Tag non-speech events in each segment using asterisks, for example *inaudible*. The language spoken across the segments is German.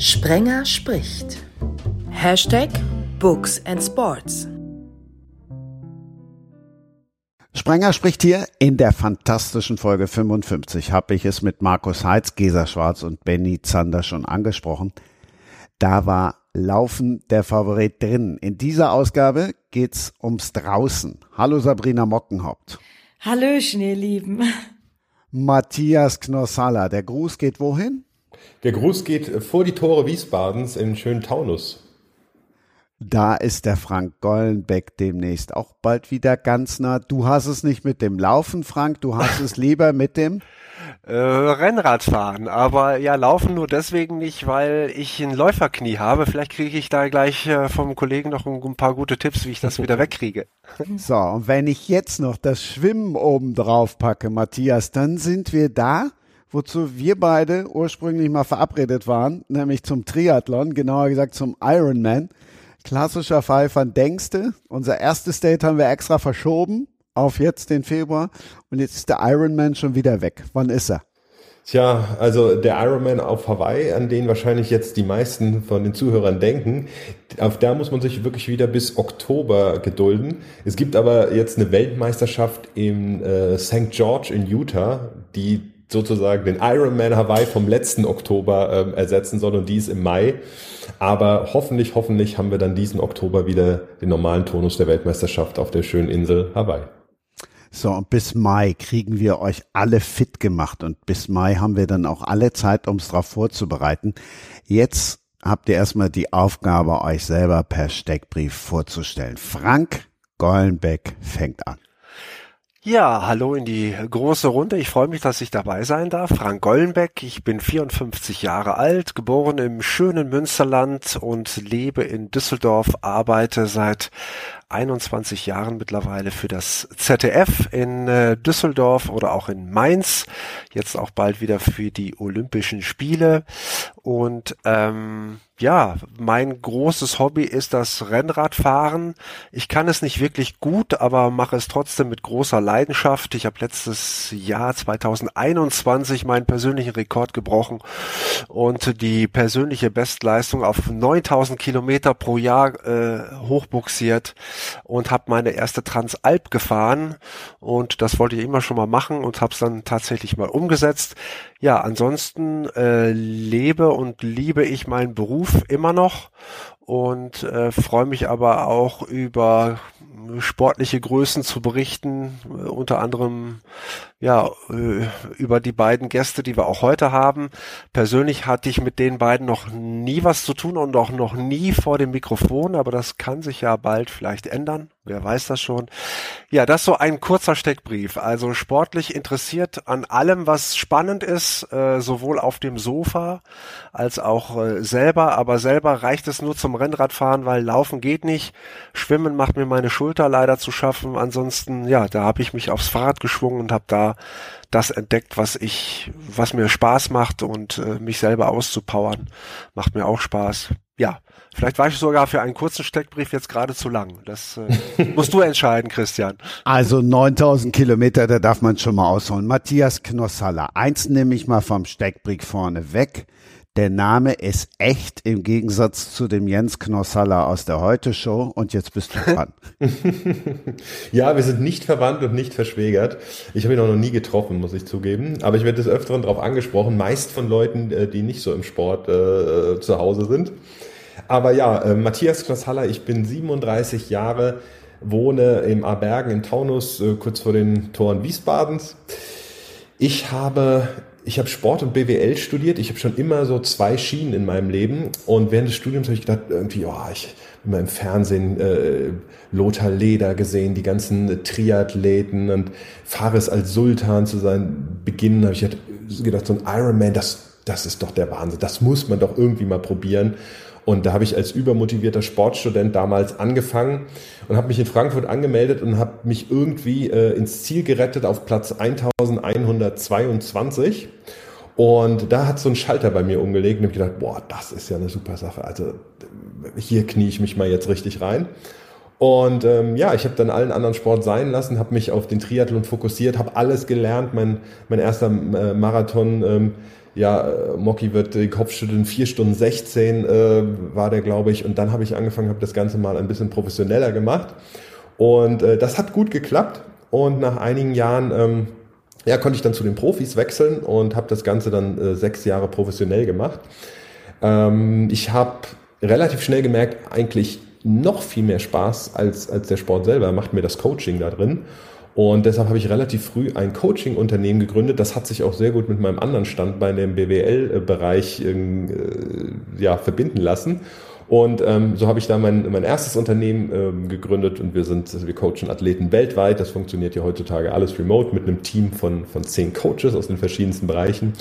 Sprenger spricht. Hashtag Books and Sports. Sprenger spricht hier in der fantastischen Folge 55. Habe ich es mit Markus Heitz, Gesa Schwarz und Benny Zander schon angesprochen. Da war Laufen der Favorit drin. In dieser Ausgabe geht's ums Draußen. Hallo Sabrina Mockenhaupt. Hallöchen, ihr Lieben. Matthias Knossalla. Der Gruß geht wohin? Der Gruß geht vor die Tore Wiesbadens im schönen Taunus. Da ist der Frank Gollenbeck demnächst auch bald wieder ganz nah. Du hast es nicht mit dem Laufen, Frank, du hast es *laughs* lieber mit dem äh, Rennradfahren. Aber ja, laufen nur deswegen nicht, weil ich ein Läuferknie habe. Vielleicht kriege ich da gleich äh, vom Kollegen noch ein, ein, paar gute Tipps, wie ich das wieder wegkriege. *laughs* So, und wenn ich jetzt noch das Schwimmen oben drauf packe, Matthias, dann sind wir da wozu wir beide ursprünglich mal verabredet waren, nämlich zum Triathlon, genauer gesagt zum Ironman. Klassischer Fall von Denkste. Unser erstes Date haben wir extra verschoben auf jetzt den Februar und jetzt ist der Ironman schon wieder weg. Wann ist er? Tja, also der Ironman auf Hawaii, an den wahrscheinlich jetzt die meisten von den Zuhörern denken, auf da muss man sich wirklich wieder bis Oktober gedulden. Es gibt aber jetzt eine Weltmeisterschaft im äh, St. George in Utah, die sozusagen den Ironman Hawaii vom letzten Oktober ähm, ersetzen soll und dies im Mai. Aber hoffentlich, hoffentlich haben wir dann diesen Oktober wieder den normalen Tonus der Weltmeisterschaft auf der schönen Insel Hawaii. So, und bis Mai kriegen wir euch alle fit gemacht und bis Mai haben wir dann auch alle Zeit, um es darauf vorzubereiten. Jetzt habt ihr erstmal die Aufgabe, euch selber per Steckbrief vorzustellen. Frank Gollenbeck fängt an. Ja, hallo in die große Runde. Ich freue mich, dass ich dabei sein darf. Frank Gollenbeck, ich bin 54 Jahre alt, geboren im schönen Münsterland und lebe in Düsseldorf, arbeite seit 21 Jahren mittlerweile für das ZDF in äh, Düsseldorf oder auch in Mainz, jetzt auch bald wieder für die Olympischen Spiele und ähm, ja, mein großes Hobby ist das Rennradfahren. Ich kann es nicht wirklich gut, aber mache es trotzdem mit großer Leidenschaft. Ich habe letztes Jahr 2021 meinen persönlichen Rekord gebrochen und die persönliche Bestleistung auf 9000 Kilometer pro Jahr äh, hochbuxiert und habe meine erste Transalp gefahren und das wollte ich immer schon mal machen und habe es dann tatsächlich mal umgesetzt. Ja, ansonsten äh, lebe und liebe ich meinen Beruf immer noch und äh, freue mich aber auch über sportliche Größen zu berichten, äh, unter anderem ja äh, über die beiden Gäste, die wir auch heute haben. Persönlich hatte ich mit den beiden noch nie was zu tun und auch noch nie vor dem Mikrofon, aber das kann sich ja bald vielleicht ändern. Wer weiß das schon. Ja, das so ein kurzer Steckbrief. Also sportlich interessiert an allem, was spannend ist, äh, sowohl auf dem Sofa als auch selber. Aber selber reicht es nur zum Rennradfahren, weil Laufen geht nicht. Schwimmen macht mir meine Schulter leider zu schaffen. Ansonsten, ja, da habe ich mich aufs Fahrrad geschwungen und habe da das entdeckt, was ich, was mir Spaß macht und äh, mich selber auszupowern, macht mir auch Spaß. Ja, vielleicht war ich sogar für einen kurzen Steckbrief jetzt gerade zu lang. Das äh, *laughs* musst du entscheiden, Christian. Also 9000 Kilometer, da darf man schon mal ausholen. Matthias Knossalla, eins nehme ich mal vom Steckbrief vorne weg. Der Name ist echt im Gegensatz zu dem Jens Knossalla aus der Heute Show und jetzt bist du *laughs* dran. ja, wir sind nicht verwandt und nicht verschwägert. Ich habe ihn auch noch nie getroffen, muss ich zugeben. Aber ich werde des Öfteren darauf angesprochen, meist von Leuten, äh, die nicht so im Sport äh, zu Hause sind. Aber ja, äh, Matthias Knossalla, ich bin 37 Jahre, wohne im Abergen in Taunus, äh, kurz vor den Toren Wiesbadens. Ich habe ich habe Sport und BWL studiert. Ich habe schon immer so zwei Schienen in meinem Leben. Und während des Studiums habe ich gedacht, irgendwie, oh, ich immer im Fernsehen äh, Lothar Leder gesehen, die ganzen Triathleten und Fares als Sultan zu sein Beginn, habe ich gedacht, so ein Ironman, das, das ist doch der Wahnsinn. Das muss man doch irgendwie mal probieren. Und da habe ich als übermotivierter Sportstudent damals angefangen und habe mich in Frankfurt angemeldet und habe mich irgendwie äh, ins Ziel gerettet auf Platz 1122. Und da hat so ein Schalter bei mir umgelegt und habe gedacht, boah, das ist ja eine super Sache. Also hier knie ich mich mal jetzt richtig rein. Und ähm, ja, ich habe dann allen anderen Sport sein lassen, habe mich auf den Triathlon fokussiert, habe alles gelernt. Mein, mein erster äh, Marathon ähm, ja, äh, Mocky wird die Kopfschütteln 4 Stunden 16 äh, war der, glaube ich. Und dann habe ich angefangen, habe das Ganze mal ein bisschen professioneller gemacht. Und äh, das hat gut geklappt. Und nach einigen Jahren ähm, ja, konnte ich dann zu den Profis wechseln und habe das Ganze dann äh, sechs Jahre professionell gemacht. Ähm, ich habe relativ schnell gemerkt, eigentlich noch viel mehr Spaß als, als der Sport selber macht mir das Coaching da drin. Und deshalb habe ich relativ früh ein Coaching-Unternehmen gegründet. Das hat sich auch sehr gut mit meinem anderen Standbein, dem BWL-Bereich, äh, ja, verbinden lassen. Und ähm, so habe ich da mein, mein erstes Unternehmen ähm, gegründet und wir sind, wir coachen Athleten weltweit. Das funktioniert ja heutzutage alles remote mit einem Team von, von zehn Coaches aus den verschiedensten Bereichen.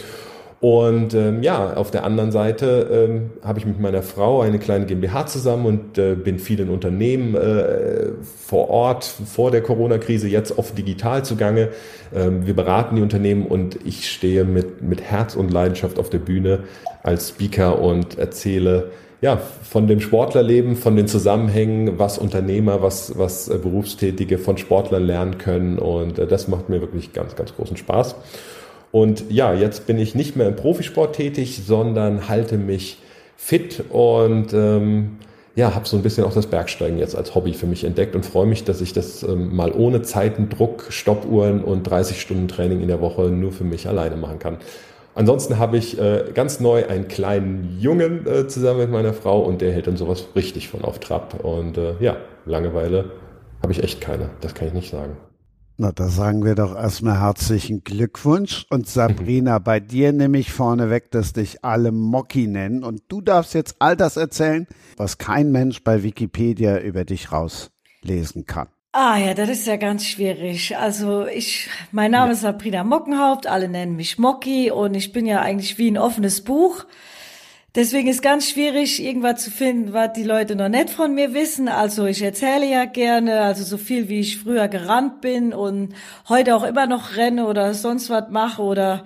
Und ähm, ja, auf der anderen Seite ähm, habe ich mit meiner Frau eine kleine GmbH zusammen und äh, bin viel in Unternehmen äh, vor Ort, vor der Corona-Krise, jetzt oft digital zugange. Ähm, wir beraten die Unternehmen und ich stehe mit, mit Herz und Leidenschaft auf der Bühne als Speaker und erzähle ja, von dem Sportlerleben, von den Zusammenhängen, was Unternehmer, was, was äh, Berufstätige von Sportlern lernen können. Und äh, das macht mir wirklich ganz, ganz großen Spaß. Und ja, jetzt bin ich nicht mehr im Profisport tätig, sondern halte mich fit und ähm, ja, habe so ein bisschen auch das Bergsteigen jetzt als Hobby für mich entdeckt und freue mich, dass ich das ähm, mal ohne Zeitendruck, Stoppuhren und 30 Stunden Training in der Woche nur für mich alleine machen kann. Ansonsten habe ich äh, ganz neu einen kleinen Jungen äh, zusammen mit meiner Frau und der hält dann sowas richtig von auf Trab. Und äh, ja, Langeweile habe ich echt keine, das kann ich nicht sagen. Na, da sagen wir doch erstmal herzlichen Glückwunsch. Und Sabrina, bei dir nehme ich vorneweg, dass dich alle Mocky nennen. Und du darfst jetzt all das erzählen, was kein Mensch bei Wikipedia über dich rauslesen kann. Ah ja, das ist ja ganz schwierig. Also ich, mein Name ja. ist Sabrina Mockenhaupt, alle nennen mich Mocky und ich bin ja eigentlich wie ein offenes Buch. Deswegen ist ganz schwierig, irgendwas zu finden, was die Leute noch nicht von mir wissen. Also ich erzähle ja gerne, also so viel wie ich früher gerannt bin und heute auch immer noch renne oder sonst was mache oder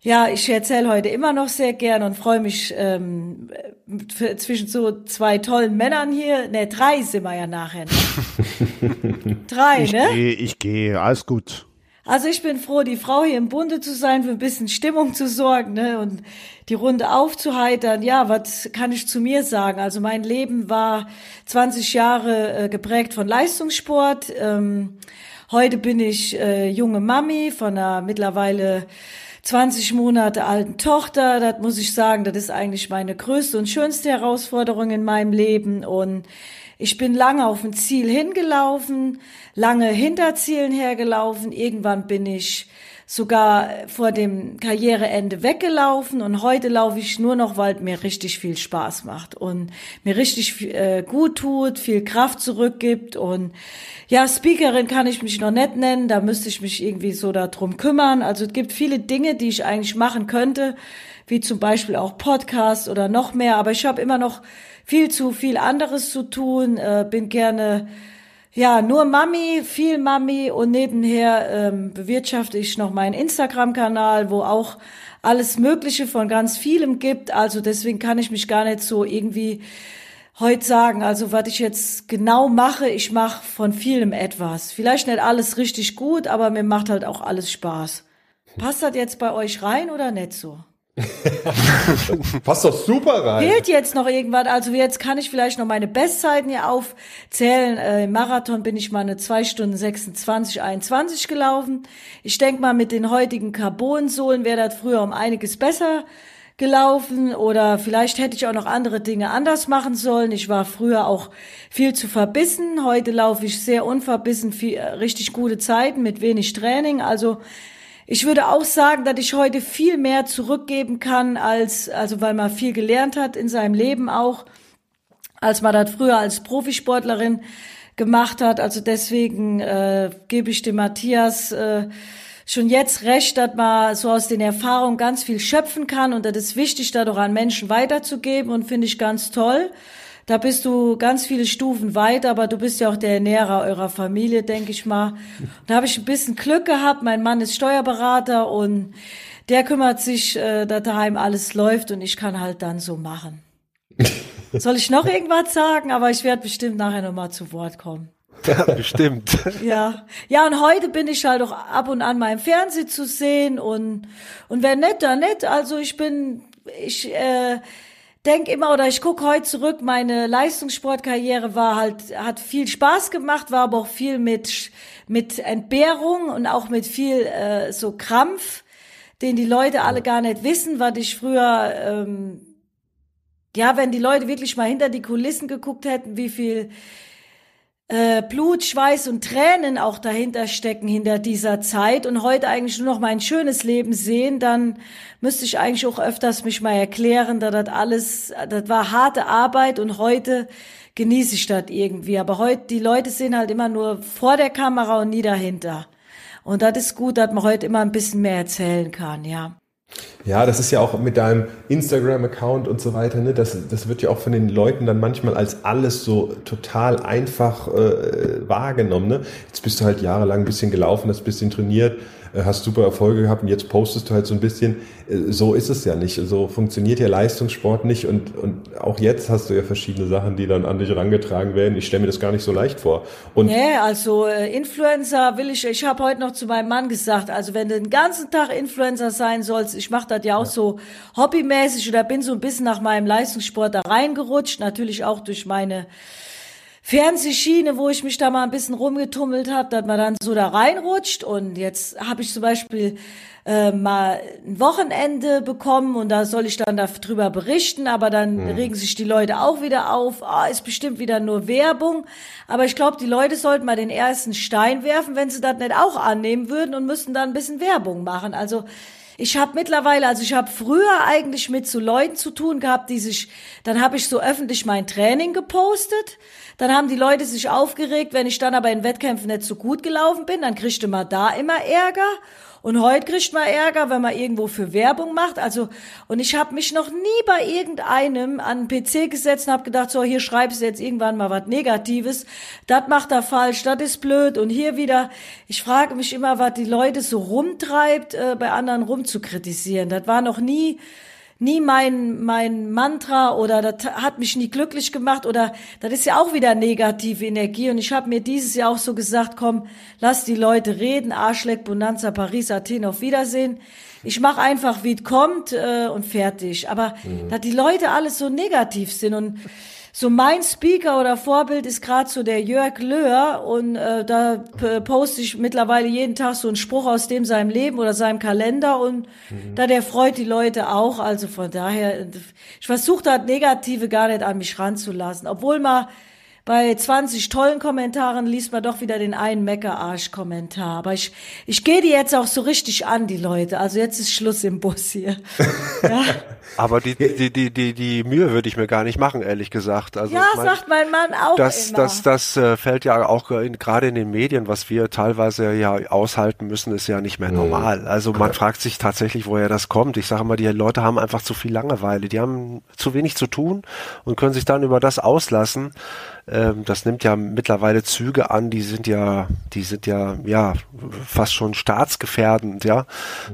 ja, ich erzähle heute immer noch sehr gern und freue mich ähm, für, zwischen so zwei tollen Männern hier. Ne, drei sind wir ja nachher. *laughs* drei, ich ne? Geh, ich gehe, alles gut. Also ich bin froh, die Frau hier im Bunde zu sein, für ein bisschen Stimmung zu sorgen ne, und die Runde aufzuheitern. Ja, was kann ich zu mir sagen? Also mein Leben war 20 Jahre äh, geprägt von Leistungssport. Ähm, heute bin ich äh, junge Mami von einer mittlerweile 20 Monate alten Tochter. Das muss ich sagen, das ist eigentlich meine größte und schönste Herausforderung in meinem Leben. Und ich bin lange auf ein Ziel hingelaufen, lange hinter Zielen hergelaufen. Irgendwann bin ich sogar vor dem Karriereende weggelaufen und heute laufe ich nur noch, weil mir richtig viel Spaß macht und mir richtig äh, gut tut, viel Kraft zurückgibt und ja, Speakerin kann ich mich noch nicht nennen, da müsste ich mich irgendwie so darum kümmern. Also es gibt viele Dinge, die ich eigentlich machen könnte, wie zum Beispiel auch Podcasts oder noch mehr, aber ich habe immer noch viel zu viel anderes zu tun, äh, bin gerne ja, nur Mami, viel Mami und nebenher ähm, bewirtschafte ich noch meinen Instagram-Kanal, wo auch alles Mögliche von ganz vielem gibt. Also deswegen kann ich mich gar nicht so irgendwie heute sagen, also was ich jetzt genau mache, ich mache von vielem etwas. Vielleicht nicht alles richtig gut, aber mir macht halt auch alles Spaß. Passt das jetzt bei euch rein oder nicht so? *laughs* Passt doch super rein. Fehlt jetzt noch irgendwas? Also jetzt kann ich vielleicht noch meine Bestzeiten hier aufzählen. Äh, Im Marathon bin ich mal eine 2 Stunden 26, 21 gelaufen. Ich denke mal, mit den heutigen Carbonsohlen wäre das früher um einiges besser gelaufen oder vielleicht hätte ich auch noch andere Dinge anders machen sollen. Ich war früher auch viel zu verbissen. Heute laufe ich sehr unverbissen, viel, äh, richtig gute Zeiten mit wenig Training. Also ich würde auch sagen, dass ich heute viel mehr zurückgeben kann, als, also weil man viel gelernt hat in seinem Leben auch, als man das früher als Profisportlerin gemacht hat. Also deswegen äh, gebe ich dem Matthias äh, schon jetzt recht, dass man so aus den Erfahrungen ganz viel schöpfen kann und das ist wichtig, dadurch an Menschen weiterzugeben und finde ich ganz toll. Da bist du ganz viele Stufen weiter, aber du bist ja auch der Ernährer eurer Familie, denke ich mal. Da habe ich ein bisschen Glück gehabt. Mein Mann ist Steuerberater und der kümmert sich, äh, dass daheim alles läuft und ich kann halt dann so machen. *laughs* Soll ich noch irgendwas sagen? Aber ich werde bestimmt nachher nochmal zu Wort kommen. Ja, bestimmt. *laughs* Ja. Ja, und heute bin ich halt auch ab und an mal im Fernsehen zu sehen und, und wer nett, dann nett. Also ich bin, ich, äh, denk immer oder ich gucke heute zurück, meine Leistungssportkarriere war halt, hat viel Spaß gemacht, war aber auch viel mit, mit Entbehrung und auch mit viel äh, so Krampf, den die Leute alle gar nicht wissen, was ich früher, ähm, ja, wenn die Leute wirklich mal hinter die Kulissen geguckt hätten, wie viel äh, Blut, Schweiß und Tränen auch dahinter stecken hinter dieser Zeit und heute eigentlich nur noch mein schönes Leben sehen, dann müsste ich eigentlich auch öfters mich mal erklären, da das alles, das war harte Arbeit und heute genieße ich das irgendwie. Aber heute, die Leute sehen halt immer nur vor der Kamera und nie dahinter. Und das ist gut, dass man heute immer ein bisschen mehr erzählen kann, ja. Ja, das ist ja auch mit deinem Instagram-Account und so weiter, ne? das, das wird ja auch von den Leuten dann manchmal als alles so total einfach äh, wahrgenommen. Ne? Jetzt bist du halt jahrelang ein bisschen gelaufen, hast ein bisschen trainiert, hast super Erfolge gehabt und jetzt postest du halt so ein bisschen. Äh, so ist es ja nicht. So funktioniert ja Leistungssport nicht und, und auch jetzt hast du ja verschiedene Sachen, die dann an dich herangetragen werden. Ich stelle mir das gar nicht so leicht vor. Und nee, also äh, Influencer will ich, ich habe heute noch zu meinem Mann gesagt, also wenn du den ganzen Tag Influencer sein sollst, ich mache das ja auch ja. so hobbymäßig oder bin so ein bisschen nach meinem Leistungssport da reingerutscht, natürlich auch durch meine Fernsehschiene, wo ich mich da mal ein bisschen rumgetummelt habe, dass man dann so da reinrutscht. Und jetzt habe ich zum Beispiel äh, mal ein Wochenende bekommen und da soll ich dann darüber berichten, aber dann mhm. regen sich die Leute auch wieder auf, ah, ist bestimmt wieder nur Werbung. Aber ich glaube, die Leute sollten mal den ersten Stein werfen, wenn sie das nicht auch annehmen würden und müssten dann ein bisschen Werbung machen. Also ich habe mittlerweile, also ich habe früher eigentlich mit so Leuten zu tun gehabt, die sich, dann habe ich so öffentlich mein Training gepostet dann haben die Leute sich aufgeregt, wenn ich dann aber in Wettkämpfen nicht so gut gelaufen bin, dann kriegte man da immer Ärger. Und heute kriegt man Ärger, wenn man irgendwo für Werbung macht. Also, und ich habe mich noch nie bei irgendeinem an den PC gesetzt und habe gedacht, so, hier schreibst du jetzt irgendwann mal was Negatives. Das macht er falsch, das ist blöd. Und hier wieder, ich frage mich immer, was die Leute so rumtreibt, äh, bei anderen rumzukritisieren. Das war noch nie nie mein, mein Mantra oder das hat mich nie glücklich gemacht oder das ist ja auch wieder negative Energie und ich habe mir dieses Jahr auch so gesagt, komm, lass die Leute reden, Arschleck, Bonanza, Paris, Athen, auf Wiedersehen. Ich mache einfach, wie es kommt äh, und fertig. Aber mhm. dass die Leute alles so negativ sind und so mein Speaker oder Vorbild ist gerade so der Jörg Löhr und äh, da poste ich mittlerweile jeden Tag so einen Spruch aus dem seinem Leben oder seinem Kalender und mhm. da der freut die Leute auch. Also von daher, ich versuche da Negative gar nicht an mich ranzulassen, obwohl mal bei 20 tollen Kommentaren liest man doch wieder den einen Meckerarsch-Kommentar. Aber ich, ich gehe die jetzt auch so richtig an, die Leute. Also jetzt ist Schluss im Bus hier. *laughs* ja. Aber die, die, die, die, die Mühe würde ich mir gar nicht machen, ehrlich gesagt. Also ja, mein, sagt mein Mann auch das, immer. Das, das, das äh, fällt ja auch in, gerade in den Medien, was wir teilweise ja aushalten müssen, ist ja nicht mehr normal. Also man fragt sich tatsächlich, woher das kommt. Ich sage mal, die Leute haben einfach zu viel Langeweile. Die haben zu wenig zu tun und können sich dann über das auslassen, ähm, das nimmt ja mittlerweile Züge an, die sind ja, die sind ja, ja, fast schon staatsgefährdend, ja.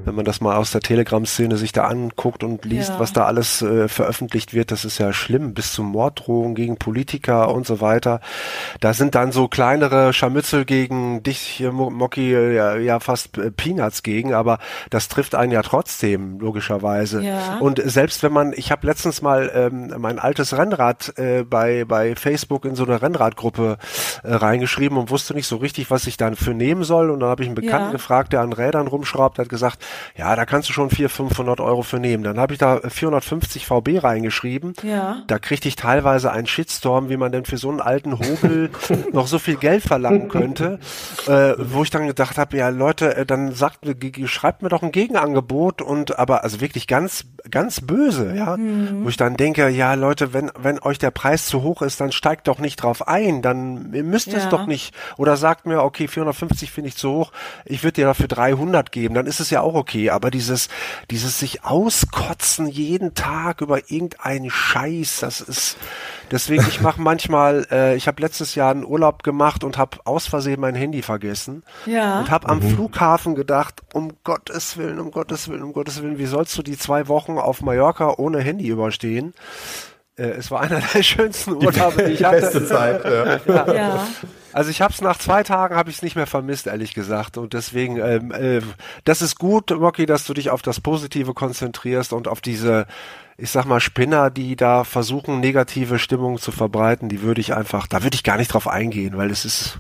Wenn man das mal aus der Telegram-Szene sich da anguckt und liest, ja. was da alles äh, veröffentlicht wird, das ist ja schlimm, bis zu Morddrohungen gegen Politiker und so weiter. Da sind dann so kleinere Scharmützel gegen dich, Mocky, ja, ja fast äh, Peanuts gegen, aber das trifft einen ja trotzdem, logischerweise. Ja. Und selbst wenn man, ich habe letztens mal ähm, mein altes Rennrad äh, bei, bei Facebook in so so eine Rennradgruppe äh, reingeschrieben und wusste nicht so richtig, was ich dann für nehmen soll. Und dann habe ich einen Bekannten ja. gefragt, der an Rädern rumschraubt, hat gesagt, ja, da kannst du schon 400, 500 Euro für nehmen. Dann habe ich da 450 VB reingeschrieben. Ja. Da kriegte ich teilweise einen Shitstorm, wie man denn für so einen alten Hobel *laughs* noch so viel Geld verlangen könnte, äh, wo ich dann gedacht habe, ja Leute, äh, dann sagt, schreibt mir doch ein Gegenangebot und aber also wirklich ganz ganz böse, ja, mhm. wo ich dann denke, ja Leute, wenn wenn euch der Preis zu hoch ist, dann steigt doch nicht drauf ein, dann müsst ihr ja. es doch nicht. Oder sagt mir, okay, 450 finde ich zu hoch, ich würde dir dafür 300 geben, dann ist es ja auch okay. Aber dieses, dieses sich auskotzen jeden Tag über irgendeinen Scheiß, das ist, deswegen, ich mache manchmal, äh, ich habe letztes Jahr einen Urlaub gemacht und habe aus Versehen mein Handy vergessen. Ja. Und habe am mhm. Flughafen gedacht, um Gottes Willen, um Gottes Willen, um Gottes Willen, wie sollst du die zwei Wochen auf Mallorca ohne Handy überstehen? Äh, es war einer der *laughs* schönsten Urlaube, die ich hatte. Beste Zeit, ja. ja. ja. Also ich habe es nach zwei Tagen habe ich es nicht mehr vermisst, ehrlich gesagt. Und deswegen, ähm, äh, das ist gut, Rocky, dass du dich auf das Positive konzentrierst und auf diese, ich sag mal, Spinner, die da versuchen, negative Stimmung zu verbreiten. Die würde ich einfach, da würde ich gar nicht drauf eingehen, weil es ist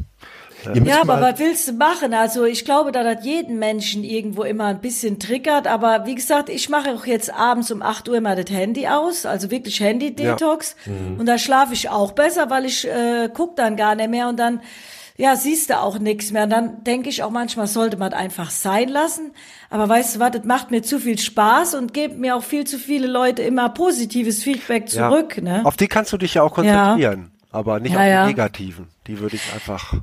ja, aber was willst du machen? Also ich glaube, da hat jeden Menschen irgendwo immer ein bisschen triggert. Aber wie gesagt, ich mache auch jetzt abends um 8 Uhr immer das Handy aus, also wirklich Handy-Detox. Ja. Mhm. Und da schlafe ich auch besser, weil ich äh, guck dann gar nicht mehr und dann ja, siehst du auch nichts mehr. Und dann denke ich auch manchmal, sollte man einfach sein lassen. Aber weißt du was, das macht mir zu viel Spaß und gibt mir auch viel zu viele Leute immer positives Feedback zurück. Ja. Ne? Auf die kannst du dich ja auch konzentrieren, ja. aber nicht ja, auf die negativen. Die würde ich einfach.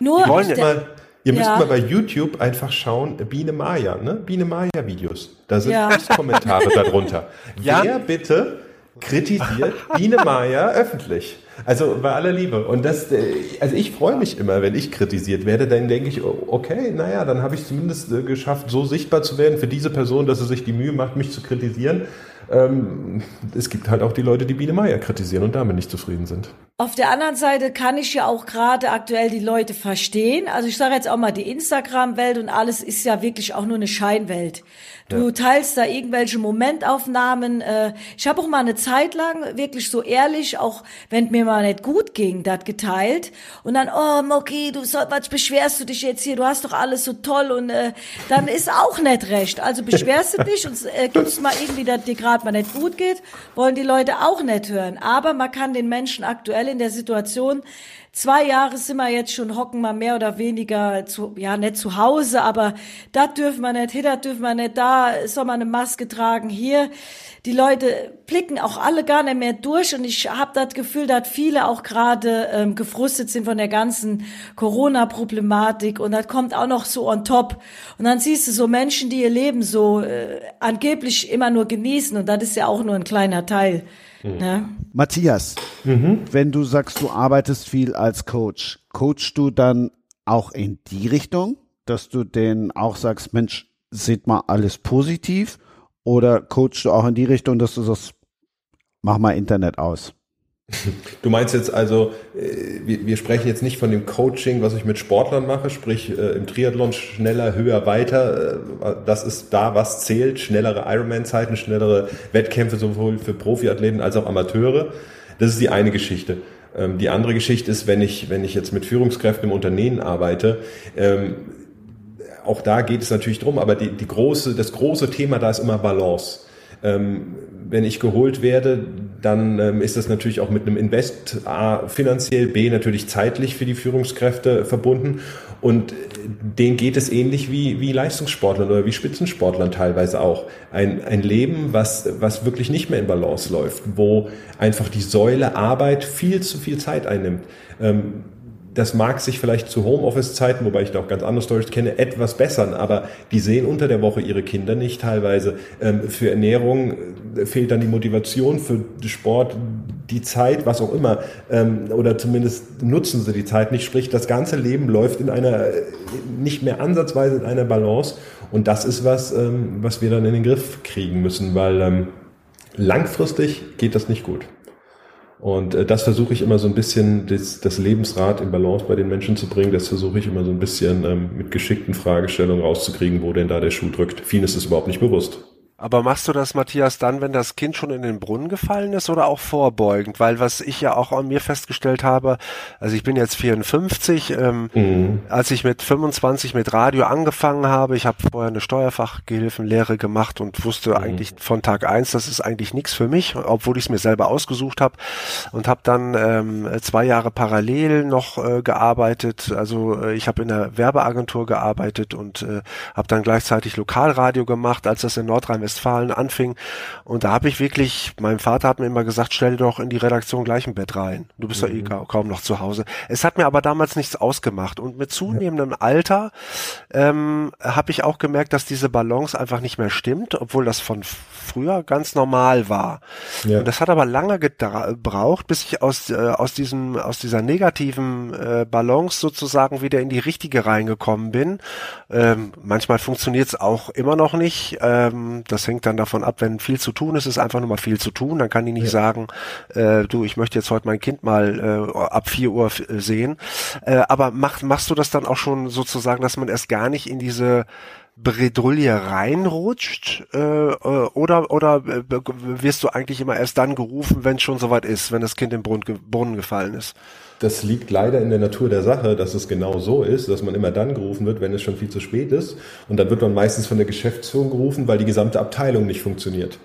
Nur die wollen mal, ihr müsst ja. mal bei YouTube einfach schauen, Biene Maya, ne? Biene Maya Videos. Da sind ja. Kommentare darunter. *laughs* Ja? Wer bitte kritisiert Biene öffentlich? Also bei aller Liebe. Und das, äh, also ich freue mich immer, wenn ich kritisiert werde, dann denke ich, okay, naja, dann habe ich zumindest äh, geschafft, so sichtbar zu werden für diese Person, dass sie sich die Mühe macht, mich zu kritisieren. Ähm, es gibt halt auch die Leute, die Biene Meier kritisieren und damit nicht zufrieden sind. Auf der anderen Seite kann ich ja auch gerade aktuell die Leute verstehen. Also ich sage jetzt auch mal, die Instagram-Welt und alles ist ja wirklich auch nur eine Scheinwelt. Du ja. teilst da irgendwelche Momentaufnahmen. Äh, ich habe auch mal eine Zeit lang wirklich so ehrlich, auch wenn mir mal nicht gut ging, das geteilt. Und dann, oh Moki, du soll, was beschwerst du dich jetzt hier? Du hast doch alles so toll und äh, dann ist auch nicht recht. Also beschwerst du dich und äh, gibst mal irgendwie, dass dir gerade mal nicht gut geht, wollen die Leute auch nicht hören. Aber man kann den Menschen aktuell in der Situation zwei Jahre sind wir jetzt schon, hocken wir mehr oder weniger zu, ja, nicht zu Hause, aber da dürfen wir nicht, hier das dürfen wir nicht, da soll man eine Maske tragen, hier. Die Leute blicken auch alle gar nicht mehr durch und ich habe das Gefühl, dass viele auch gerade ähm, gefrustet sind von der ganzen Corona-Problematik und das kommt auch noch so on top. Und dann siehst du so Menschen, die ihr Leben so äh, angeblich immer nur genießen und das ist ja auch nur ein kleiner Teil. Mhm. Ne? Matthias, mhm. wenn du sagst, du arbeitest viel als Coach, coachst du dann auch in die Richtung, dass du denen auch sagst, Mensch, seht mal alles positiv? Oder coachst du auch in die Richtung, dass du sagst, mach mal Internet aus? *laughs* Du meinst jetzt also, äh, wir, sprechen jetzt nicht von dem Coaching, was ich mit Sportlern mache, sprich äh, im Triathlon schneller, höher, weiter. Äh, das ist da, was zählt. Schnellere Ironman-Zeiten, schnellere Wettkämpfe sowohl für Profiathleten als auch Amateure. Das ist die eine Geschichte. Ähm, die andere Geschichte ist, wenn ich, wenn ich jetzt mit Führungskräften im Unternehmen arbeite, ähm, auch da geht es natürlich drum, aber die, die große, das große Thema da ist immer Balance. Wenn ich geholt werde, dann ähm, ist das natürlich auch mit einem Invest A finanziell, B natürlich zeitlich für die Führungskräfte verbunden. Und denen geht es ähnlich wie, wie Leistungssportlern oder wie Spitzensportlern teilweise auch. Ein, ein Leben, was, was wirklich nicht mehr in Balance läuft, wo einfach die Säule Arbeit viel zu viel Zeit einnimmt. Ähm, das mag sich vielleicht zu Homeoffice-Zeiten, wobei ich da auch ganz andere Stories kenne, etwas bessern, aber die sehen unter der Woche ihre Kinder nicht teilweise. Ähm, für Ernährung äh, fehlt dann die Motivation, für Sport die Zeit, was auch immer, ähm, oder zumindest nutzen sie die Zeit nicht. Sprich, das ganze Leben läuft in einer, äh, nicht mehr ansatzweise in einer Balance und das ist was, ähm, was wir dann in den Griff kriegen müssen, weil langfristig geht das nicht gut. Und äh, das versuche ich immer so ein bisschen, das, das, Lebensrad in Balance bei den Menschen zu bringen. Das versuche ich immer so ein bisschen ähm, mit geschickten Fragestellungen rauszukriegen, wo denn da der Schuh drückt. Vielen ist es überhaupt nicht bewusst. Aber machst du das, Matthias, dann, wenn das Kind schon in den Brunnen gefallen ist oder auch vorbeugend? Weil was ich ja auch an mir festgestellt habe, also ich bin jetzt 54, ähm, mhm. als ich mit 25 mit Radio angefangen habe, ich habe vorher eine Steuerfachgehilfenlehre gemacht und wusste mhm. eigentlich von Tag eins, das ist eigentlich nichts für mich, obwohl ich es mir selber ausgesucht habe und habe dann ähm, zwei Jahre parallel noch äh, gearbeitet. Also äh, ich habe in der Werbeagentur gearbeitet und äh, habe dann gleichzeitig Lokalradio gemacht, als das in Nordrhein Nordrhein-Westfalen anfing. Und da habe ich wirklich, mein Vater hat mir immer gesagt, stell dir doch in die Redaktion gleich ein Bett rein. Du bist mhm. doch eh kaum noch zu Hause. Es hat mir aber damals nichts ausgemacht. Und mit zunehmendem ja. Alter ähm, habe ich auch gemerkt, dass diese Balance einfach nicht mehr stimmt, obwohl das von früher ganz normal war. Ja. Und das hat aber lange gebraucht, bis ich aus, äh, aus diesem, aus dieser negativen äh, Balance sozusagen wieder in die richtige reingekommen bin. Ähm, manchmal funktioniert es auch immer noch nicht. Ähm, das hängt dann davon ab, wenn viel zu tun ist, ist einfach nur mal viel zu tun. Dann kann ich nicht ja. sagen, äh, du, ich möchte jetzt heute mein Kind mal äh, ab vier Uhr sehen. Äh, aber mach, machst du das dann auch schon sozusagen, dass man erst gar nicht in diese Bredouille reinrutscht äh, äh oder oder äh, wirst du eigentlich immer erst dann gerufen, wenn es schon soweit ist, wenn das Kind im Brunnen gefallen ist? Das liegt leider in der Natur der Sache, dass es genau so ist, dass man immer dann gerufen wird, wenn es schon viel zu spät ist. Und dann wird man meistens von der Geschäftsführung gerufen, weil die gesamte Abteilung nicht funktioniert.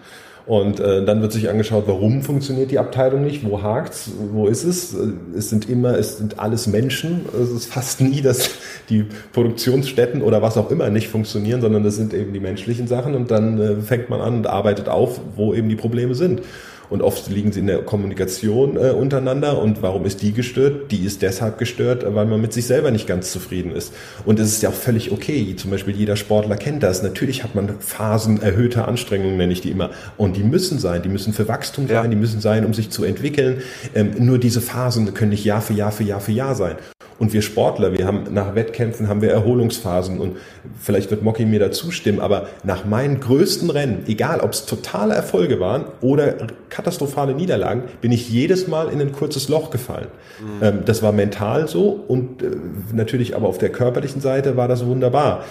Und äh, dann wird sich angeschaut, warum funktioniert die Abteilung nicht, wo hakt's, wo ist es? Es sind immer, es sind alles Menschen. Es ist fast nie, dass die Produktionsstätten oder was auch immer nicht funktionieren, sondern das sind eben die menschlichen Sachen. Und dann äh, fängt man an und arbeitet auf, wo eben die Probleme sind. Und oft liegen sie in der Kommunikation äh, untereinander. Und warum ist die gestört? Die ist deshalb gestört, weil man mit sich selber nicht ganz zufrieden ist. Und es ist ja auch völlig okay. Zum Beispiel jeder Sportler kennt das. Natürlich hat man Phasen erhöhter Anstrengungen, nenne ich die immer. Und die müssen sein. Die müssen für Wachstum sein. Ja. Die müssen sein, um sich zu entwickeln. Ähm, nur diese Phasen können nicht Jahr für Jahr für Jahr für Jahr sein. Und wir Sportler, wir haben nach Wettkämpfen haben wir Erholungsphasen und vielleicht wird Mocky mir da zustimmen, aber nach meinen größten Rennen, egal ob es totale Erfolge waren oder katastrophale Niederlagen, bin ich jedes Mal in ein kurzes Loch gefallen. Mhm. Ähm, das war mental so und äh, natürlich aber auf der körperlichen Seite war das wunderbar.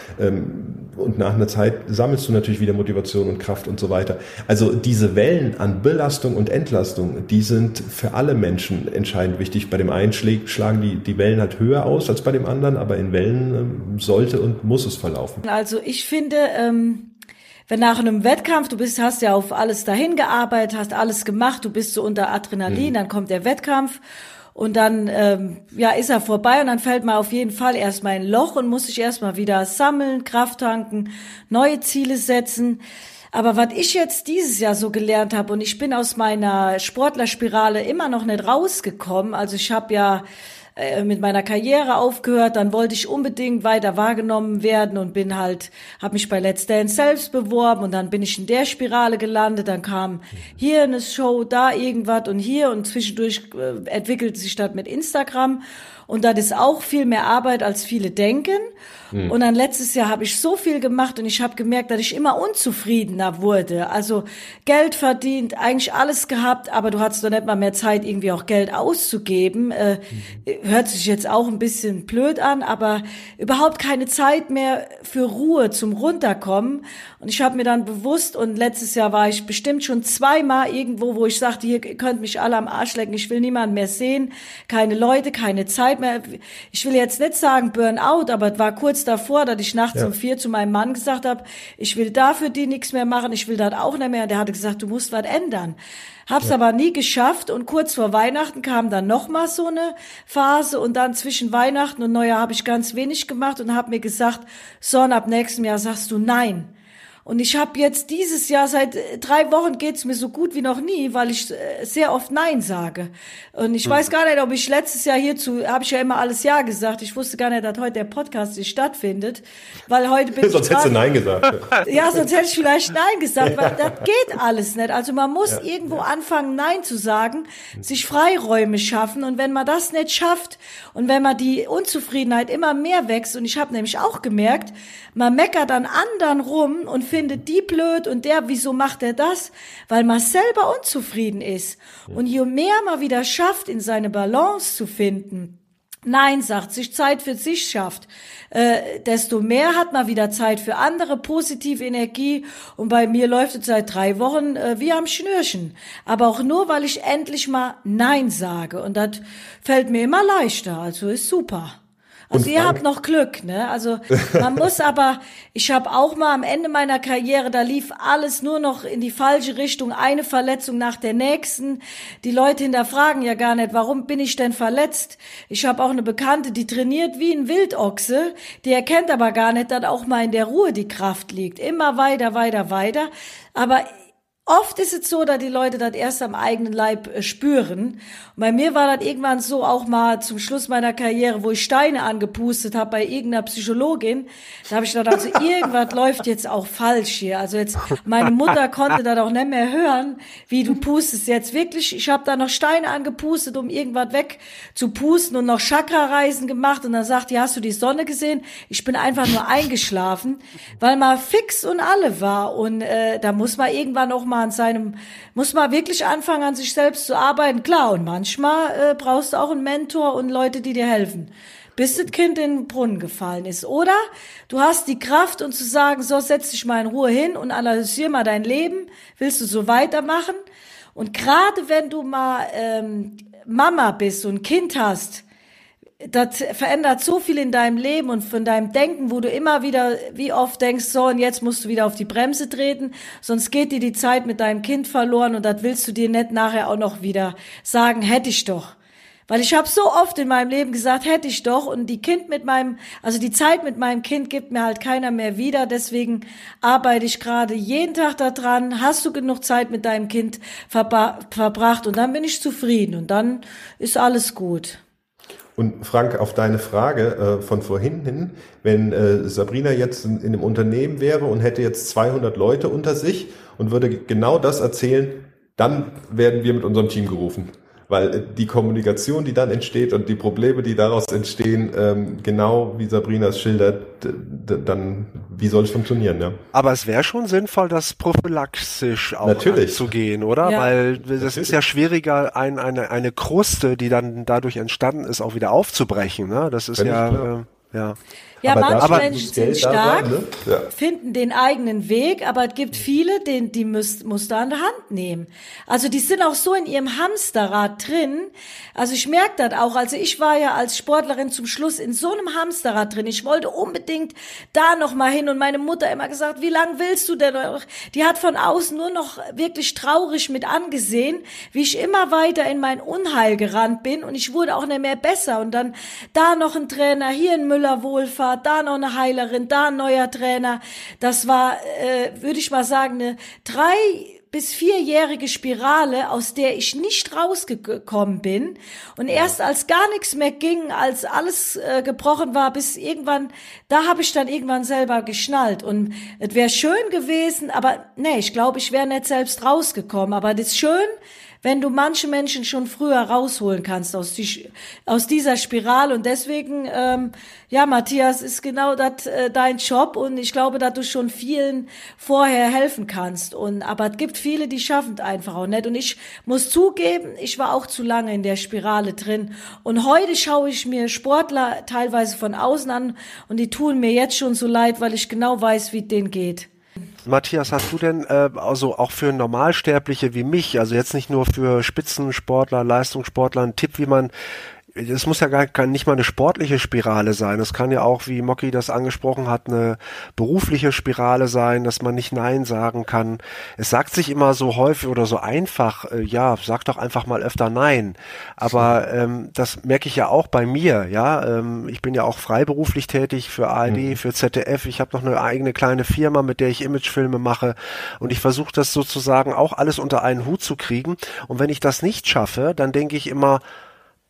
Und nach einer Zeit sammelst du natürlich wieder Motivation und Kraft und so weiter. Also diese Wellen an Belastung und Entlastung, die sind für alle Menschen entscheidend wichtig. Bei dem einen schlagen die, die Wellen halt höher aus als bei dem anderen, aber in Wellen ähm, sollte und muss es verlaufen. Also ich finde, ähm, wenn nach einem Wettkampf, du bist, hast ja auf alles dahin gearbeitet, hast alles gemacht, du bist so unter Adrenalin, mhm. dann kommt der Wettkampf und dann ähm, ja ist er vorbei und dann fällt man auf jeden Fall erstmal ein Loch und muss sich erstmal wieder sammeln, Kraft tanken, neue Ziele setzen. Aber was ich jetzt dieses Jahr so gelernt habe und ich bin aus meiner Sportlerspirale immer noch nicht rausgekommen. Also ich habe ja äh, mit meiner Karriere aufgehört, dann wollte ich unbedingt weiter wahrgenommen werden und bin halt, habe mich bei Let's Dance selbst beworben und dann bin ich in der Spirale gelandet, dann kam hier eine Show, da irgendwas und hier und zwischendurch äh, entwickelte sich das mit Instagram und das ist auch viel mehr Arbeit, als viele denken. Mhm. Und dann letztes Jahr habe ich so viel gemacht und ich habe gemerkt, dass ich immer unzufriedener wurde. Also Geld verdient, eigentlich alles gehabt, aber du hattest doch nicht mal mehr Zeit, irgendwie auch Geld auszugeben. Äh, mhm. Hört sich jetzt auch ein bisschen blöd an, aber überhaupt keine Zeit mehr für Ruhe zum Runterkommen. Und ich habe mir dann bewusst, und letztes Jahr war ich bestimmt schon zweimal irgendwo, wo ich sagte, hier könnt mich alle am Arsch lecken, ich will niemanden mehr sehen, keine Leute, keine Zeit mehr. Ich will jetzt nicht sagen Burnout, aber es war kurz davor, dass ich nachts ja. um vier zu meinem Mann gesagt habe, ich will dafür die nichts mehr machen, ich will das auch nicht mehr. Und der hatte gesagt, du musst was ändern. Hab's ja. aber nie geschafft und kurz vor Weihnachten kam dann noch mal so eine Phase und dann zwischen Weihnachten und Neujahr habe ich ganz wenig gemacht und habe mir gesagt, so ab nächstem Jahr sagst du nein. Und ich habe jetzt dieses Jahr seit äh, drei Wochen geht's mir so gut wie noch nie, weil ich äh, sehr oft Nein sage. Und ich hm. weiß gar nicht, ob ich letztes Jahr hierzu, habe ich ja immer alles Ja gesagt. Ich wusste gar nicht, dass heute der Podcast nicht stattfindet, weil heute bin *laughs* sonst ich hättest du Nein gesagt. *laughs* ja, sonst hätte ich vielleicht Nein gesagt, weil das geht alles nicht. Also man muss ja, irgendwo ja. anfangen, Nein zu sagen, sich Freiräume schaffen. Und wenn man das nicht schafft und wenn man die Unzufriedenheit immer mehr wächst, und ich habe nämlich auch gemerkt, man meckert an anderen rum und findet die blöd und der, wieso macht er das? Weil man selber unzufrieden ist. Und je mehr man wieder schafft, in seine Balance zu finden, Nein sagt, sich Zeit für sich schafft, äh, desto mehr hat man wieder Zeit für andere, positive Energie. Und bei mir läuft es seit drei Wochen äh, wie am Schnürchen. Aber auch nur, weil ich endlich mal Nein sage. Und das fällt mir immer leichter. Also ist super. Also und ihr habt noch Glück, ne? Also man muss *laughs* aber, ich habe auch mal am Ende meiner Karriere, da lief alles nur noch in die falsche Richtung, eine Verletzung nach der nächsten. Die Leute hinterfragen ja gar nicht, warum bin ich denn verletzt? Ich habe auch eine Bekannte, die trainiert wie ein Wildochse, die erkennt aber gar nicht, dass auch mal in der Ruhe die Kraft liegt. Immer weiter, weiter, weiter. Aber Oft ist es so, dass die Leute das erst am eigenen Leib äh, spüren. Und bei mir war das irgendwann so auch mal zum Schluss meiner Karriere, wo ich Steine angepustet habe bei irgendeiner Psychologin. Da habe ich gedacht, also *laughs* irgendwas läuft jetzt auch falsch hier. Also jetzt, meine Mutter konnte das auch nicht mehr hören, wie du pustest jetzt wirklich. Ich habe da noch Steine angepustet, um irgendwas wegzupusten und noch Chakra-Reisen gemacht. Und dann sagt die, hast du die Sonne gesehen? Ich bin einfach nur eingeschlafen, weil mal fix und alle war. Und äh, da muss man irgendwann auch mal an seinem, muss man wirklich anfangen, an sich selbst zu arbeiten. Klar, und manchmal äh, brauchst du auch einen Mentor und Leute, die dir helfen bis das Kind in den Brunnen gefallen ist. Oder du hast die Kraft und zu sagen, so setz dich mal in Ruhe hin und analysier mal dein Leben. Willst du so weitermachen? Und gerade wenn du mal ähm, Mama bist und Kind hast, das verändert so viel in deinem Leben und von deinem Denken, wo du immer wieder, wie oft denkst, so und jetzt musst du wieder auf die Bremse treten, sonst geht dir die Zeit mit deinem Kind verloren und das willst du dir nicht nachher auch noch wieder sagen, hätte ich doch. Weil ich habe so oft in meinem Leben gesagt, hätte ich doch und die Kind mit meinem, also die Zeit mit meinem Kind gibt mir halt keiner mehr wieder. Deswegen arbeite ich gerade jeden Tag daran. Hast du genug Zeit mit deinem Kind verbracht und dann bin ich zufrieden und dann ist alles gut. Und Frank, auf deine Frage äh, von vorhin hin, wenn äh, Sabrina jetzt in, in einem Unternehmen wäre und hätte jetzt 200 Leute unter sich und würde genau das erzählen, dann werden wir mit unserem Team gerufen weil äh, die Kommunikation, die dann entsteht und die Probleme, die daraus entstehen, ähm, genau wie Sabrina es schildert, dann wie soll es funktionieren, ja? Aber es wäre schon sinnvoll, das prophylaxisch auch Natürlich. anzugehen, oder? Ja. Weil das Natürlich. ist ja schwieriger, ein, eine, eine Kruste, die dann dadurch entstanden ist, auch wieder aufzubrechen. Ne? Das ist Wenn ja, äh, ja. Ja, aber manche Menschen sind stark, sein, ne? finden den eigenen Weg, aber es gibt viele, die, die müsst, musst du an der Hand nehmen. Also die sind auch so in ihrem Hamsterrad drin. Also ich merke das auch. Also ich war ja als Sportlerin zum Schluss in so einem Hamsterrad drin. Ich wollte unbedingt da noch mal hin und meine Mutter immer gesagt, wie lange willst du denn noch? Die hat von außen nur noch wirklich traurig mit angesehen, wie ich immer weiter in mein Unheil gerannt bin und ich wurde auch nicht mehr besser und dann da noch ein Trainer, hier ein Müller Wohlfahrt war, da noch eine Heilerin, da ein neuer Trainer. Das war, äh, würde ich mal sagen, eine drei bis vierjährige Spirale, aus der ich nicht rausgekommen bin. Und erst als gar nichts mehr ging, als alles äh, gebrochen war, bis irgendwann, da habe ich dann irgendwann selber geschnallt. Und es wäre schön gewesen, aber nee, ich glaube, ich wäre nicht selbst rausgekommen. Aber das ist schön, wenn du manche Menschen schon früher rausholen kannst aus, die, aus dieser Spirale. Und deswegen, ähm, ja, Matthias, ist genau das äh, dein Job und ich glaube, dass du schon vielen vorher helfen kannst. Und aber es gibt viele, die schaffen es einfach auch nicht. Und ich muss zugeben, ich war auch zu lange in der Spirale drin. Und heute schaue ich mir Sportler teilweise von außen an und die tun mir jetzt schon so leid, weil ich genau weiß, wie denen geht. Matthias, hast du denn äh, also auch für Normalsterbliche wie mich, also jetzt nicht nur für Spitzensportler, Leistungssportler, einen Tipp, wie man es muss ja gar kann nicht mal eine sportliche Spirale sein. Es kann ja auch, wie Mocky das angesprochen hat, eine berufliche Spirale sein, dass man nicht Nein sagen kann. Es sagt sich immer so häufig oder so einfach, äh, ja, sag doch einfach mal öfter Nein. Aber ähm, das merke ich ja auch bei mir, ja. Ähm, ich bin ja auch freiberuflich tätig für ARD, mhm. für ZDF. Ich habe noch eine eigene kleine Firma, mit der ich Imagefilme mache. Und ich versuche das sozusagen auch alles unter einen Hut zu kriegen. Und wenn ich das nicht schaffe, dann denke ich immer,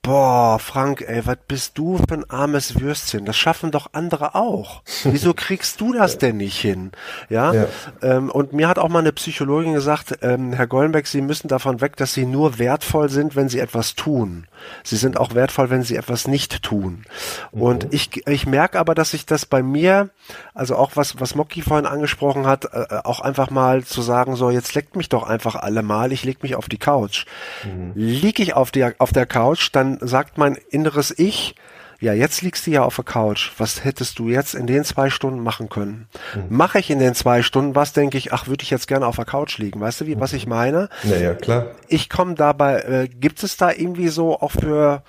Boah, Frank, ey, was bist du für ein armes Würstchen? Das schaffen doch andere auch. *laughs* Wieso kriegst du das denn nicht hin? Ja. ja. Ähm, und mir hat auch mal eine Psychologin gesagt, ähm, Herr Gollenbeck, Sie müssen davon weg, dass Sie nur wertvoll sind, wenn Sie etwas tun. Sie sind auch wertvoll, wenn Sie etwas nicht tun. Mhm. Und ich, ich merke aber, dass sich das bei mir, also auch was, was Mocky vorhin angesprochen hat, äh, auch einfach mal zu sagen, so, jetzt leckt mich doch einfach alle mal, ich leg mich auf die Couch. Mhm. Lieg ich auf der, auf der Couch, dann sagt mein inneres Ich, ja, jetzt liegst du ja auf der Couch. Was hättest du jetzt in den zwei Stunden machen können? Mhm. Mache ich in den zwei Stunden was, denke ich, ach, würde ich jetzt gerne auf der Couch liegen. Weißt du, wie, was ich meine? Naja, klar. Ich komme dabei, äh, gibt es da irgendwie so auch für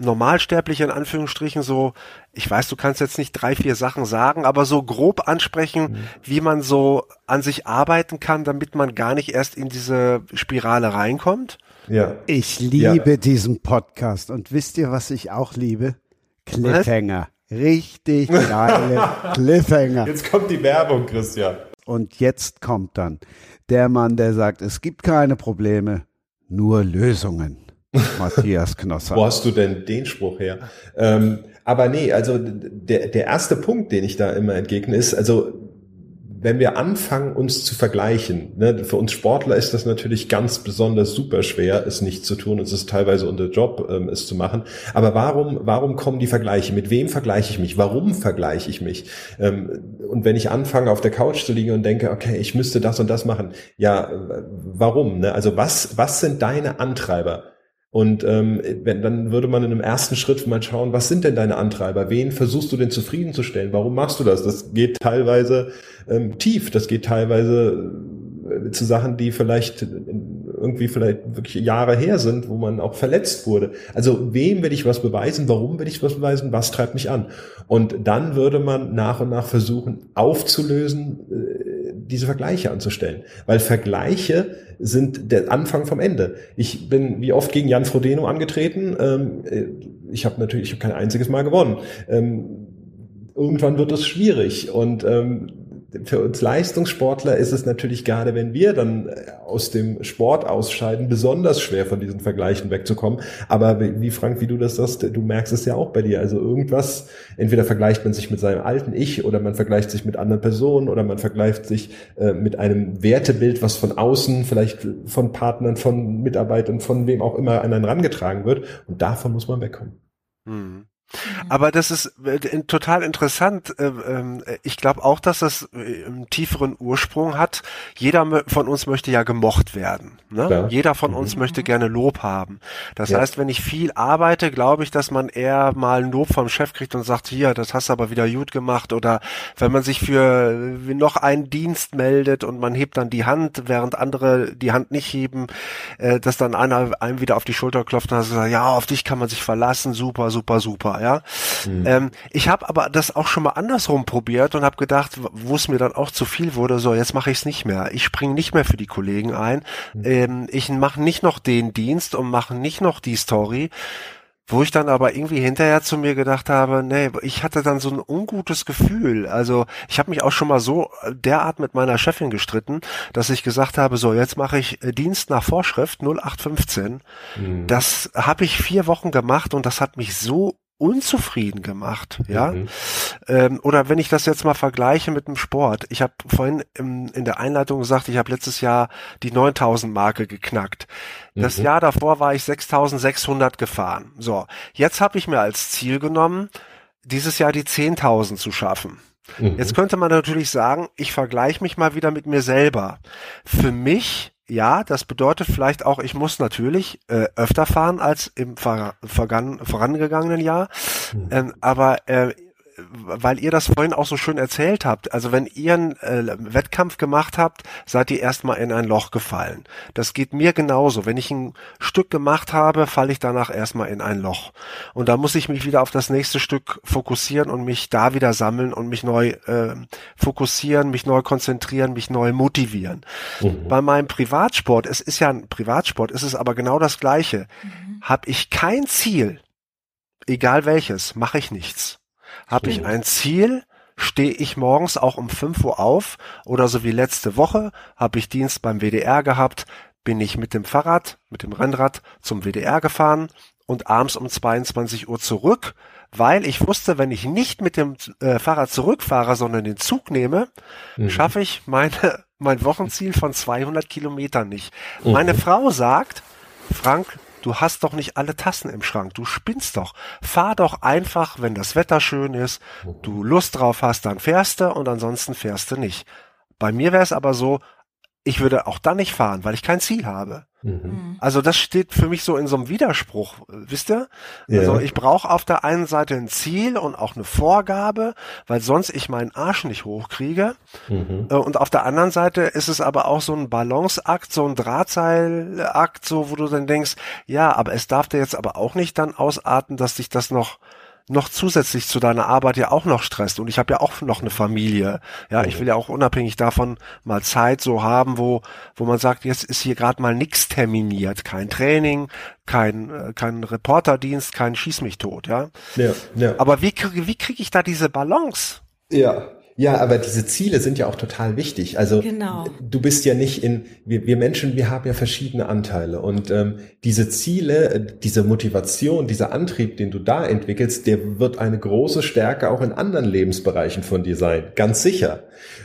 Normalsterbliche in Anführungsstrichen so, ich weiß, du kannst jetzt nicht drei, vier Sachen sagen, aber so grob ansprechen, mhm. wie man so an sich arbeiten kann, damit man gar nicht erst in diese Spirale reinkommt? Ja. Ich liebe ja. diesen Podcast. Und wisst ihr, was ich auch liebe? Cliffhanger. Was? Richtig *laughs* geile Cliffhanger. Jetzt kommt die Werbung, Christian. Und jetzt kommt dann der Mann, der sagt, es gibt keine Probleme, nur Lösungen. Matthias Knosser. Wo hast du denn den Spruch her? Ähm, aber nee, also der, der erste Punkt, den ich da immer entgegne, ist, also wenn wir anfangen, uns zu vergleichen, ne, für uns Sportler ist das natürlich ganz besonders super schwer, es nicht zu tun. Es ist teilweise unser Job, ähm, es zu machen. Aber warum, warum kommen die Vergleiche? Mit wem vergleiche ich mich? Warum vergleiche ich mich? Ähm, und wenn ich anfange, auf der Couch zu liegen und denke, okay, ich müsste das und das machen, ja, warum? Ne? Also was, was sind deine Antreiber? Und ähm, wenn, dann würde man in einem ersten Schritt mal schauen, was sind denn deine Antreiber? Wen versuchst du denn zufriedenzustellen? Warum machst du das? Das geht teilweise ähm, tief, das geht teilweise äh, zu Sachen, die vielleicht irgendwie vielleicht wirklich Jahre her sind, wo man auch verletzt wurde. Also wem will ich was beweisen? Warum will ich was beweisen? Was treibt mich an? Und dann würde man nach und nach versuchen aufzulösen, äh, diese Vergleiche anzustellen. Weil Vergleiche sind der Anfang vom Ende. Ich bin wie oft gegen Jan Frodeno angetreten. Ähm, äh, ich habe natürlich ich hab kein einziges Mal gewonnen. Ähm, irgendwann wird es schwierig und ähm, für uns Leistungssportler ist es natürlich gerade, wenn wir dann äh, aus dem Sport ausscheiden, besonders schwer von diesen Vergleichen wegzukommen. Aber wie Frank, wie du das sagst, du merkst es ja auch bei dir. Also irgendwas, entweder vergleicht man sich mit seinem alten Ich oder man vergleicht sich mit anderen Personen oder man vergleicht sich äh, mit einem Wertebild, was von außen, vielleicht von Partnern, von Mitarbeitern, von wem auch immer an einen rangetragen wird. Und davon muss man wegkommen. Mhm. Mhm. Aber das ist äh, total interessant. Äh, ähm, ich glaube auch, dass das äh, einen tieferen Ursprung hat. Jeder von uns möchte ja gemocht werden. Ne? Jeder von uns mhm. möchte gerne Lob haben. Das ja. heißt, wenn ich viel arbeite, glaube ich, dass man eher mal ein Lob vom Chef kriegt und sagt, hier, das hast du aber wieder gut gemacht. Oder wenn man sich für noch einen Dienst meldet und man hebt dann die Hand, während andere die Hand nicht heben, dass dann einer einem wieder auf die Schulter klopft und sagt, ja, auf dich kann man sich verlassen, super, super, super ja. Mhm. Ähm, ich habe aber das auch schon mal andersrum probiert und habe gedacht, wo es mir dann auch zu viel wurde, so jetzt mache ich es nicht mehr. Ich springe nicht mehr für die Kollegen ein. Mhm. Ähm, ich mache nicht noch den Dienst und mache nicht noch die Story. Wo ich dann aber irgendwie hinterher zu mir gedacht habe, nee, ich hatte dann so ein ungutes Gefühl. Also ich habe mich auch schon mal so derart mit meiner Chefin gestritten, dass ich gesagt habe, so jetzt mache ich äh, Dienst nach Vorschrift 0815. Mhm. Das habe ich vier Wochen gemacht und das hat mich so unzufrieden gemacht, ja. Mhm. Ähm, oder wenn ich das jetzt mal vergleiche mit dem Sport. Ich habe vorhin im, in der Einleitung gesagt, ich habe letztes Jahr die 9000 Marke geknackt. Das mhm. Jahr davor war ich 6600 gefahren. So, jetzt habe ich mir als Ziel genommen, dieses Jahr die 10.000 zu schaffen. Mhm. Jetzt könnte man natürlich sagen, ich vergleiche mich mal wieder mit mir selber. Für mich ja, das bedeutet vielleicht auch, ich muss natürlich äh, öfter fahren als im ver vorangegangenen Jahr. Mhm. Ähm, aber äh, weil ihr das vorhin auch so schön erzählt habt, also wenn ihr einen äh, Wettkampf gemacht habt, seid ihr erstmal in ein Loch gefallen. Das geht mir genauso. Wenn ich ein Stück gemacht habe, falle ich danach erstmal in ein Loch. Und da muss ich mich wieder auf das nächste Stück fokussieren und mich da wieder sammeln und mich neu äh, fokussieren, mich neu konzentrieren, mich neu motivieren. Mhm. Bei meinem Privatsport, es ist ja ein Privatsport, ist es aber genau das Gleiche. Mhm. Habe ich kein Ziel, egal welches, mache ich nichts. Habe ich ein Ziel, stehe ich morgens auch um 5 Uhr auf oder so wie letzte Woche habe ich Dienst beim WDR gehabt, bin ich mit dem Fahrrad, mit dem Rennrad zum WDR gefahren und abends um 22 Uhr zurück, weil ich wusste, wenn ich nicht mit dem äh, Fahrrad zurückfahre, sondern den Zug nehme, mhm. schaffe ich meine, mein Wochenziel von 200 Kilometern nicht. Mhm. Meine Frau sagt, Frank, Du hast doch nicht alle Tassen im Schrank. Du spinnst doch. Fahr doch einfach, wenn das Wetter schön ist, du Lust drauf hast, dann fährst du und ansonsten fährst du nicht. Bei mir wäre es aber so, ich würde auch dann nicht fahren, weil ich kein Ziel habe. Mhm. mhm. Also das steht für mich so in so einem Widerspruch, wisst ihr? Ja. Also ich brauche auf der einen Seite ein Ziel und auch eine Vorgabe, weil sonst ich meinen Arsch nicht hochkriege. Mhm. Äh, und auf der anderen Seite ist es aber auch so ein Balanceakt, so ein Drahtseilakt, so wo du dann denkst, ja, aber es darf dir jetzt aber auch nicht dann ausarten, dass dich das noch noch zusätzlich zu deiner Arbeit ja auch noch stresst. Und ich habe ja auch noch eine Familie. Ja, ich will ja auch unabhängig davon mal Zeit so haben, wo, wo man sagt, jetzt ist hier gerade mal nichts terminiert. Kein Training, kein, äh, kein Reporterdienst, kein Schieß mich tot, ja. ja, ja. Aber wie, wie kriege ich da diese Balance? Ja, Ja, aber diese Ziele sind ja auch total wichtig. Also Genau. du bist ja nicht in, wir, wir Menschen, wir haben ja verschiedene Anteile und ähm, diese Ziele, äh, diese Motivation, dieser Antrieb, den du da entwickelst, der wird eine große Stärke auch in anderen Lebensbereichen von dir sein, ganz sicher.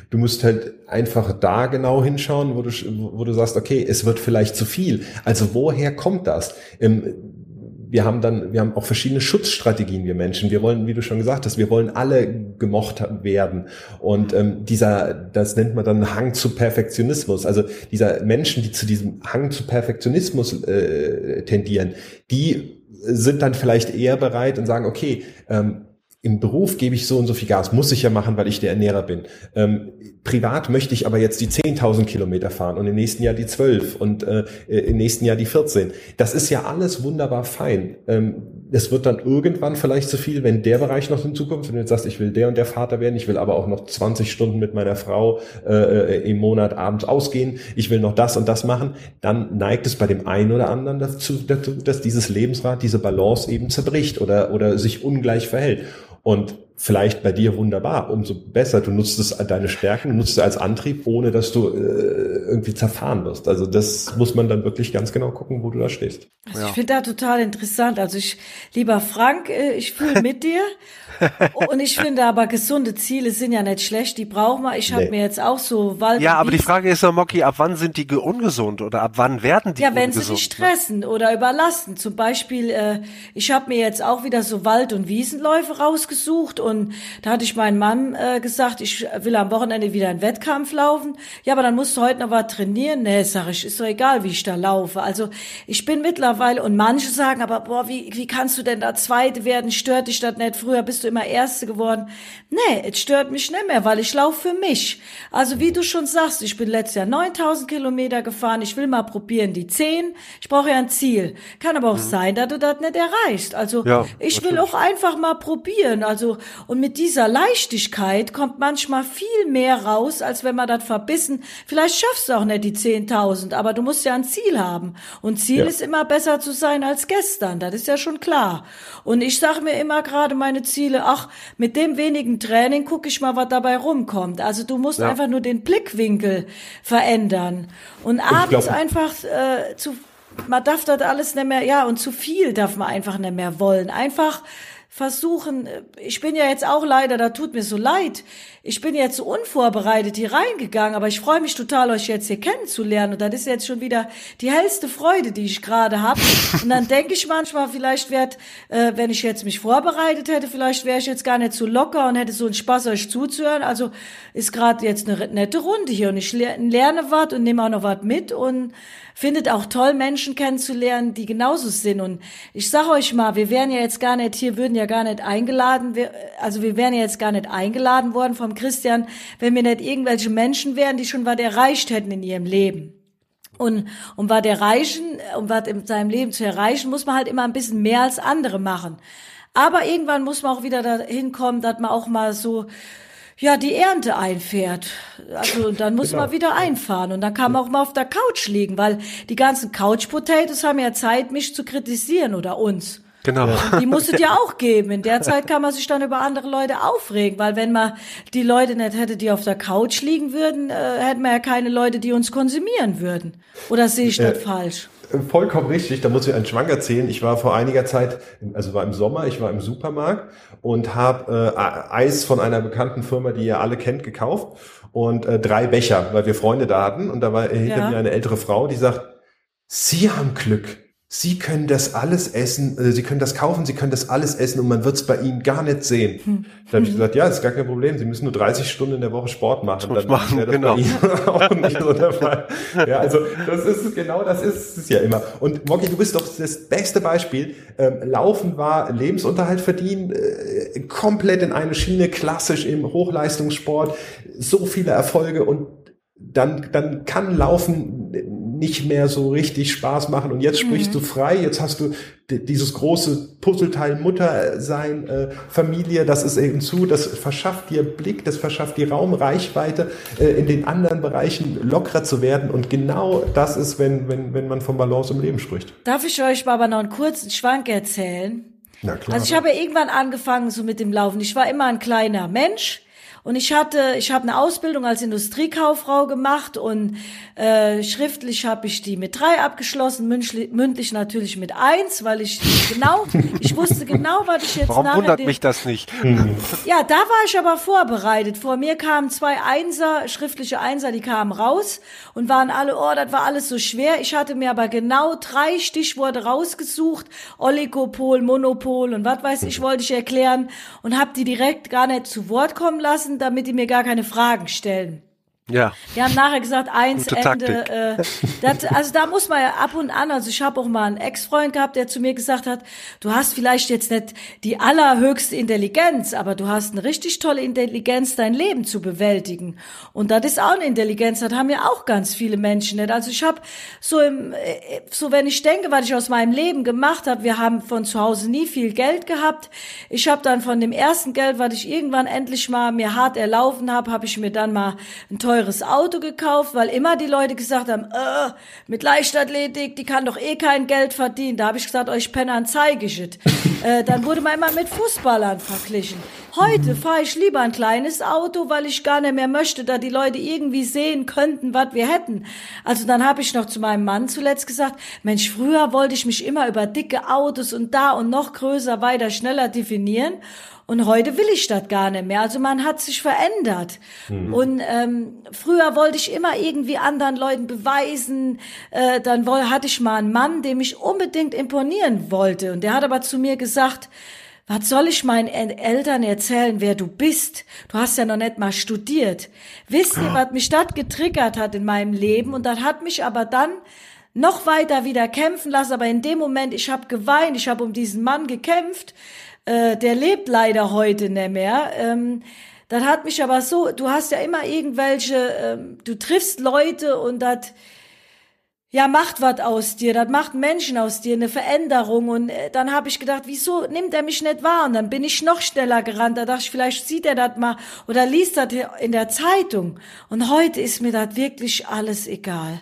Du musst halt einfach da genau hinschauen, wo du, wo du sagst, okay, es wird vielleicht zu viel. Also woher kommt das? Ähm, wir haben dann, wir haben auch verschiedene Schutzstrategien, wir Menschen. Wir wollen, wie du schon gesagt hast, wir wollen alle gemocht werden. Und ähm, dieser, das nennt man dann Hang zu Perfektionismus. Also dieser Menschen, die zu diesem Hang zu Perfektionismus äh, tendieren, die sind dann vielleicht eher bereit und sagen, okay, ähm, im Beruf gebe ich so und so viel Gas, muss ich ja machen, weil ich der Ernährer bin. Ähm, privat möchte ich aber jetzt die 10.000 Kilometer fahren und im nächsten Jahr die 12 und äh, im nächsten Jahr die 14. Das ist ja alles wunderbar fein. Ähm, es wird dann irgendwann vielleicht zu viel, wenn der Bereich noch hinzukommt, wenn du jetzt sagst, ich will der und der Vater werden, ich will aber auch noch 20 Stunden mit meiner Frau äh, im Monat abends ausgehen, ich will noch das und das machen, dann neigt es bei dem einen oder anderen dazu, dazu dass dieses Lebensrad, diese Balance eben zerbricht oder, oder sich ungleich verhält. Und vielleicht bei dir wunderbar, umso besser. Du nutzt es deine Stärken, du nutzt es als Antrieb, ohne dass du äh, irgendwie zerfahren wirst. Also das muss man dann wirklich ganz genau gucken, wo du da stehst. Also ja. Ich finde da total interessant. Also ich, lieber Frank, äh, ich fühle mit dir. *laughs* Und ich finde aber, gesunde Ziele sind ja nicht schlecht, die brauchen wir. Ich habe nee. mir jetzt auch so Wald. Ja, aber die Frage ist ja, Mocky, ab wann sind die ungesund oder ab wann werden die Ja, wenn ungesund, sie dich stressen ne? oder überlasten. Zum Beispiel, äh, ich habe mir jetzt auch wieder so Wald- und Wiesenläufe rausgesucht und da hatte ich meinem Mann äh, gesagt, ich will am Wochenende wieder einen Wettkampf laufen. Ja, aber dann musst du heute noch was trainieren. Nee, sag ich, ist doch egal, wie ich da laufe. Also ich bin mittlerweile, und manche sagen, aber boah, wie, wie kannst du denn da Zweite werden? Stört dich das nicht? Früher bist du immer Erste geworden. Nee, es stört mich nicht mehr, weil ich laufe für mich. Also wie du schon sagst, ich bin letztes Jahr 9000 Kilometer gefahren. Ich will mal probieren, die 10. Ich brauche ja ein Ziel. Kann aber auch mhm. sein, dass du das nicht erreichst. Also ja, ich will auch einfach mal probieren. Also, und mit dieser Leichtigkeit kommt manchmal viel mehr raus, als wenn man das verbissen. Vielleicht schaffst du auch nicht die 10.000, aber du musst ja ein Ziel haben. Und Ziel ja. ist immer besser zu sein als gestern. Das ist ja schon klar. Und ich sage mir immer gerade meine Ziele, ach, mit dem wenigen Training gucke ich mal, was dabei rumkommt. Also du musst ja. einfach nur den Blickwinkel verändern. Und abends einfach äh, zu, man darf das alles nicht mehr, ja, und zu viel darf man einfach nicht mehr wollen. Einfach versuchen, ich bin ja jetzt auch leider, da tut mir so leid, ich bin jetzt unvorbereitet hier reingegangen, aber ich freue mich total, euch jetzt hier kennenzulernen und das ist jetzt schon wieder die hellste Freude, die ich gerade habe. Und dann denke ich manchmal, vielleicht wäre, äh, wenn ich jetzt mich vorbereitet hätte, vielleicht wäre ich jetzt gar nicht so locker und hätte so einen Spaß, euch zuzuhören. Also ist gerade jetzt eine nette Runde hier und ich lerne was und nehme auch noch was mit und findet auch toll, Menschen kennenzulernen, die genauso sind. Und ich sage euch mal, wir wären ja jetzt gar nicht hier, würden ja gar nicht eingeladen, also wir wären ja jetzt gar nicht eingeladen worden vom Christian, wenn wir nicht irgendwelche Menschen wären, die schon was erreicht hätten in ihrem Leben. Und um was erreichen, um was in seinem Leben zu erreichen, muss man halt immer ein bisschen mehr als andere machen. Aber irgendwann muss man auch wieder dahin kommen, dass man auch mal so ja, die Ernte einfährt. Also dann muss genau. man wieder einfahren und dann kann man auch mal auf der Couch liegen, weil die ganzen Couch Potatoes haben ja Zeit, mich zu kritisieren oder uns. Genau. Die muss es ja auch geben. In der Zeit kann man sich dann über andere Leute aufregen, weil wenn man die Leute nicht hätte, die auf der Couch liegen würden, äh, hätten wir ja keine Leute, die uns konsumieren würden. Oder sehe ich das äh, falsch? Vollkommen richtig, da muss ich einen Schwank erzählen. Ich war vor einiger Zeit, also war im Sommer, ich war im Supermarkt und habe äh, Eis von einer bekannten Firma, die ihr alle kennt, gekauft und äh, drei Becher, weil wir Freunde da hatten und da war hinter ja. mir eine ältere Frau, die sagt, Sie haben Glück. Sie können das alles essen, äh, Sie können das kaufen, Sie können das alles essen und man wird es bei Ihnen gar nicht sehen. Hm. Da habe ich gesagt, ja, ist gar kein Problem. Sie müssen nur 30 Stunden in der Woche Sport machen. Sport dann machen, das genau. bei Ihnen *laughs* auch nicht *laughs* so der Fall. Ja, also das ist genau das ist es ja immer. Und Moki, du bist doch das beste Beispiel. Ähm, Laufen war Lebensunterhalt verdienen, äh, komplett in eine Schiene, klassisch im Hochleistungssport, so viele Erfolge und dann, dann kann Laufen nicht mehr so richtig Spaß machen und jetzt sprichst mhm. du frei, jetzt hast du dieses große Puzzleteil Mutter sein, äh, Familie, das ist eben zu, das verschafft dir Blick, das verschafft dir Raum, Reichweite, äh, in den anderen Bereichen lockerer zu werden und genau das ist, wenn, wenn, wenn man von Balance im Leben spricht. Darf ich euch mal aber noch einen kurzen Schwank erzählen? Na klar. Also ich habe ja irgendwann angefangen so mit dem Laufen. Ich war immer ein kleiner Mensch Und ich hatte, ich habe eine Ausbildung als Industriekauffrau gemacht und äh, schriftlich habe ich die mit drei abgeschlossen, mündlich, mündlich natürlich mit eins, weil ich genau, ich wusste genau, was ich jetzt Warum wundert mich das nicht? ja, da war ich aber vorbereitet. Vor mir kamen zwei Einser, schriftliche Einser, die kamen raus und waren alle, oh, das war alles so schwer. Ich hatte mir aber genau drei Stichworte rausgesucht. Oligopol, Monopol und was weiß ich, wollte ich erklären und habe die direkt gar nicht zu Wort kommen lassen, damit die mir gar keine Fragen stellen. Ja. Die haben nachher gesagt, eins, Gute Ende. Äh, das, also da muss man ja ab und an, also ich habe auch mal einen Ex-Freund gehabt, der zu mir gesagt hat, du hast vielleicht jetzt nicht die allerhöchste Intelligenz, aber du hast eine richtig tolle Intelligenz, dein Leben zu bewältigen. Und das ist auch eine Intelligenz, das haben ja auch ganz viele Menschen nicht. Also ich habe so im, äh, so wenn ich denke, was ich aus meinem Leben gemacht habe, wir haben von zu Hause nie viel Geld gehabt. Ich habe dann von dem ersten Geld, was ich irgendwann endlich mal mir hart erlaufen habe, habe ich mir dann mal ein teures Auto gekauft, weil immer die Leute gesagt haben, äh, mit Leichtathletik, die kann doch eh kein Geld verdienen. Da habe ich gesagt, euch Pennern zeige ich es. äh, dann wurde man immer mit Fußballern verglichen. Heute fahre ich lieber ein kleines Auto, weil ich gar nicht mehr möchte, da die Leute irgendwie sehen könnten, was wir hätten. Also dann habe ich noch zu meinem Mann zuletzt gesagt, Mensch, früher wollte ich mich immer über dicke Autos und da und noch größer, weiter, schneller definieren. Und heute will ich das gar nicht mehr. Also man hat sich verändert. Und ähm, früher wollte ich immer irgendwie anderen Leuten beweisen. Äh, dann woll, hatte ich mal einen Mann, dem ich unbedingt imponieren wollte. Und der hat aber zu mir gesagt, was soll ich meinen El- Eltern erzählen, wer du bist? Du hast ja noch nicht mal studiert. Wisst ihr, was mich das getriggert hat in meinem Leben? Und das hat mich aber dann noch weiter wieder kämpfen lassen. Aber in dem Moment, ich habe geweint, ich habe um diesen Mann gekämpft. Äh, der lebt leider heute nicht mehr. Ähm, das hat mich aber so, du hast ja immer irgendwelche, ähm, du triffst Leute und das ja, macht was aus dir, das macht Menschen aus dir, eine Veränderung. Und äh, dann habe ich gedacht, wieso nimmt er mich nicht wahr? Und dann bin ich noch schneller gerannt. Da dachte ich, vielleicht sieht er das mal oder liest das in der Zeitung. Und heute ist mir das wirklich alles egal.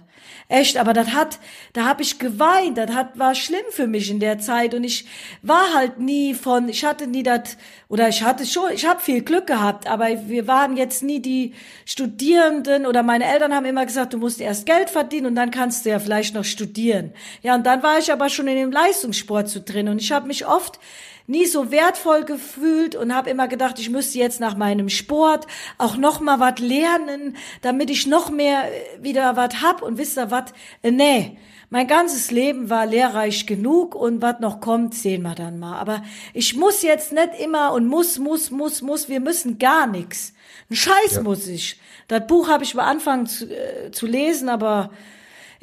Echt, aber das hat, da habe ich geweint, das hat, war schlimm für mich in der Zeit und ich war halt nie von, ich hatte nie das, oder ich hatte schon, ich habe viel Glück gehabt, aber wir waren jetzt nie die Studierenden oder meine Eltern haben immer gesagt, du musst erst Geld verdienen und dann kannst du ja vielleicht noch studieren. Ja, und dann war ich aber schon in dem Leistungssport so drin und ich habe mich oft nie so wertvoll gefühlt und habe immer gedacht, ich müsste jetzt nach meinem Sport auch noch mal was lernen, damit ich noch mehr äh, wieder was hab und wisst ihr was? Äh, nee, mein ganzes Leben war lehrreich genug und was noch kommt, sehen wir dann mal. Aber ich muss jetzt nicht immer und muss, muss, muss, muss, wir müssen gar nichts. Ein Scheiß muss ich. Das Buch habe ich mal angefangen zu, äh, zu lesen, aber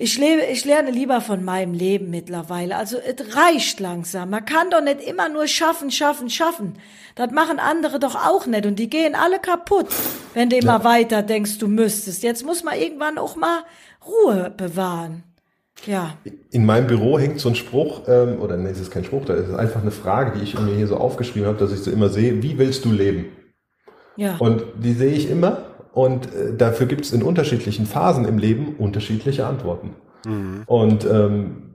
ich lebe, ich lerne lieber von meinem Leben mittlerweile. Also es reicht langsam. Man kann doch nicht immer nur schaffen, schaffen, schaffen. Das machen andere doch auch nicht und die gehen alle kaputt, wenn du immer weiter denkst, du müsstest. Jetzt muss man irgendwann auch mal Ruhe bewahren. Ja. In meinem Büro hängt so ein Spruch, ähm, oder nee, es ist kein Spruch, da ist einfach eine Frage, die ich mir hier so aufgeschrieben habe, dass ich so immer sehe, wie willst du leben? Ja. Und die sehe ich immer und äh, dafür gibt es in unterschiedlichen Phasen im Leben unterschiedliche Antworten. Und ähm,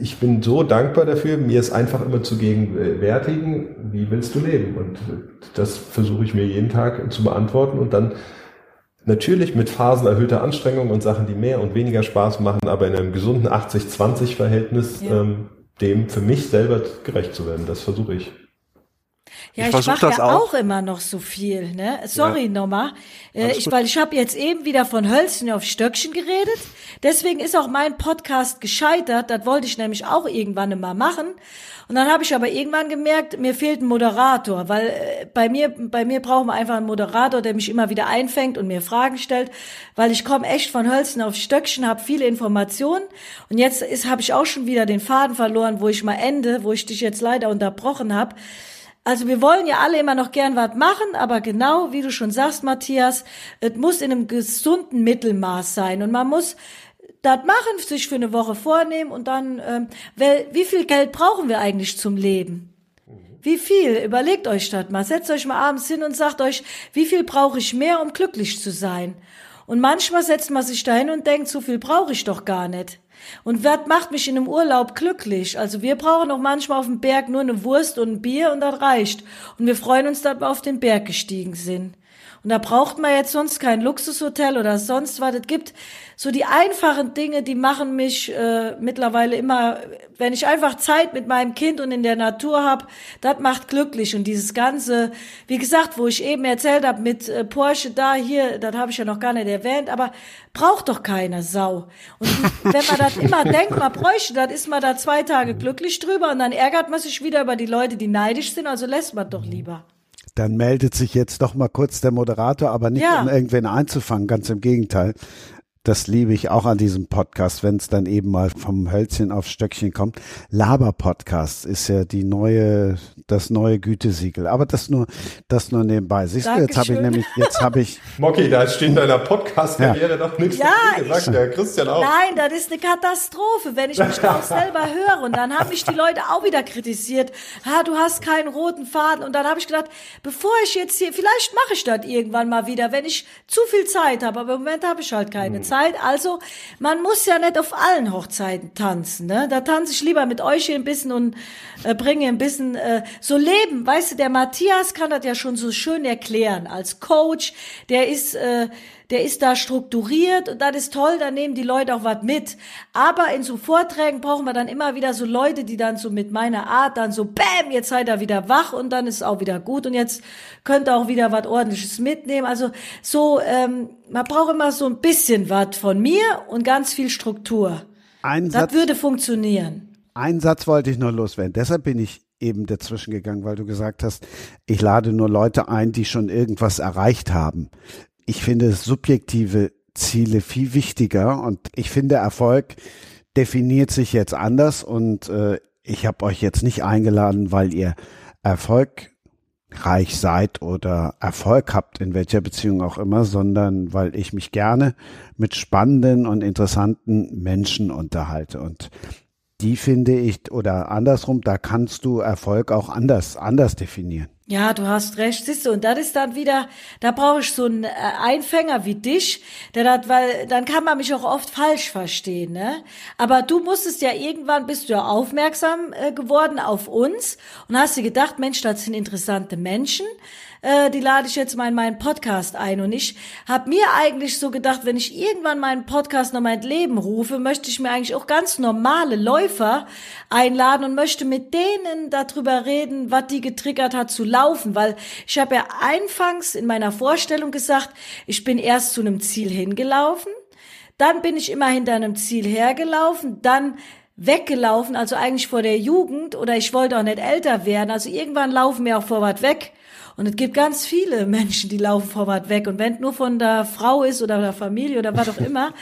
ich bin so dankbar dafür, mir es einfach immer zu gegenwärtigen, wie willst du leben? Und äh, das versuche ich mir jeden Tag zu beantworten und dann natürlich mit Phasen erhöhter Anstrengung und Sachen, die mehr und weniger Spaß machen, aber in einem gesunden 80-20-Verhältnis Ja. ähm, dem für mich selber gerecht zu werden. Das versuche ich. Ja, Ich ich, mache das ja auch. auch. immer noch so viel, ne? Sorry nochmal. Äh, ich, weil ich habe jetzt eben wieder von Hölzchen auf Stöckchen geredet. Deswegen ist auch mein Podcast gescheitert. Das wollte ich nämlich auch irgendwann mal machen. Und dann habe ich aber irgendwann gemerkt, mir fehlt ein Moderator, weil äh, bei mir bei mir brauchen wir einfach einen Moderator, der mich immer wieder einfängt und mir Fragen stellt, weil ich komme echt von Hölzchen auf Stöckchen, habe viele Informationen und jetzt ist habe ich auch schon wieder den Faden verloren, wo ich mal ende, wo ich dich jetzt leider unterbrochen habe. Also wir wollen ja alle immer noch gern was machen, aber genau wie du schon sagst, Matthias, es muss in einem gesunden Mittelmaß sein und man muss das machen, sich für eine Woche vornehmen und dann, ähm, weil, wie viel Geld brauchen wir eigentlich zum Leben? Wie viel? Überlegt euch das mal. Setzt euch mal abends hin und sagt euch, wie viel brauche ich mehr, um glücklich zu sein? Und manchmal setzt man sich dahin und denkt, so viel brauche ich doch gar nicht. Und was macht mich in einem Urlaub glücklich? Also wir brauchen auch manchmal auf dem Berg nur eine Wurst und ein Bier und das reicht. Und wir freuen uns, dass wir auf den Berg gestiegen sind. Und da braucht man jetzt sonst kein Luxushotel oder sonst was. Es gibt so die einfachen Dinge, die machen mich äh, mittlerweile immer, wenn ich einfach Zeit mit meinem Kind und in der Natur hab, das macht glücklich. Und dieses Ganze, wie gesagt, wo ich eben erzählt habe mit äh, Porsche da, hier, das habe ich ja noch gar nicht erwähnt, aber braucht doch keine Sau. Und *laughs* wenn man das immer denkt, man bräuchte, dann ist man da zwei Tage glücklich drüber und dann ärgert man sich wieder über die Leute, die neidisch sind, also lässt man doch lieber. Dann meldet sich jetzt doch mal kurz der Moderator, aber nicht Ja. um irgendwen einzufangen, ganz im Gegenteil. Das liebe ich auch an diesem Podcast, wenn es dann eben mal vom Hölzchen aufs Stöckchen kommt. Laber-Podcast ist ja die neue, das neue Gütesiegel. Aber das nur, das nur nebenbei. Siehst du, jetzt habe ich Dankeschön. nämlich, jetzt habe ich, *laughs* Mocky, da steht in deiner Podcast-Karriere doch nichts Ja, dagegen, sagt der Christian auch. Nein, das ist eine Katastrophe, wenn ich mich da auch selber höre. Und dann haben mich die Leute auch wieder kritisiert. Ha, du hast keinen roten Faden. Und dann habe ich gedacht, bevor ich jetzt hier, vielleicht mache ich das irgendwann mal wieder, wenn ich zu viel Zeit habe. Aber im Moment habe ich halt keine Zeit. Also man muss ja nicht auf allen Hochzeiten tanzen. Ne? Da tanze ich lieber mit euch hier ein bisschen und äh, bringe ein bisschen äh, so Leben. Weißt du, der Matthias kann das ja schon so schön erklären als Coach. Der ist äh, der ist da strukturiert und das ist toll, da nehmen die Leute auch was mit. Aber in so Vorträgen brauchen wir dann immer wieder so Leute, die dann so mit meiner Art dann so, bäm, jetzt seid ihr wieder wach und dann ist es auch wieder gut und jetzt könnt ihr auch wieder was ordentliches mitnehmen. Also so, ähm, man braucht immer so ein bisschen was von mir und ganz viel Struktur. ein Das Satz, würde funktionieren. einen Satz wollte ich nur loswerden. Deshalb bin ich eben dazwischen gegangen, weil du gesagt hast, ich lade nur Leute ein, die schon irgendwas erreicht haben. Ich finde subjektive Ziele viel wichtiger und ich finde Erfolg definiert sich jetzt anders und äh, ich habe euch jetzt nicht eingeladen, weil ihr erfolgreich seid oder Erfolg habt in welcher Beziehung auch immer, sondern weil ich mich gerne mit spannenden und interessanten Menschen unterhalte und die finde ich, oder andersrum, da kannst du Erfolg auch anders, anders definieren. Ja, du hast recht, siehst du, und das ist dann wieder, da brauche ich so einen äh, Einfänger wie dich, der das, weil dann kann man mich auch oft falsch verstehen, ne? Aber du musstest ja irgendwann bist du ja aufmerksam äh, geworden auf uns und hast dir gedacht, Mensch, das sind interessante Menschen, äh, die lade ich jetzt mal in meinen Podcast ein. Und ich habe mir eigentlich so gedacht, wenn ich irgendwann meinen Podcast noch mal ins Leben rufe, möchte ich mir eigentlich auch ganz normale Läufer einladen und möchte mit denen darüber reden, was die getriggert hat zu laufen, weil ich habe ja anfangs in meiner Vorstellung gesagt, ich bin erst zu einem Ziel hingelaufen, dann bin ich immer hinter einem Ziel hergelaufen, dann weggelaufen, also eigentlich vor der Jugend oder ich wollte auch nicht älter werden, also irgendwann laufen wir auch vorwärts weg. Und es gibt ganz viele Menschen, die laufen vorwärts weg. Und wenn es nur von der Frau ist oder der Familie oder was auch immer.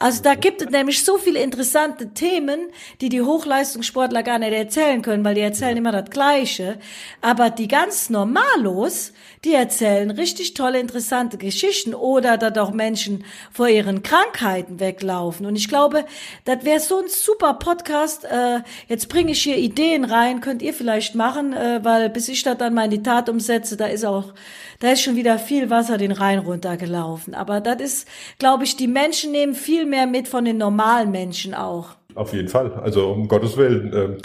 Also da gibt es nämlich so viele interessante Themen, die die Hochleistungssportler gar nicht erzählen können, weil die erzählen immer das Gleiche. Aber die ganz normalos, die erzählen richtig tolle, interessante Geschichten oder dass auch Menschen vor ihren Krankheiten weglaufen. Und ich glaube, das wäre so ein super Podcast. Äh, jetzt bringe ich hier Ideen rein, könnt ihr vielleicht machen, äh, weil bis ich das dann mal in die Tat umsetze, da ist auch, da ist schon wieder viel Wasser den Rhein runtergelaufen. Aber das ist, glaube ich, die Menschen nehmen viel mehr mit von den normalen Menschen auch. Auf jeden Fall. Also um Gottes Willen. Ähm,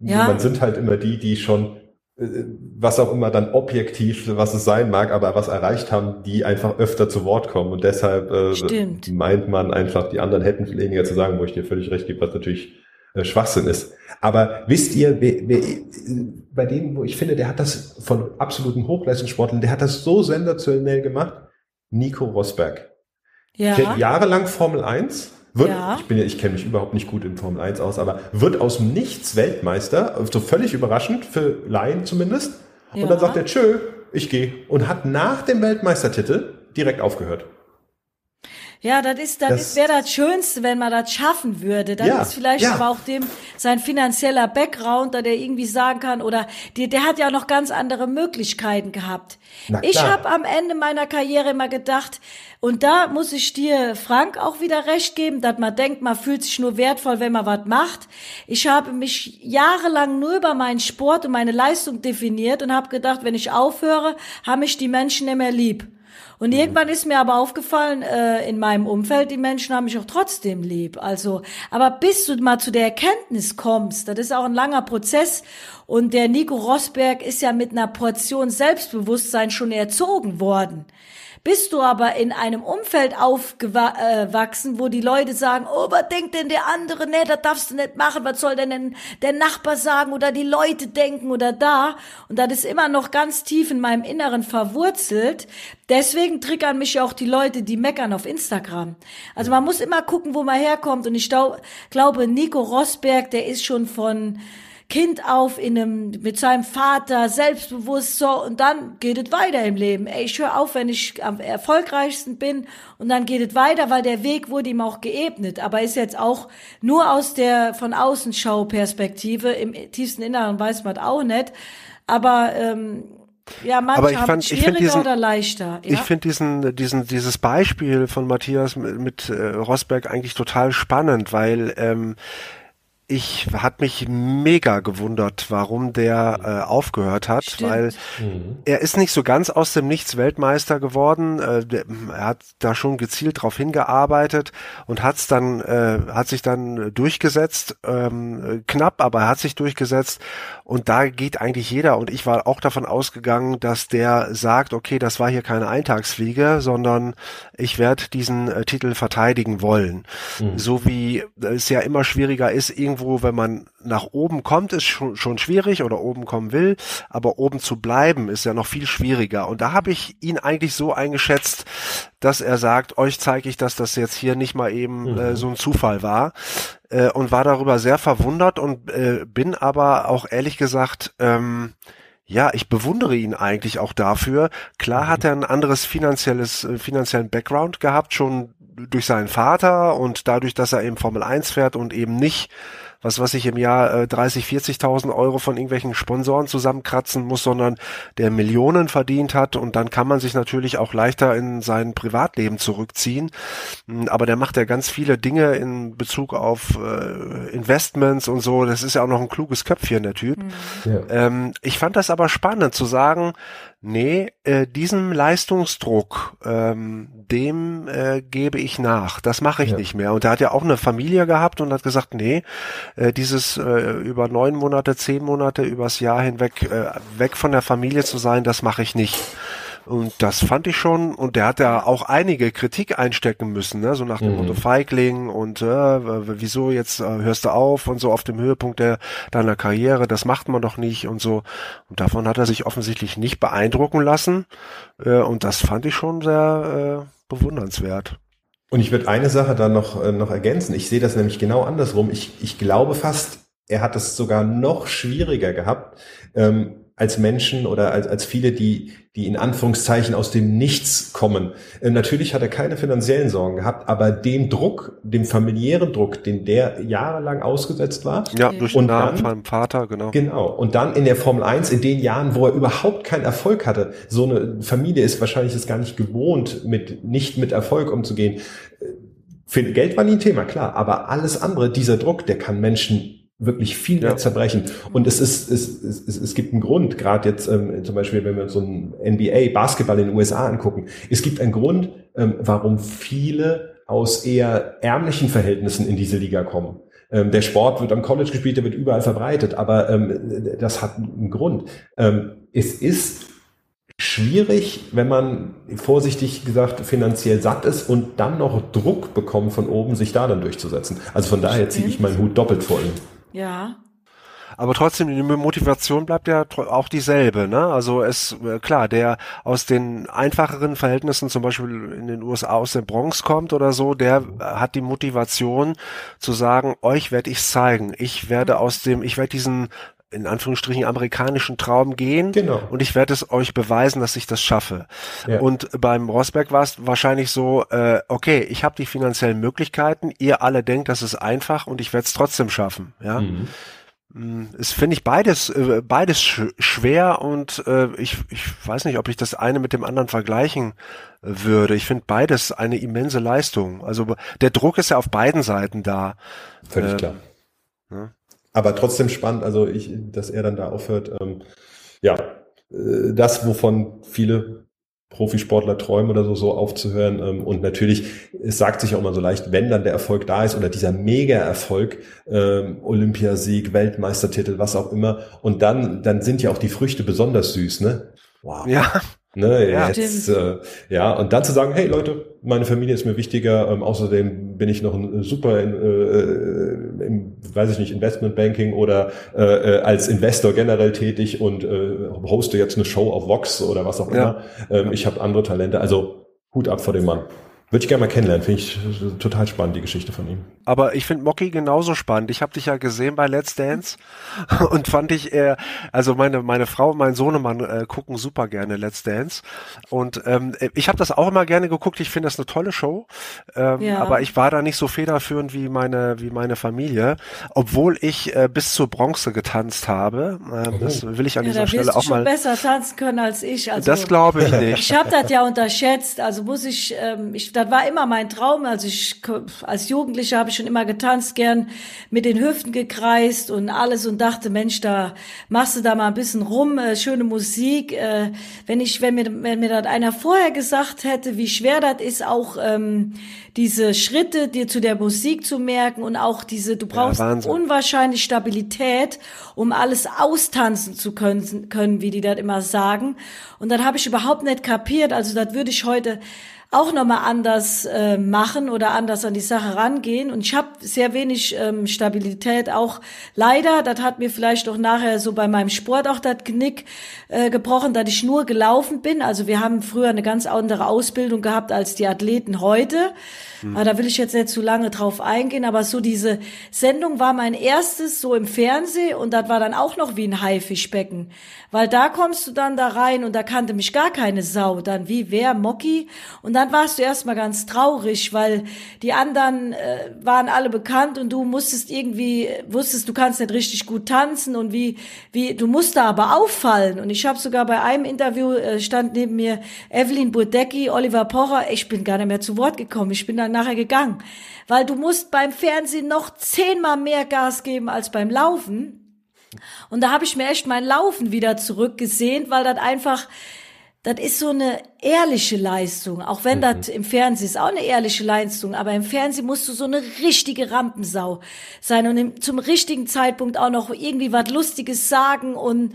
Ja. Man sind halt immer die, die schon, was auch immer dann objektiv, was es sein mag, aber was erreicht haben, die einfach öfter zu Wort kommen. Und deshalb äh, Stimmt. meint man einfach, die anderen hätten viel weniger zu sagen, wo ich dir völlig recht gebe, was natürlich äh, Schwachsinn ist. Aber wisst ihr, wer, wer, bei dem, wo ich finde, der hat das von absoluten Hochleistungssportlern, der hat das so sensationell gemacht, Nico Rosberg. Ja. Fährt jahrelang Formel 1. Wird, Ja. ich bin ja, ich kenne mich überhaupt nicht gut in Formel 1 aus, aber wird aus dem Nichts Weltmeister, so völlig überraschend, für Laien zumindest. Und Ja. dann sagt er, tschö, ich gehe. Und hat nach dem Weltmeistertitel direkt aufgehört. Ja, das ist, das, Das- ist, wäre das Schönste, wenn man das schaffen würde. Dann Ja, ist vielleicht ja. aber auch dem sein finanzieller Background, da der irgendwie sagen kann, oder die, der hat ja noch ganz andere Möglichkeiten gehabt. Ich habe am Ende meiner Karriere immer gedacht, und da muss ich dir, Frank, auch wieder recht geben, dass man denkt, man fühlt sich nur wertvoll, wenn man was macht. Ich habe mich jahrelang nur über meinen Sport und meine Leistung definiert und habe gedacht, wenn ich aufhöre, haben mich die Menschen nicht mehr lieb. Und irgendwann ist mir aber aufgefallen, äh, in meinem Umfeld, die Menschen haben mich auch trotzdem lieb. Also, aber bis du mal zu der Erkenntnis kommst, das ist auch ein langer Prozess. Und der Nico Rosberg ist ja mit einer Portion Selbstbewusstsein schon erzogen worden. Bist du aber in einem Umfeld aufgewachsen, wo die Leute sagen, oh, was denkt denn der andere? Nee, das darfst du nicht machen. Was soll denn der Nachbar sagen oder die Leute denken oder da? Und das ist immer noch ganz tief in meinem Inneren verwurzelt. Deswegen triggern mich auch die Leute, die meckern auf Instagram. Also man muss immer gucken, wo man herkommt. Und ich glaube, Nico Rosberg, der ist schon von Kind auf in einem, mit seinem Vater, selbstbewusst so, und dann geht es weiter im Leben. Ey, ich höre auf, wenn ich am erfolgreichsten bin, und dann geht es weiter, weil der Weg wurde ihm auch geebnet. Aber ist jetzt auch nur aus der von Außenschau-Perspektive, im tiefsten Inneren weiß man auch nicht. Aber ähm, ja, manche aber ich fand, schwieriger ich find diesen, oder leichter. Ja? Ich finde diesen, diesen, dieses Beispiel von Matthias mit, mit äh, Rosberg eigentlich total spannend, weil ähm, ich hat mich mega gewundert, warum der äh, aufgehört hat, Stimmt. weil mhm. er ist nicht so ganz aus dem Nichts Weltmeister geworden. Äh, der, er hat da schon gezielt drauf hingearbeitet und hat's dann äh, hat sich dann durchgesetzt, ähm, knapp, aber er hat sich durchgesetzt und da geht eigentlich jeder und ich war auch davon ausgegangen, dass der sagt, okay, das war hier keine Eintagsfliege, sondern ich werde diesen äh, Titel verteidigen wollen. Mhm. So wie es ja immer schwieriger ist, irgendwie irgendwo, wenn man nach oben kommt, ist schon, schon schwierig oder oben kommen will, aber oben zu bleiben ist ja noch viel schwieriger. Und da habe ich ihn eigentlich so eingeschätzt, dass er sagt, euch zeige ich, dass das jetzt hier nicht mal eben äh, mhm. äh, so ein Zufall war äh, und war darüber sehr verwundert und äh, bin aber auch ehrlich gesagt, ähm, ja, ich bewundere ihn eigentlich auch dafür. Klar mhm. hat er ein anderes finanzielles, äh, finanziellen Background gehabt, schon durch seinen Vater und dadurch, dass er eben Formel 1 fährt und eben nicht was was ich im Jahr äh, 30, 40.000 Euro von irgendwelchen Sponsoren zusammenkratzen muss, sondern der Millionen verdient hat und dann kann man sich natürlich auch leichter in sein Privatleben zurückziehen. Hm, aber der macht ja ganz viele Dinge in Bezug auf äh, Investments und so. Das ist ja auch noch ein kluges Köpfchen, der Typ. Mhm. Ja. Ähm, ich fand das aber spannend zu sagen, nee, äh, diesem Leistungsdruck, ähm, dem äh, gebe ich nach. Das mache ich ja. nicht mehr. Und er hat ja auch eine Familie gehabt und hat gesagt, nee, äh, dieses äh, über neun Monate, zehn Monate, übers Jahr hinweg äh, weg von der Familie zu sein, das mache ich nicht. Und das fand ich schon, und der hat ja auch einige Kritik einstecken müssen, ne? so nach dem mhm. Motto Feigling und äh, wieso jetzt äh, hörst du auf und so auf dem Höhepunkt der, deiner Karriere, das macht man doch nicht und so. Und davon hat er sich offensichtlich nicht beeindrucken lassen. Äh, und das fand ich schon sehr äh, bewundernswert. Und ich würde eine Sache da noch, äh, noch ergänzen. Ich sehe das nämlich genau andersrum. Ich, ich glaube fast, er hat es sogar noch schwieriger gehabt, ähm, als Menschen oder als, als viele, die, die in Anführungszeichen aus dem Nichts kommen. Äh, natürlich hat er keine finanziellen Sorgen gehabt, aber dem Druck, dem familiären Druck, den der jahrelang ausgesetzt war. Ja, durch den Namen von seinem Vater, genau. Genau. Und dann in der Formel 1, in den Jahren, wo er überhaupt keinen Erfolg hatte. So eine Familie ist wahrscheinlich es gar nicht gewohnt, mit, nicht mit Erfolg umzugehen. Für Geld war nie ein Thema, klar, aber alles andere, dieser Druck, der kann Menschen wirklich viel mehr ja. zerbrechen. Und es ist, es, es, es, es gibt einen Grund, gerade jetzt ähm, zum Beispiel, wenn wir uns so ein NBA, Basketball in den USA angucken, es gibt einen Grund, ähm, warum viele aus eher ärmlichen Verhältnissen in diese Liga kommen. Ähm, der Sport wird am College gespielt, der wird überall verbreitet, aber ähm, das hat einen Grund. Ähm, es ist schwierig, wenn man vorsichtig gesagt finanziell satt ist und dann noch Druck bekommt von oben, sich da dann durchzusetzen. Also von daher ziehe ich meinen Hut doppelt vor ihm. Ja. Aber trotzdem, die Motivation bleibt ja auch dieselbe, ne? Also es, äh, klar, der aus den einfacheren Verhältnissen, zum Beispiel in den USA aus der Bronx kommt oder so, der hat die Motivation zu sagen, euch werde ich zeigen. Ich werde mhm. aus dem, ich werde diesen in Anführungsstrichen amerikanischen Traum gehen genau. und ich werde es euch beweisen, dass ich das schaffe. Ja. Und beim Rosberg war es wahrscheinlich so, äh, okay, ich habe die finanziellen Möglichkeiten, ihr alle denkt, das ist einfach und ich werde es trotzdem schaffen. Ja. Mhm. Mm, es finde ich beides äh, beides sch schwer und äh, ich, ich weiß nicht, ob ich das eine mit dem anderen vergleichen würde. Ich finde beides eine immense Leistung. Also der Druck ist ja auf beiden Seiten da. Völlig äh, klar. Ja aber trotzdem spannend, also ich, dass er dann da aufhört. Ähm, ja, äh, das, wovon viele Profisportler träumen oder so, so aufzuhören. Ähm, und natürlich, es sagt sich auch immer so leicht, wenn dann der Erfolg da ist oder dieser Mega-Erfolg, ähm, Olympiasieg, Weltmeistertitel, was auch immer. Und dann, dann sind ja auch die Früchte besonders süß, ne? Wow. Ja, Ne, ja, jetzt, äh, ja, und dann zu sagen, hey Leute, meine Familie ist mir wichtiger, ähm, außerdem bin ich noch ein super, in, äh, im, weiß ich nicht, Investmentbanking oder äh, äh, als Investor generell tätig und äh, hoste jetzt eine Show auf Vox oder was auch immer. Ja. Ähm, ich habe andere Talente, also Hut ab vor dem Mann. Würde ich gerne mal kennenlernen, finde ich total spannend, die Geschichte von ihm. Aber ich finde Mocky genauso spannend. Ich habe dich ja gesehen bei Let's Dance *laughs* und fand ich, äh, also meine meine Frau und mein Sohnemann äh, gucken super gerne Let's Dance und ähm, ich habe das auch immer gerne geguckt. Ich finde das eine tolle Show, ähm, ja. aber ich war da nicht so federführend wie meine wie meine Familie, obwohl ich äh, bis zur Bronze getanzt habe. Äh, oh. Das will ich an ja, dieser Stelle auch mal. besser tanzen können als ich. Also, das glaube ich *laughs* nicht. Ich habe das ja unterschätzt. Also muss ich, ähm, ich das war immer mein Traum. Also ich als Jugendliche habe ich schon immer getanzt, gern mit den Hüften gekreist und alles und dachte, Mensch, da machst du da mal ein bisschen rum, äh, schöne Musik. Äh, wenn ich, wenn mir, wenn mir das einer vorher gesagt hätte, wie schwer das ist, auch ähm, diese Schritte dir zu der Musik zu merken und auch diese, du brauchst ja, unwahrscheinlich Stabilität, um alles austanzen zu können, können, wie die das immer sagen. Und dann habe ich überhaupt nicht kapiert. Also das würde ich heute auch nochmal anders äh, machen oder anders an die Sache rangehen. Und ich habe sehr wenig ähm, Stabilität auch leider. Das hat mir vielleicht auch nachher so bei meinem Sport auch das Knick äh, gebrochen, dass ich nur gelaufen bin. Also wir haben früher eine ganz andere Ausbildung gehabt als die Athleten heute. Mhm. Aber da will ich jetzt nicht zu lange drauf eingehen. Aber so diese Sendung war mein erstes so im Fernsehen und das war dann auch noch wie ein Haifischbecken. Weil da kommst du dann da rein und da kannte mich gar keine Sau. Dann wie wer, Mocky. Und dann warst du erstmal ganz traurig, weil die anderen äh, waren alle bekannt und du musstest irgendwie, wusstest, du kannst nicht richtig gut tanzen und wie, wie, du musst da aber auffallen. Und ich habe sogar bei einem Interview, äh, stand neben mir Evelyn Burdecki, Oliver Pocher, ich bin gar nicht mehr zu Wort gekommen, ich bin dann nachher gegangen. Weil du musst beim Fernsehen noch zehnmal mehr Gas geben als beim Laufen. Und da habe ich mir echt mein Laufen wieder zurückgesehnt, weil das einfach, das ist so eine ehrliche Leistung. Auch wenn mhm. das im Fernsehen ist auch eine ehrliche Leistung, aber im Fernsehen musst du so eine richtige Rampensau sein und im, zum richtigen Zeitpunkt auch noch irgendwie was Lustiges sagen und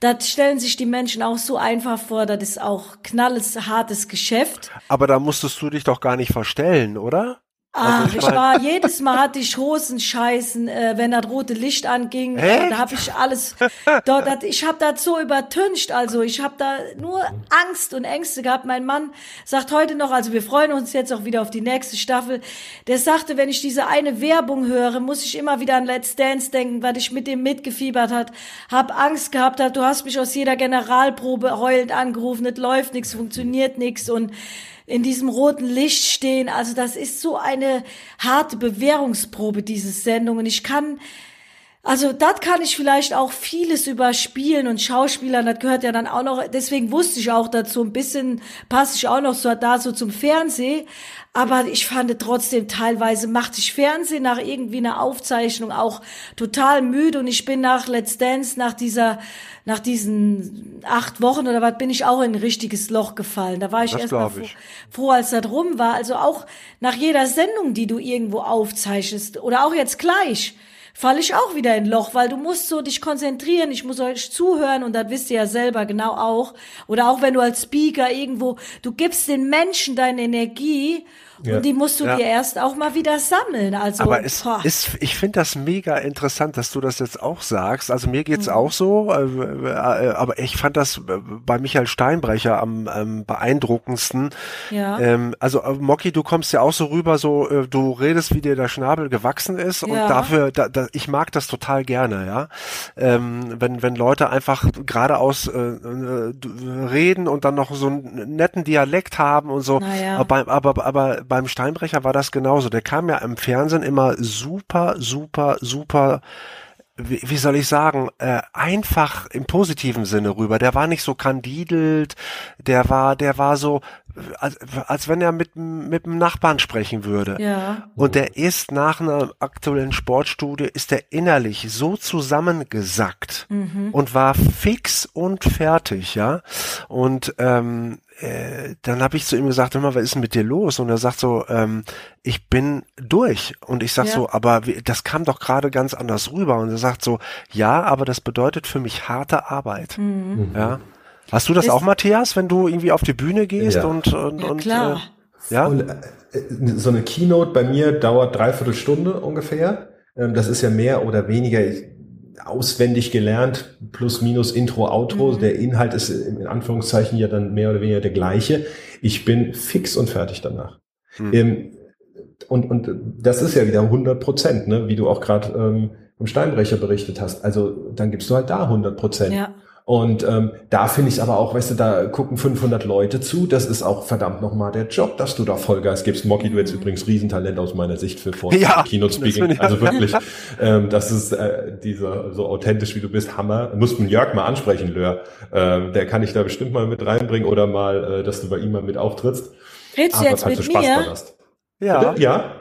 das stellen sich die Menschen auch so einfach vor, das ist auch knalles, hartes Geschäft. Aber da musstest du dich doch gar nicht verstellen, oder? Ach, also ich, ich war jedes Mal hatte ich Hosenscheißen, äh, wenn das rote Licht anging. Äh, da habe ich alles. dort, dat, ich habe das so übertüncht. Also ich habe da nur Angst und Ängste gehabt. Mein Mann sagt heute noch, also wir freuen uns jetzt auch wieder auf die nächste Staffel. Der sagte, wenn ich diese eine Werbung höre, muss ich immer wieder an Let's Dance denken, weil ich mit dem mitgefiebert hat, hab Angst gehabt, hat. Du hast mich aus jeder Generalprobe heulend angerufen. Es läuft nichts, funktioniert nichts und in diesem roten Licht stehen. Also das ist so eine harte Bewährungsprobe, diese Sendung. Und ich kann, also das kann ich vielleicht auch vieles überspielen und Schauspielern, das gehört ja dann auch noch, deswegen wusste ich auch dazu ein bisschen, passe ich auch noch so da so zum Fernsehen. Aber ich fand trotzdem teilweise machte ich Fernsehen nach irgendwie einer Aufzeichnung auch total müde und ich bin nach Let's Dance, nach dieser nach diesen acht Wochen oder was bin ich auch in ein richtiges Loch gefallen. Da war ich erst mal froh, froh, als das rum war. Also auch nach jeder Sendung, die du irgendwo aufzeichnest oder auch jetzt gleich falle ich auch wieder in Loch, weil du musst so dich konzentrieren, ich muss euch zuhören und das wisst ihr ja selber genau auch. Oder auch wenn du als Speaker irgendwo, du gibst den Menschen deine Energie ja. Und die musst du ja. dir erst auch mal wieder sammeln. Also, aber es ist, ich finde das mega interessant, dass du das jetzt auch sagst. Also mir geht's mhm. auch so, äh, äh, aber ich fand das äh, bei Michael Steinbrecher am ähm, beeindruckendsten. Ja. Ähm, also äh, Mocky, du kommst ja auch so rüber, so äh, du redest, wie dir der Schnabel gewachsen ist und dafür, da, da, ich mag das total gerne, ja. Ähm, wenn wenn Leute einfach geradeaus äh, äh, reden und dann noch so einen netten Dialekt haben und so, naja. aber, aber aber beim Steinbrecher war das genauso. Der kam ja im Fernsehen immer super, super, super wie, soll ich sagen, äh, einfach im positiven Sinne rüber. Der war nicht so kandidelt, der war, der war so, als, als wenn er mit, mit dem Nachbarn sprechen würde. Ja. Und der ist nach einer aktuellen Sportstudie, ist er innerlich so zusammengesackt mhm. und war fix und fertig, ja. Und ähm, äh, dann habe ich zu ihm gesagt, hör mal, was ist denn mit dir los? Und er sagt so, ähm, ich bin durch. Und ich sag ja. so, aber das kam doch gerade ganz anders rüber. Und er sagt so, ja, aber das bedeutet für mich harte Arbeit. Mhm. Ja. Hast du das, das auch, Matthias, wenn du irgendwie auf die Bühne gehst ja. und, und, ja, und klar. Äh, ja? Und, äh, so eine Keynote bei mir dauert dreiviertel Stunde ungefähr. Ähm, das ist ja mehr oder weniger auswendig gelernt, plus minus Intro, Outro. Mhm. Der Inhalt ist in Anführungszeichen ja dann mehr oder weniger der gleiche. Ich bin fix und fertig danach. Mhm. und, und das ist ja wieder 100 Prozent, ne? wie du auch gerade ähm, im Steinbrecher berichtet hast. Also dann gibst du halt da 100 Prozent. Ja. Und ähm, da finde ich es aber auch, weißt du, da gucken 500 Leute zu. Das ist auch verdammt nochmal der Job, dass du da Vollgas gibst. Mocky, du jetzt übrigens Riesentalent aus meiner Sicht für Vor ja, *laughs* Keynote Speaking. Also *laughs* wirklich, ähm, das ist äh, dieser so authentisch wie du bist, Hammer. Muss man Jörg mal ansprechen, Lör. Ähm, der kann ich da bestimmt mal mit reinbringen oder mal, äh, dass du bei ihm mal mit auftrittst. Redst du jetzt mit mir? Ja. Ja. Ja,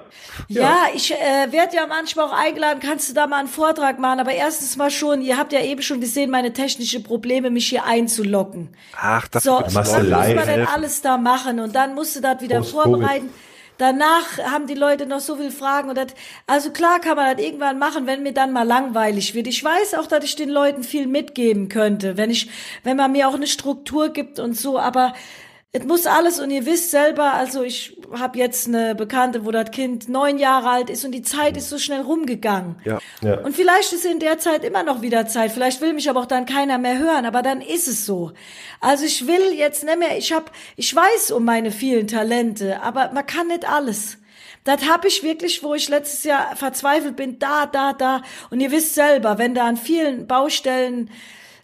ja ich äh, werde ja manchmal auch eingeladen, kannst du da mal einen Vortrag machen, aber erstens mal schon, ihr habt ja eben schon gesehen, meine technische Probleme, mich hier einzulocken. Ach, das so, was muss man denn alles da machen und dann musst du das wieder Post vorbereiten. Covid. Danach haben die Leute noch so viele Fragen und das, also klar kann man das irgendwann machen, wenn mir dann mal langweilig wird. Ich weiß auch, dass ich den Leuten viel mitgeben könnte, wenn ich, wenn man mir auch eine Struktur gibt und so, aber es muss alles und ihr wisst selber, also ich habe jetzt eine Bekannte, wo das Kind neun Jahre alt ist und die Zeit ist so schnell rumgegangen. Ja, ja. Und vielleicht ist in der Zeit immer noch wieder Zeit. Vielleicht will mich aber auch dann keiner mehr hören, aber dann ist es so. Also ich will jetzt nicht mehr, ich hab, ich weiß um meine vielen Talente, aber man kann nicht alles. Das habe ich wirklich, wo ich letztes Jahr verzweifelt bin, da, da, da. Und ihr wisst selber, wenn da an vielen Baustellen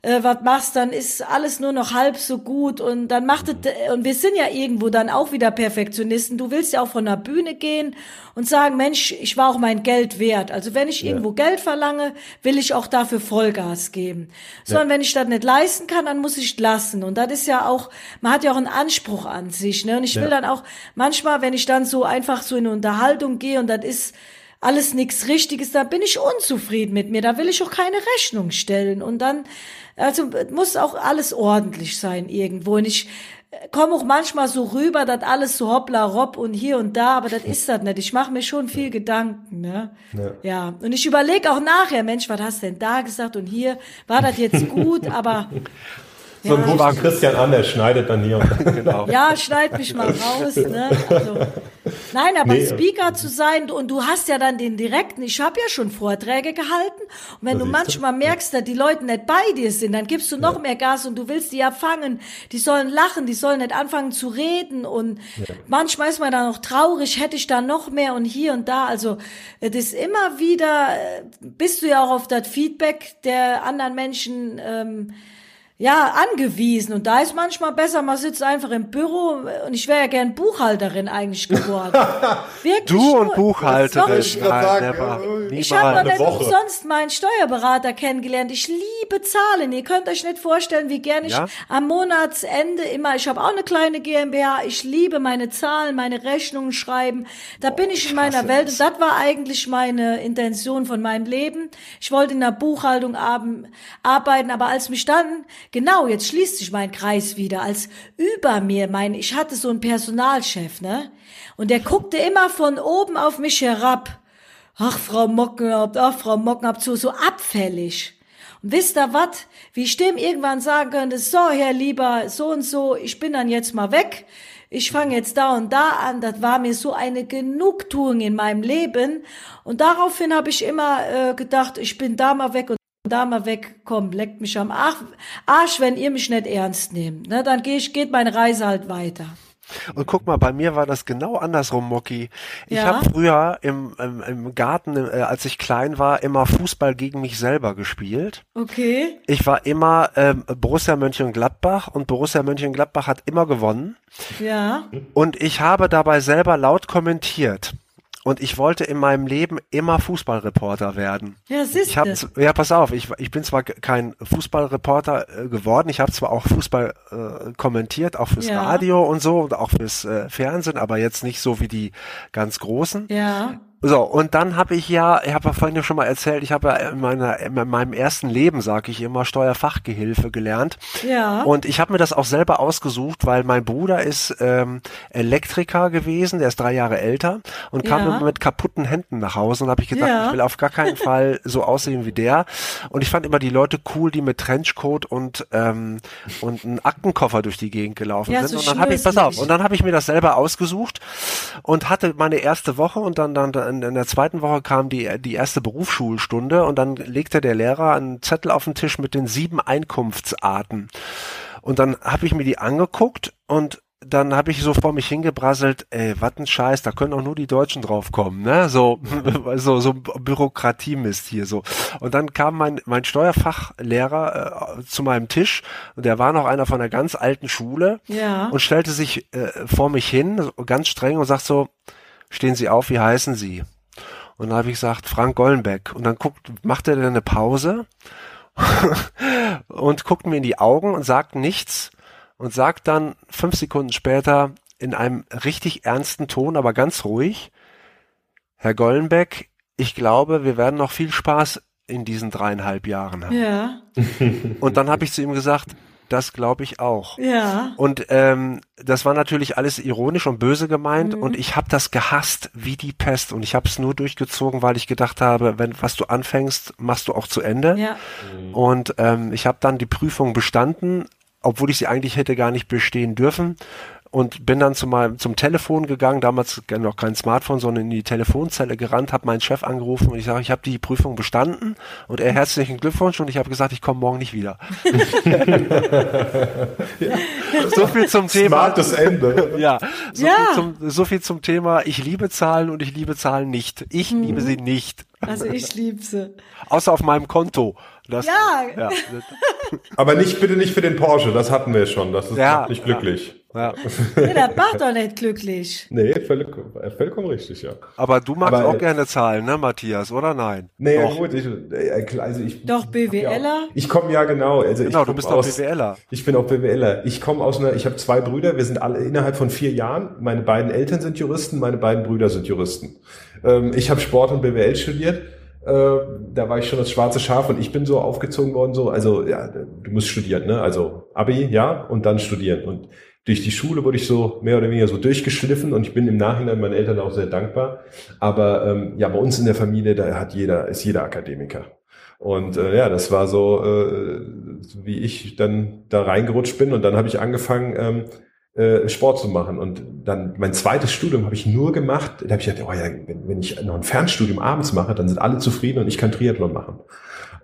äh, was machst, dann ist alles nur noch halb so gut und dann macht es, und wir sind ja irgendwo dann auch wieder Perfektionisten. Du willst ja auch von der Bühne gehen und sagen, Mensch, ich war auch mein Geld wert. Also wenn ich ja. irgendwo Geld verlange, will ich auch dafür Vollgas geben. Sondern ja. wenn ich das nicht leisten kann, dann muss ich lassen. Und das ist ja auch, man hat ja auch einen Anspruch an sich, ne? Und ich will dann auch manchmal, wenn ich dann so einfach so in eine Unterhaltung gehe und das ist, alles nichts Richtiges, da bin ich unzufrieden mit mir, da will ich auch keine Rechnung stellen. Und dann, also muss auch alles ordentlich sein irgendwo. Und ich äh, komme auch manchmal so rüber, dass alles so hoppla ropp und hier und da, aber das *laughs* ist das nicht. Ich mache mir schon viel Gedanken, ne? Ja. ja. Und ich überlege auch nachher, Mensch, was hast du denn da gesagt und hier war das jetzt gut, aber *laughs* so ein ja. Christian an, der schneidet dann hier und *laughs* da. genau. Ja, schneid mich mal raus. Ne? Also, nein, aber nee. Speaker zu sein und du hast ja dann den direkten, ich habe ja schon Vorträge gehalten und wenn das du manchmal du? merkst, dass die Leute nicht bei dir sind, dann gibst du noch ja. mehr Gas und du willst die ja fangen, die sollen lachen, die sollen nicht anfangen zu reden und ja. manchmal ist man dann noch traurig, hätte ich da noch mehr und hier und da, also das ist immer wieder, äh, bist du ja auch auf das Feedback der anderen Menschen ähm, ja, angewiesen. Und da ist manchmal besser, man sitzt einfach im Büro und ich wäre ja gern Buchhalterin eigentlich geworden. *laughs* Wirklich du und Buchhalterin. Ich, Nein, ich habe nicht umsonst meinen Steuerberater kennengelernt. Ich liebe Zahlen. Ihr könnt euch nicht vorstellen, wie gern ich ja? am Monatsende immer, ich habe auch eine kleine GmbH, ich liebe meine Zahlen, meine Rechnungen schreiben. Da oh, bin ich in meiner Welt. Und das war eigentlich meine Intention von meinem Leben. Ich wollte in der Buchhaltung arbeiten, aber als mich dann Genau, jetzt schließt sich mein Kreis wieder, als über mir mein, ich hatte so einen Personalchef, ne? Und der guckte immer von oben auf mich herab. Ach, Frau Mockenhaupt, ach, Frau Mockenhaupt, so, so abfällig. Und wisst ihr was? Wie ich dem irgendwann sagen könnte, so, Herr Lieber, so und so, ich bin dann jetzt mal weg. Ich fange jetzt da und da an. Das war mir so eine Genugtuung in meinem Leben. Und daraufhin habe ich immer äh, gedacht, ich bin da mal weg und da mal weg, komm, leckt mich am Arsch, wenn ihr mich nicht ernst nehmt. Ne, dann geh ich, geht meine Reise halt weiter. Und guck mal, bei mir war das genau andersrum, Mocky. Ich ja? habe früher im, im, im Garten, äh, als ich klein war, immer Fußball gegen mich selber gespielt. Okay. Ich war immer ähm, Borussia Mönchengladbach und Borussia Mönchengladbach hat immer gewonnen. Ja. Und ich habe dabei selber laut kommentiert. Und ich wollte in meinem Leben immer Fußballreporter werden. Ja, siehst ich hab, Ja, pass auf, ich, ich bin zwar kein Fußballreporter äh, geworden, ich habe zwar auch Fußball äh, kommentiert, auch fürs ja. Radio und so und auch fürs äh, Fernsehen, aber jetzt nicht so wie die ganz Großen. Ja. So, und dann habe ich ja, ich habe ja vorhin schon mal erzählt, ich habe ja in, meiner, in meinem ersten Leben, sage ich immer, Steuerfachgehilfe gelernt. Ja. Und ich habe mir das auch selber ausgesucht, weil mein Bruder ist ähm, Elektriker gewesen, der ist drei Jahre älter und kam Ja. immer mit kaputten Händen nach Hause und habe ich gedacht, Ja. ich will auf gar keinen Fall so aussehen wie der. Und ich fand immer die Leute cool, die mit Trenchcoat und ähm, und einen Aktenkoffer durch die Gegend gelaufen Ja, sind. so und dann habe ich, pass auf, und dann habe ich mir das selber ausgesucht und hatte meine erste Woche und dann, dann in, in der zweiten Woche kam die, die erste Berufsschulstunde und dann legte der Lehrer einen Zettel auf den Tisch mit den sieben Einkunftsarten. Und dann habe ich mir die angeguckt und dann habe ich so vor mich hingebrasselt, ey, was ein Scheiß, da können auch nur die Deutschen drauf kommen, ne? So, *laughs* so, so Bürokratiemist hier so. Und dann kam mein, mein Steuerfachlehrer äh, zu meinem Tisch und der war noch einer von einer ganz alten Schule Ja. und stellte sich äh, vor mich hin, ganz streng und sagt so, stehen Sie auf, wie heißen Sie? Und dann habe ich gesagt, Frank Gollenbeck. Und dann guckt, macht er dann eine Pause *laughs* und guckt mir in die Augen und sagt nichts und sagt dann fünf Sekunden später in einem richtig ernsten Ton, aber ganz ruhig, Herr Gollenbeck, ich glaube, wir werden noch viel Spaß in diesen dreieinhalb Jahren haben. Ja. Und dann habe ich zu ihm gesagt, das glaube ich auch. Ja. Und ähm, das war natürlich alles ironisch und böse gemeint Mhm. und ich habe das gehasst wie die Pest und ich habe es nur durchgezogen, weil ich gedacht habe, wenn was du anfängst, machst du auch zu Ende. Ja. Und ähm, ich habe dann die Prüfung bestanden, obwohl ich sie eigentlich hätte gar nicht bestehen dürfen. Und bin dann zu meinem, zum Telefon gegangen, damals noch kein Smartphone, sondern in die Telefonzelle gerannt, habe meinen Chef angerufen und ich sage, ich habe die Prüfung bestanden und er herzlichen Glückwunsch und ich habe gesagt, ich komme morgen nicht wieder. *laughs* so viel zum Thema. Smartes Ende. Ja, so, Ja. Viel zum, so viel zum Thema, ich liebe Zahlen und ich liebe Zahlen nicht. Ich Mhm. liebe sie nicht. Also ich lieb sie. Außer auf meinem Konto. Das, Ja. ja, Aber nicht, bitte nicht für den Porsche, das hatten wir schon. Das ist Ja, nicht ja. glücklich. Ja. Ja, das macht doch nicht glücklich. Nee, völlig, vollkommen richtig, ja. Aber du magst Aber, auch äh, gerne Zahlen, ne, Matthias, oder nein? Nee, Doch. gut, ich, äh, also ich. Doch, BWLer? Ich komme ja genau. Also ich Genau, du komm bist aus, BWLer. Ich bin auch BWLer. Ich komme aus einer, ich habe zwei Brüder, wir sind alle innerhalb von vier Jahren. Meine beiden Eltern sind Juristen, meine beiden Brüder sind Juristen. Ähm, ich habe Sport und BWL studiert. Äh, da war ich schon das schwarze Schaf und ich bin so aufgezogen worden, so, also ja, du musst studieren, ne? Also Abi, ja, und dann studieren. Und durch die Schule wurde ich so mehr oder weniger so durchgeschliffen und ich bin im Nachhinein meinen Eltern auch sehr dankbar. Aber ähm, ja, bei uns in der Familie, da hat jeder, ist jeder Akademiker. Und äh, ja, das war so, äh, wie ich dann da reingerutscht bin und dann habe ich angefangen, ähm, äh, Sport zu machen. Und dann mein zweites Studium habe ich nur gemacht, da habe ich gedacht, oh ja, wenn, wenn ich noch ein Fernstudium abends mache, dann sind alle zufrieden und ich kann Triathlon machen.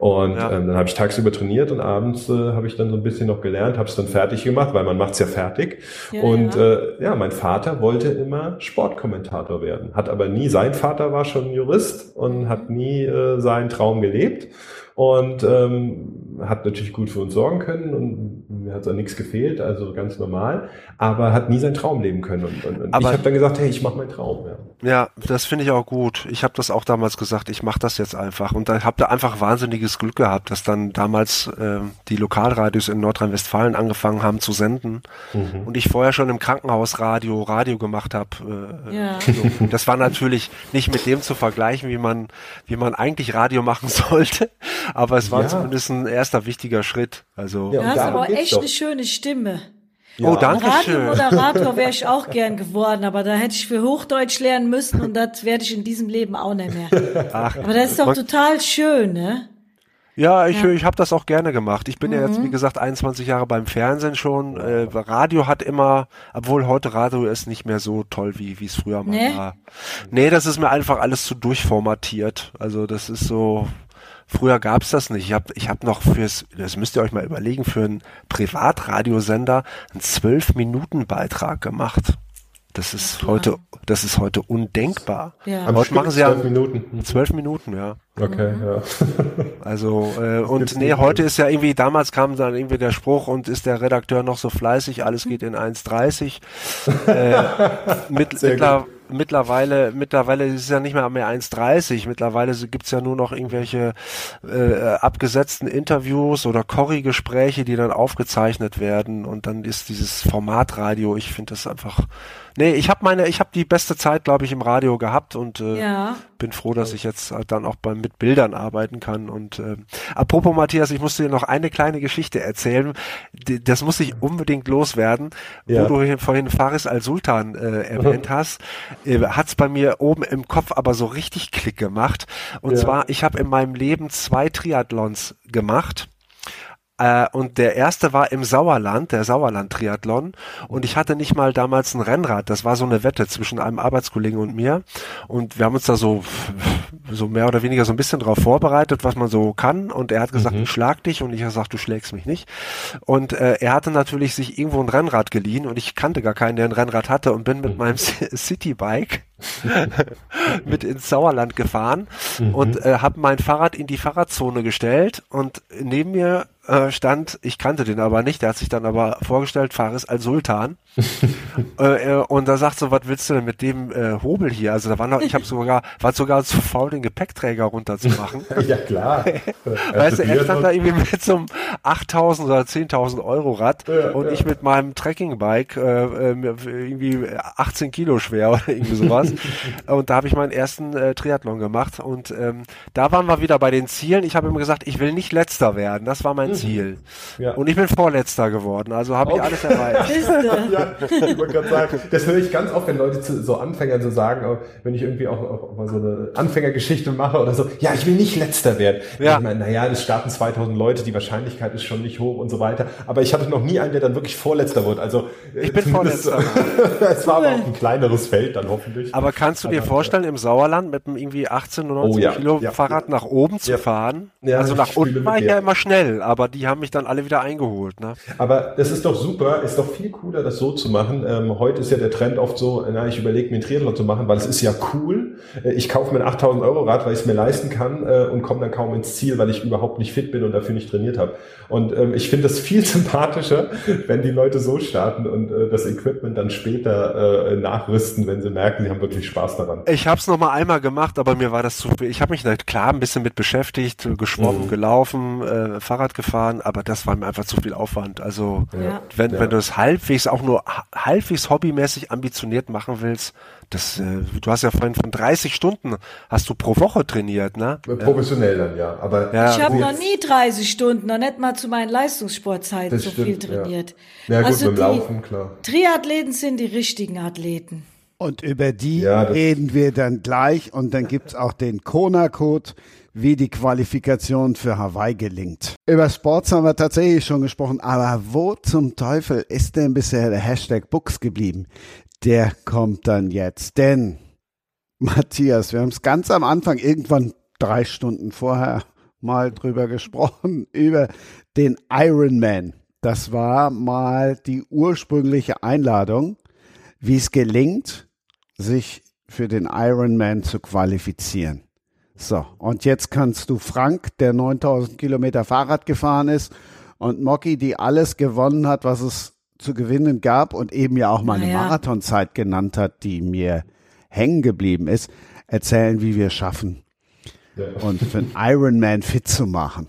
Und Ja. ähm, dann habe ich tagsüber trainiert und abends äh, habe ich dann so ein bisschen noch gelernt, habe es dann fertig gemacht, weil man macht's ja fertig. Ja, und ja. Äh, ja, mein Vater wollte immer Sportkommentator werden, hat aber nie, sein Vater war schon Jurist und hat nie äh, seinen Traum gelebt und ähm, hat natürlich gut für uns sorgen können und mir hat an nichts gefehlt, also ganz normal, aber hat nie seinen Traum leben können. Und, und, und Aber- ich habe dann gesagt, hey, ich mache meinen Traum. Ja. Ja, das finde ich auch gut. Ich habe das auch damals gesagt, ich mache das jetzt einfach. Und da habe da einfach wahnsinniges Glück gehabt, dass dann damals ähm, die Lokalradios in Nordrhein-Westfalen angefangen haben zu senden. Mhm. Und ich vorher schon im Krankenhausradio Radio gemacht habe. Äh, Ja. so. Das war natürlich nicht mit dem zu vergleichen, wie man, wie man eigentlich Radio machen *laughs* sollte. Aber es war Ja. zumindest ein erster wichtiger Schritt. Also, Ja, Du hast aber echt doch. eine schöne Stimme. oh, danke schön. Radiomoderator wäre ich auch *laughs* gern geworden, aber da hätte ich für Hochdeutsch lernen müssen und das werde ich in diesem Leben auch nicht mehr. Ach, Aber das ist doch total schön, ne? Ja, ich, Ja. ich habe das auch gerne gemacht. Ich bin ja jetzt, wie gesagt, 21 Jahre beim Fernsehen schon. Äh, Radio hat immer, obwohl heute Radio ist nicht mehr so toll, wie wie es früher mal Nee? war. Nee, das ist mir einfach alles zu durchformatiert. Also das ist so, früher gab's das nicht. Ich habe ich hab noch fürs, das müsst ihr euch mal überlegen, für einen Privatradiosender einen 12-Minuten-Beitrag gemacht. Das ist heute, das ist heute undenkbar. Ja. Am Heute Stück machen sie ja zwölf Minuten. zwölf Minuten, ja. Okay, Mhm. ja. *laughs* Also äh, und nee, heute ist ja irgendwie, damals kam dann irgendwie der Spruch und ist der Redakteur noch so fleißig, alles geht in 1,30. äh, *laughs* mit, mittler, mittlerweile, mittlerweile ist es ja nicht mehr mehr 1,30. Mittlerweile gibt's ja nur noch irgendwelche äh, abgesetzten Interviews oder Corrie-Gespräche, die dann aufgezeichnet werden und dann ist dieses Formatradio, ich finde das einfach Nee, ich habe meine, ich habe die beste Zeit, glaube ich, im Radio gehabt und äh, ja. bin froh, dass ich jetzt halt dann auch beim mit Bildern arbeiten kann. Und äh, apropos Matthias, ich musste dir noch eine kleine Geschichte erzählen. Die, das muss ich unbedingt loswerden, ja. wo du vorhin Faris al-Sultan äh, erwähnt *laughs* hast. Äh, hat's bei mir oben im Kopf aber so richtig Klick gemacht. Und ja. zwar, ich habe in meinem Leben zwei Triathlons gemacht äh, und der erste war im Sauerland, der Sauerland-Triathlon. Und ich hatte nicht mal damals ein Rennrad. Das war so eine Wette zwischen einem Arbeitskollegen und mir. Und wir haben uns da so, so mehr oder weniger so ein bisschen drauf vorbereitet, was man so kann. Und er hat gesagt, mhm. ich schlag dich. Und ich habe gesagt, du schlägst mich nicht. Und äh, er hatte natürlich sich irgendwo ein Rennrad geliehen. Und ich kannte gar keinen, der ein Rennrad hatte. Und bin mit mhm. meinem *laughs* Citybike *laughs* mit ins Sauerland gefahren mhm. und äh, habe mein Fahrrad in die Fahrradzone gestellt und neben mir äh, stand, ich kannte den aber nicht, der hat sich dann aber vorgestellt, Faris al-Sultan. *laughs* äh, äh, und da sagt so, was willst du denn mit dem äh, Hobel hier? Also da war noch, ich habe sogar, war sogar zu faul, den Gepäckträger runterzumachen. *laughs* ja klar. *laughs* weißt du, er stand da irgendwie mit so einem 8000 oder 10.000 Euro Rad ja, und ja. ich mit meinem Trekkingbike äh, äh irgendwie 18 Kilo schwer oder irgendwie sowas. und da habe ich meinen ersten äh, Triathlon gemacht und ähm, da waren wir wieder bei den Zielen. Ich habe immer gesagt, ich will nicht letzter werden. Das war mein Ziel. Ja. Und ich bin vorletzter geworden. Also habe okay. ich alles erreicht. *laughs* ich wollte gerade sagen, das höre ich ganz oft, wenn Leute zu so Anfängern so sagen, wenn ich irgendwie auch, auch mal so eine Anfängergeschichte mache oder so, ja, ich will nicht letzter werden. Ja. Ich meine, naja, es starten 2000 Leute, die Wahrscheinlichkeit ist schon nicht hoch und so weiter. Aber ich hatte noch nie einen, der dann wirklich Vorletzter wird. Also ich bin Vorletzter. *laughs* es war aber auch ein kleineres Feld dann hoffentlich. Aber kannst du dir vorstellen, im Sauerland mit einem irgendwie 18 oder 19 oh, ja. Kilo ja. Fahrrad nach oben zu fahren? also nach unten war ich ja immer schnell, aber die haben mich dann alle wieder eingeholt. Ne? Aber das ist doch super, ist doch viel cooler, das so zu machen. Ähm, heute ist ja der Trend oft so, na, ich überlege mir einen Triathlon zu machen, weil es ist ja cool. Äh, ich kaufe mir ein 8000 Euro Rad, weil ich es mir leisten kann äh, und komme dann kaum ins Ziel, weil ich überhaupt nicht fit bin und dafür nicht trainiert habe. Und ähm, ich finde das viel *laughs* sympathischer, wenn die Leute so starten und äh, das Equipment dann später äh, nachrüsten, wenn sie merken, sie haben wirklich Spaß daran. Ich habe es noch mal einmal gemacht, aber mir war das zu viel. Ich habe mich klar ein bisschen mit beschäftigt, geschwommen, mhm. gelaufen, äh, Fahrrad gefahren, aber das war mir einfach zu viel Aufwand. Also ja. wenn, ja. wenn du es halbwegs auch nur halbwegs hobbymäßig ambitioniert machen willst, das, äh, du hast ja vorhin von 30 Stunden hast du pro Woche trainiert, ne? Professionell dann, ja. Aber ja, ich habe noch nie 30 Stunden, noch nicht mal zu meinen Leistungssportzeiten so stimmt, viel trainiert. Ja, ja gut, also beim Laufen, klar. Triathleten sind die richtigen Athleten. Und über die ja, reden wir dann gleich und dann gibt's auch den Kona-Code, wie die Qualifikation für Hawaii gelingt. Über Sports haben wir tatsächlich schon gesprochen, aber wo zum Teufel ist denn bisher der Hashtag Books geblieben? Der kommt dann jetzt, denn *laughs* Matthias, wir haben es ganz am Anfang, irgendwann drei Stunden vorher mal drüber gesprochen, *laughs* über den Ironman. Das war mal die ursprüngliche Einladung, wie es gelingt, sich für den Ironman zu qualifizieren. So, und jetzt kannst du Frank, der 9000 Kilometer Fahrrad gefahren ist, und Mocky, die alles gewonnen hat, was es zu gewinnen gab und eben ja auch mal eine ja. Marathonzeit genannt hat, die mir hängen geblieben ist, erzählen, wie wir es schaffen, ja. und für einen Ironman fit zu machen.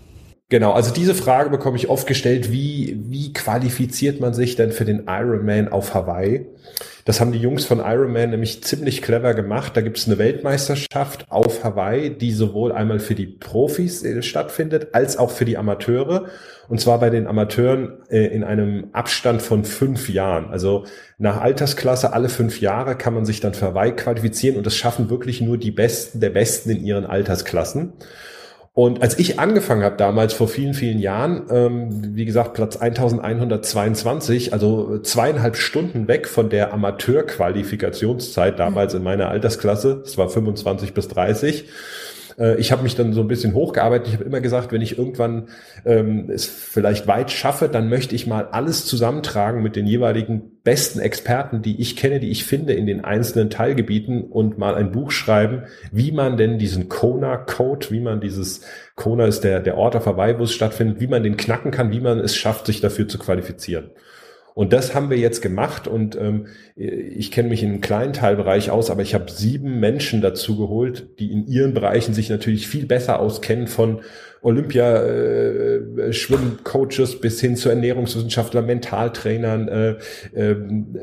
Genau, also diese Frage bekomme ich oft gestellt, wie, wie qualifiziert man sich denn für den Ironman auf Hawaii? Das haben die Jungs von Ironman nämlich ziemlich clever gemacht. Da gibt es eine Weltmeisterschaft auf Hawaii, die sowohl einmal für die Profis äh, stattfindet, als auch für die Amateure. Und zwar bei den Amateuren äh, in einem Abstand von fünf Jahren. Also nach Altersklasse alle fünf Jahre kann man sich dann für Hawaii qualifizieren und das schaffen wirklich nur die Besten der Besten in ihren Altersklassen. Und als ich angefangen habe damals vor vielen, vielen Jahren, ähm, wie gesagt, Platz 1122, also zweieinhalb Stunden weg von der Amateurqualifikationszeit damals in meiner Altersklasse, es war 25 bis 30, äh, ich habe mich dann so ein bisschen hochgearbeitet. Ich habe immer gesagt, wenn ich irgendwann ähm, es vielleicht weit schaffe, dann möchte ich mal alles zusammentragen mit den jeweiligen besten Experten, die ich kenne, die ich finde in den einzelnen Teilgebieten und mal ein Buch schreiben, wie man denn diesen Kona-Code, wie man dieses, Kona ist der, der Ort auf Hawaii, wo es stattfindet, wie man den knacken kann, wie man es schafft, sich dafür zu qualifizieren. Und das haben wir jetzt gemacht und ähm, ich kenne mich in einem kleinen Teilbereich aus, aber ich habe sieben Menschen dazu geholt, die in ihren Bereichen sich natürlich viel besser auskennen von Olympia äh, bis hin zu Ernährungswissenschaftlern, Mentaltrainern, äh, äh,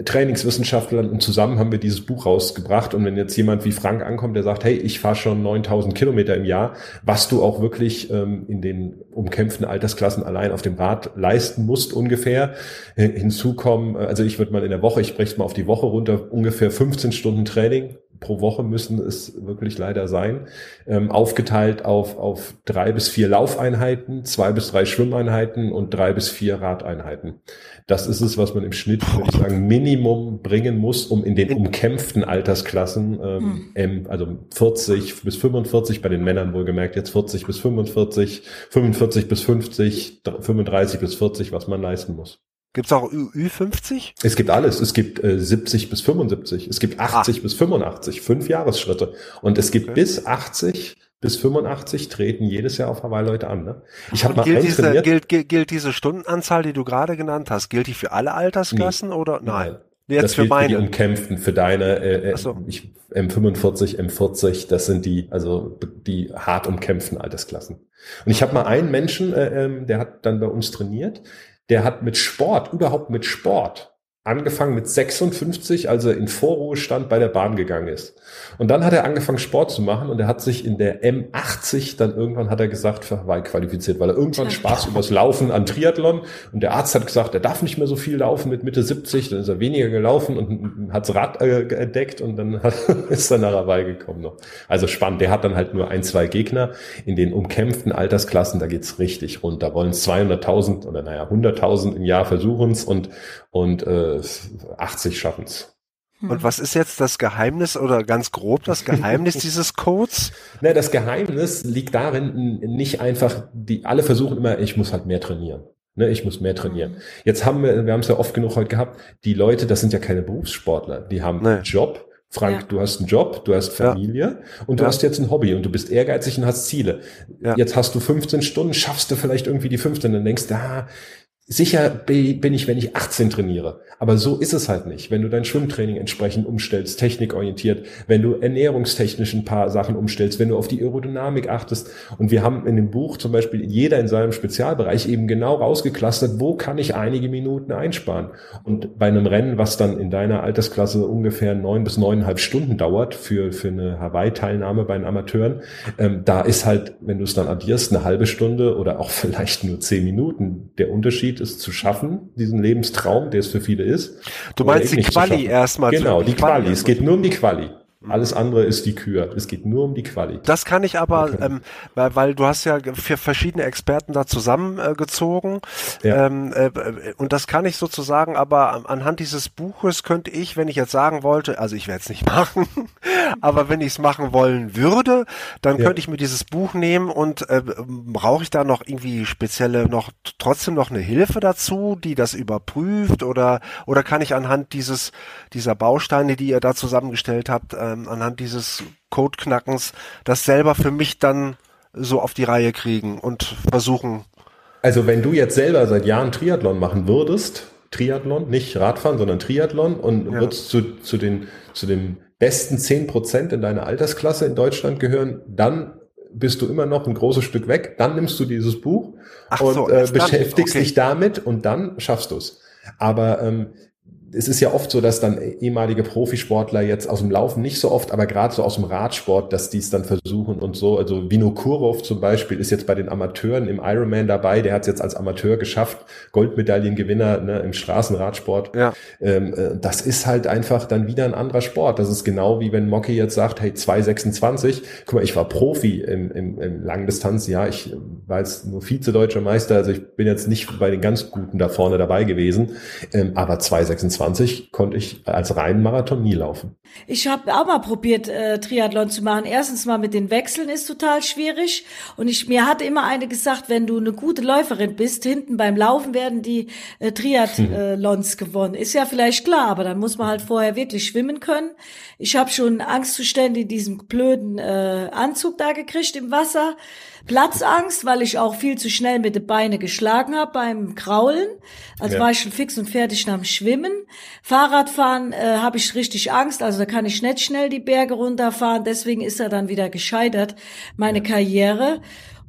Trainingswissenschaftlern. Und zusammen haben wir dieses Buch rausgebracht. Und wenn jetzt jemand wie Frank ankommt, der sagt, hey, ich fahre schon 9000 Kilometer im Jahr, was du auch wirklich ähm, in den umkämpften Altersklassen allein auf dem Rad leisten musst ungefähr, äh, hinzukommen, also ich würde mal in der Woche, ich spreche es mal auf die Woche runter, ungefähr 15 Stunden Training pro Woche müssen es wirklich leider sein, ähm, aufgeteilt auf, auf drei bis vier Laufeinheiten, zwei bis drei Schwimmeinheiten und drei bis vier Radeinheiten. Das ist es, was man im Schnitt, würde ich sagen, Minimum bringen muss, um in den umkämpften Altersklassen, ähm, hm. also 40 bis 45 bei den Männern wohlgemerkt, jetzt 40 bis 45, 45 bis 50, 35 bis 40, was man leisten muss. Gibt's auch Ü50? Es gibt alles. Es gibt äh, 70 bis 75. Es gibt 80 ah. bis 85. Fünf Jahresschritte. Und es gibt okay. bis 80 bis 85 treten jedes Jahr auf Hawaii Leute an. Ne? Ich habe mal gilt diese, gilt, gilt, gilt diese Stundenanzahl, die du gerade genannt hast, gilt die für alle Altersklassen nee. oder nein? Jetzt das für meine. Für die Umkämpften, für deine äh, äh so. ich, M45, M40, das sind die, also die hart umkämpften Altersklassen. Und ich habe mal einen Menschen, äh, ähm, der hat dann bei uns trainiert, der hat mit Sport, überhaupt mit Sport, angefangen mit 56, als er in Vorruhestand bei der Bahn gegangen ist. Und dann hat er angefangen Sport zu machen und er hat sich in der M80 dann irgendwann hat er gesagt für Hawaii qualifiziert, weil er irgendwann Spaß übers Laufen an Triathlon und der Arzt hat gesagt, er darf nicht mehr so viel laufen mit Mitte 70, dann ist er weniger gelaufen und hat's Rad äh, entdeckt und dann hat, *laughs* ist er nach Hawaii gekommen noch. Also spannend, der hat dann halt nur ein, zwei Gegner in den umkämpften Altersklassen, da geht's richtig rund. Da wollen 200.000 oder naja 100.000 im Jahr versuchen's und und äh, 80 schaffen's. Und was ist jetzt das Geheimnis oder ganz grob das Geheimnis *laughs* dieses Codes? Ne, das Geheimnis liegt darin, nicht einfach, die alle versuchen immer, ich muss halt mehr trainieren. Ne, ich muss mehr trainieren. Jetzt haben wir, wir haben es ja oft genug heute gehabt, die Leute, das sind ja keine Berufssportler, die haben nee. einen Job. Frank, ja. du hast einen Job, du hast Familie ja. und du ja. hast jetzt ein Hobby und du bist ehrgeizig und hast Ziele. Jetzt hast du 15 Stunden, schaffst du vielleicht irgendwie die 15 und denkst, ah, Sicher bin ich, wenn ich 18 trainiere. Aber so ist es halt nicht. Wenn du dein Schwimmtraining entsprechend umstellst, technikorientiert, wenn du ernährungstechnisch ein paar Sachen umstellst, wenn du auf die Aerodynamik achtest. Und wir haben in dem Buch zum Beispiel jeder in seinem Spezialbereich eben genau rausgeklustert, wo kann ich einige Minuten einsparen. Und bei einem Rennen, was dann in deiner Altersklasse ungefähr neun bis neuneinhalb Stunden dauert für, für eine Hawaii-Teilnahme bei den Amateuren, ähm, da ist halt, wenn du es dann addierst, eine halbe Stunde oder auch *laughs* vielleicht nur zehn Minuten der Unterschied es zu schaffen, diesen Lebenstraum, der es für viele ist. Du meinst die Quali erstmal. Genau, die Quali. Es geht nur um die Quali. Alles andere ist die Kür. Es geht nur um die Quali. Das kann ich aber, okay. ähm, weil, weil du hast ja für verschiedene Experten da zusammengezogen. Äh, ja. ähm, äh, und das kann ich sozusagen, aber anhand dieses Buches könnte ich, wenn ich jetzt sagen wollte, also ich werde es nicht *laughs* machen, aber wenn ich es machen wollen würde, dann ja. könnte ich mir dieses Buch nehmen und äh, brauche ich da noch irgendwie spezielle, noch trotzdem noch eine Hilfe dazu, die das überprüft oder oder kann ich anhand dieses dieser Bausteine, die ihr da zusammengestellt habt, äh, ähm, anhand dieses Codeknackens das selber für mich dann so auf die Reihe kriegen und versuchen. Also wenn du jetzt selber seit Jahren Triathlon machen würdest, Triathlon, nicht Radfahren, sondern Triathlon und ja. würdest zu, zu den, zu den besten zehn Prozent in deiner Altersklasse in Deutschland gehören, dann bist du immer noch ein großes Stück weg, dann nimmst du dieses Buch Ach und so, äh, beschäftigst okay. dich damit und dann schaffst du es. Aber ähm, es ist ja oft so, dass dann ehemalige Profisportler jetzt aus dem Laufen nicht so oft, aber gerade so aus dem Radsport, dass die es dann versuchen und so. Also Vino Kurov zum Beispiel ist jetzt bei den Amateuren im Ironman dabei. Der hat es jetzt als Amateur geschafft, Goldmedaillengewinner ne, im Straßenradsport. Ja. Ähm, äh, das ist halt einfach dann wieder ein anderer Sport. Das ist genau wie wenn Mocky jetzt sagt, hey 226, guck mal, ich war Profi im, im, im Langdistanz, ja, ich war jetzt nur Vize-Deutscher Meister, also ich bin jetzt nicht bei den ganz Guten da vorne dabei gewesen, ähm, aber 226 20 konnte ich als reinen Marathon nie laufen. Ich habe auch mal probiert, äh, Triathlon zu machen. Erstens mal mit den Wechseln ist total schwierig. Und ich mir hatte immer eine gesagt, wenn du eine gute Läuferin bist, hinten beim Laufen werden die äh, Triathlons hm. *laughs* gewonnen. Ist ja vielleicht klar, aber dann muss man halt vorher wirklich schwimmen können. Ich habe schon Angstzustände in diesem blöden äh, Anzug da gekriegt im Wasser. Platzangst, weil ich auch viel zu schnell mit den Beinen geschlagen habe beim Kraulen. Also Ja. war ich schon fix und fertig nach dem Schwimmen. Fahrradfahren äh, habe ich richtig Angst, also da kann ich nicht schnell die Berge runterfahren. Deswegen ist er dann wieder gescheitert, meine Karriere.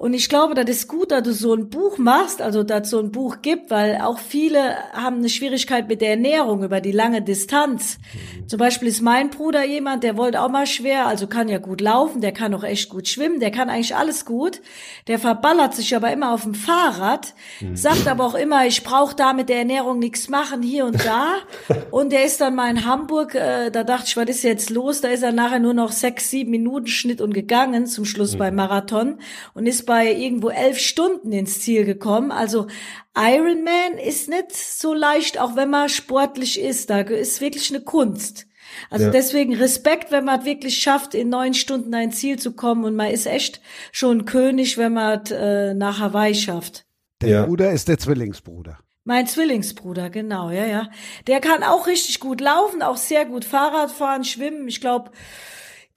Und ich glaube, das ist gut, dass du so ein Buch machst, also dass so ein Buch gibt, weil auch viele haben eine Schwierigkeit mit der Ernährung über die lange Distanz. Zum Beispiel ist mein Bruder jemand, der wollte auch mal schwer, also kann ja gut laufen, der kann auch echt gut schwimmen, der kann eigentlich alles gut. Der verballert sich aber immer auf dem Fahrrad, sagt aber auch immer, ich brauche da mit der Ernährung nichts machen, hier und da. *laughs* und der ist dann mal in Hamburg, äh, da dachte ich, was ist jetzt los? Da ist er nachher nur noch sechs, sieben Minuten Schnitt und gegangen zum Schluss beim Marathon und ist bei irgendwo elf Stunden ins Ziel gekommen. Also Ironman ist nicht so leicht, auch wenn man sportlich ist. Da ist wirklich eine Kunst. Also Ja. deswegen Respekt, wenn man es wirklich schafft, in neun Stunden ein Ziel zu kommen. Und man ist echt schon König, wenn man es äh, nach Hawaii schafft. Der Ja. Bruder ist der Zwillingsbruder. Mein Zwillingsbruder, genau, ja, ja. Der kann auch richtig gut laufen, auch sehr gut Fahrrad fahren, schwimmen. Ich glaube,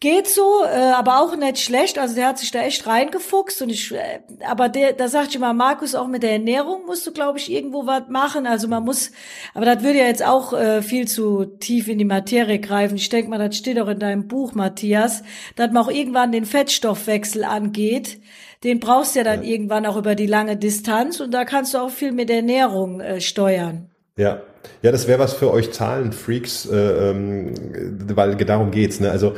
geht so, äh, aber auch nicht schlecht. Also der hat sich da echt reingefuchst und ich, äh, aber der, da sagt ich immer, Markus, auch mit der Ernährung musst du, glaube ich, irgendwo was machen. Also man muss, aber das würde ja jetzt auch äh, viel zu tief in die Materie greifen. Ich denke mal, das steht auch in deinem Buch, Matthias, dass man auch irgendwann den Fettstoffwechsel angeht. Den brauchst du ja dann irgendwann auch über die lange Distanz und da kannst du auch viel mit Ernährung äh, steuern. Ja, ja, das wäre was für euch Zahlenfreaks, äh, ähm, weil darum geht's. Ne? Also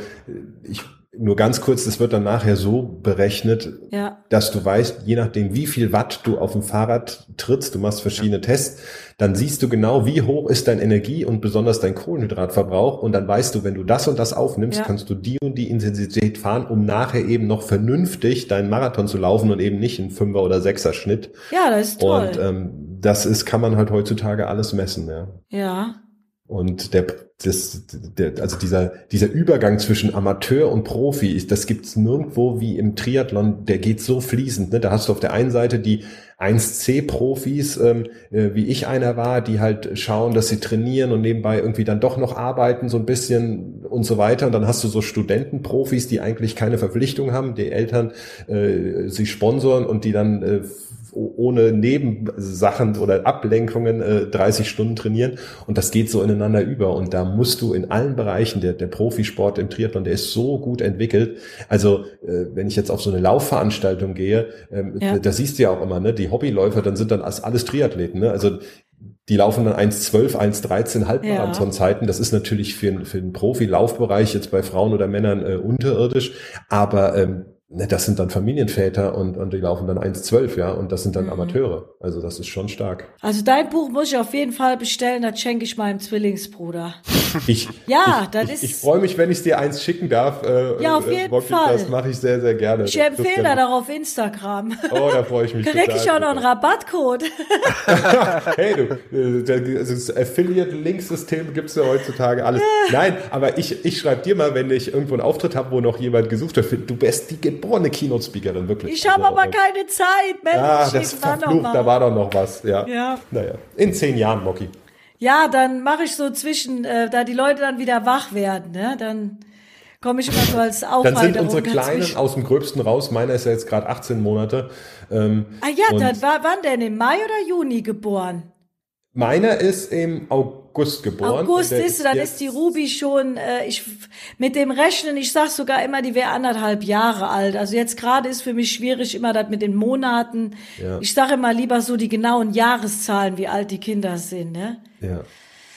ich nur ganz kurz, das wird dann nachher so berechnet, Ja. dass du weißt, je nachdem, wie viel Watt du auf dem Fahrrad trittst, du machst verschiedene Tests, dann siehst du genau, wie hoch ist dein Energie und besonders dein Kohlenhydratverbrauch und dann weißt du, wenn du das und das aufnimmst, Ja. kannst du die und die Intensität fahren, um nachher eben noch vernünftig deinen Marathon zu laufen und eben nicht einen Fünfer- oder Sechser-Schnitt. Ja, das ist toll. Und ähm, das ist, kann man halt heutzutage alles messen, ja. ja. Und der, das, der, also dieser, dieser Übergang zwischen Amateur und Profi, ist, das gibt's nirgendwo wie im Triathlon, der geht so fließend. Ne? Da hast du auf der einen Seite die 1C-Profis, ähm, äh, wie ich einer war, die halt schauen, dass sie trainieren und nebenbei irgendwie dann doch noch arbeiten, so ein bisschen und so weiter. Und dann hast du so Studentenprofis, die eigentlich keine Verpflichtung haben, die Eltern äh, sie sponsoren und die dann äh, ohne Nebensachen oder Ablenkungen äh, 30 Stunden trainieren und das geht so ineinander über und da musst du in allen Bereichen der, der Profisport im Triathlon, der ist so gut entwickelt. Also äh, wenn ich jetzt auf so eine Laufveranstaltung gehe, ähm, Ja. da siehst du ja auch immer, ne, die Hobbyläufer, dann sind dann alles Triathleten, ne? Also die laufen dann 1,12, 1,13 Halbmarathonzeiten. Das ist natürlich für, für den Profi-Laufbereich jetzt bei Frauen oder Männern äh, unterirdisch, aber ähm, das sind dann Familienväter und, und die laufen dann 1,12, ja, und das sind dann Mhm. Amateure. Also das ist schon stark. Also dein Buch muss ich auf jeden Fall bestellen, das schenke ich meinem Zwillingsbruder. *laughs* Ich, Ja, ich, das ich, ist- ich freue mich, wenn ich dir eins schicken darf. Äh, Ja, auf äh, jeden Rocky, Fall. Das mache ich sehr, sehr gerne. Ich empfehle da auf Instagram. Oh, da freue ich mich *laughs* Krieg total ich auch noch einen. Rabattcode. *laughs* Hey du, äh, der- das Affiliate-Link-System gibt's ja heutzutage alles. Nein, aber ich, ich schreibe dir mal, wenn ich irgendwo einen Auftritt habe, wo noch jemand gesucht wird, du bist die geborene Keynote-Speakerin, wirklich. Ich habe Also, aber äh, keine Zeit, Mensch. Ah, das noch verflucht, da war doch noch was. Ja. Ja. Naja, in zehn Jahren, Mocky. Ja, dann mache ich so zwischen, äh, da die Leute dann wieder wach werden, ne? Dann komme ich immer so als Dann Aufhalterung sind unsere Kleinen dazwischen. aus dem Gröbsten raus. Meiner ist ja jetzt gerade 18 Monate. Ähm, Ah ja, dann war wann denn? Im Mai oder Juni geboren? meiner ist im August geboren. August ist, dann ist die Ruby schon, äh, ich mit dem Rechnen, ich sag sogar immer, die wäre anderthalb Jahre alt. Also jetzt gerade ist für mich schwierig immer das mit den Monaten. Ja. Ich sage immer lieber so die genauen Jahreszahlen, wie alt die Kinder sind, ne? Ja.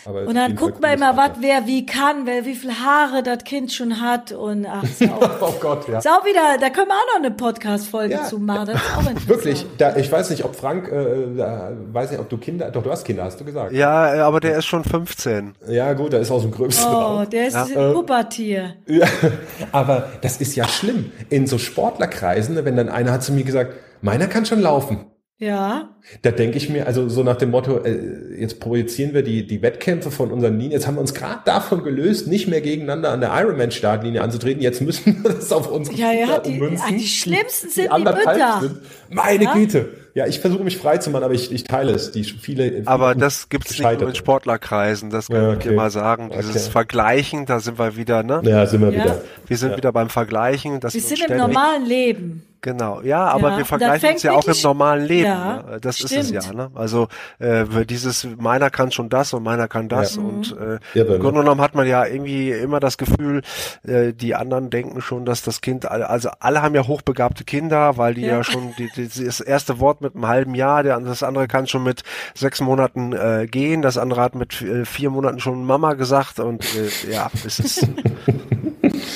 Aber Und dann guckt man immer, was wer wie kann, wer wie viel Haare das Kind schon hat und ach, ist *laughs* auch, Oh Gott, ja. ist auch wieder, da können wir auch noch eine Podcast-Folge Ja, zu machen. Das ist auch *laughs* interessant. Wirklich, da, ich weiß nicht, ob Frank, äh, da, weiß nicht, ob du Kinder, doch du hast Kinder, hast du gesagt. Ja, äh, aber der ist schon 15. Ja, gut, da ist aus dem Gröbsten Oh, der ist Äh, ein Pubertier. Ja, *laughs* aber das ist ja schlimm. In so Sportlerkreisen, wenn dann einer hat zu mir gesagt, meiner kann schon laufen. Ja. Da denke ich mir, also so nach dem Motto, äh, jetzt projizieren wir die, die Wettkämpfe von unseren Linien, jetzt haben wir uns gerade davon gelöst, nicht mehr gegeneinander an der Ironman-Startlinie anzutreten, jetzt müssen wir *laughs* das auf unsere Ja, ja, Kinder die- ummünzen, die schlimmsten sind die anderthalb Mütter. sind. Meine Ja? Güte. Ja, ich versuche mich frei zu machen, aber ich, ich teile es. Die viele, viele Aber das gibt's nicht nur in. Sportlerkreisen, das kann Ja, ich okay. dir mal sagen. Dieses Okay. Vergleichen, da sind wir wieder, ne? Ja, sind wir Ja. wieder. Wir sind wieder beim Vergleichen. Das Wir wir sind im normalen Leben. Genau, ja, aber ja, wir vergleichen uns ja auch im normalen Leben. Ja, ne? Das stimmt. ist es ja. Ne? Also äh, dieses meiner kann schon das und meiner kann das ja. und äh, ja, im Grunde genommen hat man ja irgendwie immer das Gefühl, äh, die anderen denken schon, dass das Kind, also alle haben ja hochbegabte Kinder, weil die ja, schon die, die, das erste Wort mit einem halben Jahr, der, das andere kann schon mit sechs Monaten äh, gehen, das andere hat mit äh, vier Monaten schon Mama gesagt und äh, ja, es ist *laughs*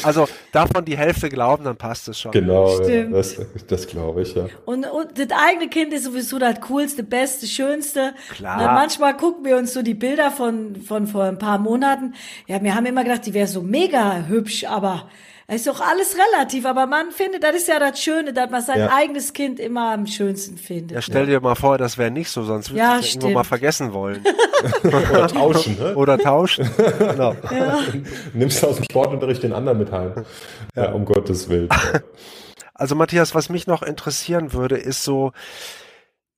Also davon die Hälfte glauben, dann passt es schon. Genau, ja, das, das glaube ich, ja. Und, und das eigene Kind ist sowieso das coolste, beste, schönste. Klar. Na, manchmal gucken wir uns so die Bilder von, von vor ein paar Monaten. Ja, wir haben immer gedacht, die wäre so mega hübsch, aber es ist doch alles relativ, aber man findet, das ist ja das Schöne, dass man sein ja. eigenes Kind immer am schönsten findet. Ja, stell dir mal vor, das wäre nicht so, sonst würdest ja, du es irgendwo mal vergessen wollen. *laughs* Oder tauschen, ne? Oder tauschen. genau. Ja. Nimmst aus dem Sportunterricht den anderen mit heim. Ja, um Gottes Willen. *laughs* Also Matthias, was mich noch interessieren würde, ist so,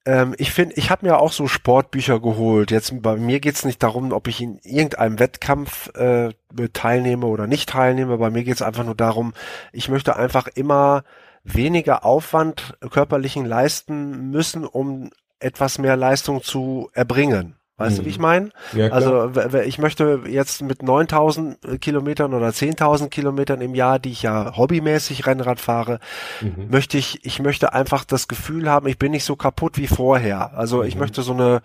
ähm, ich finde, ich habe mir auch so Sportbücher geholt. Jetzt bei mir geht's nicht darum, ob ich in irgendeinem Wettkampf äh, teilnehme oder nicht teilnehme. Bei mir geht's einfach nur darum, ich möchte einfach immer weniger Aufwand körperlichen leisten müssen, um etwas mehr Leistung zu erbringen. Weißt mhm. du, wie ich mhm. meine? Ja, also ich möchte jetzt mit 9000 äh, Kilometern oder 10.000 Kilometern im Jahr, die ich ja hobbymäßig Rennrad fahre, mhm. möchte ich, ich möchte einfach das Gefühl haben, ich bin nicht so kaputt wie vorher. Also mhm. ich möchte so eine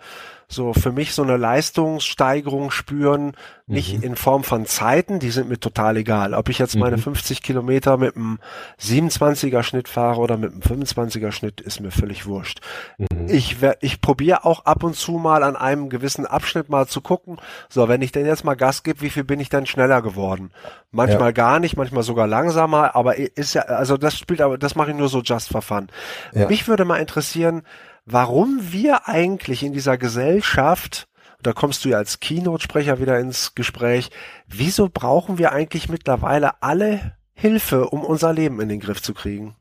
so für mich so eine Leistungssteigerung spüren, nicht mhm. in Form von Zeiten, die sind mir total egal. Ob ich jetzt meine 50 mhm. Kilometer mit einem 27er Schnitt fahre oder mit einem 25er Schnitt, ist mir völlig wurscht. Mhm. Ich, ich probiere auch ab und zu mal an einem gewissen Abschnitt mal zu gucken, so, wenn ich denn jetzt mal Gas gebe, wie viel bin ich denn schneller geworden? Manchmal ja. gar nicht, manchmal sogar langsamer, aber ist ja, also das spielt aber, das mache ich nur so just for fun. Ja. Mich würde mal interessieren, warum wir eigentlich in dieser Gesellschaft, da kommst du ja als Keynote-Sprecher wieder ins Gespräch, wieso brauchen wir eigentlich mittlerweile alle Hilfe, um unser Leben in den Griff zu kriegen?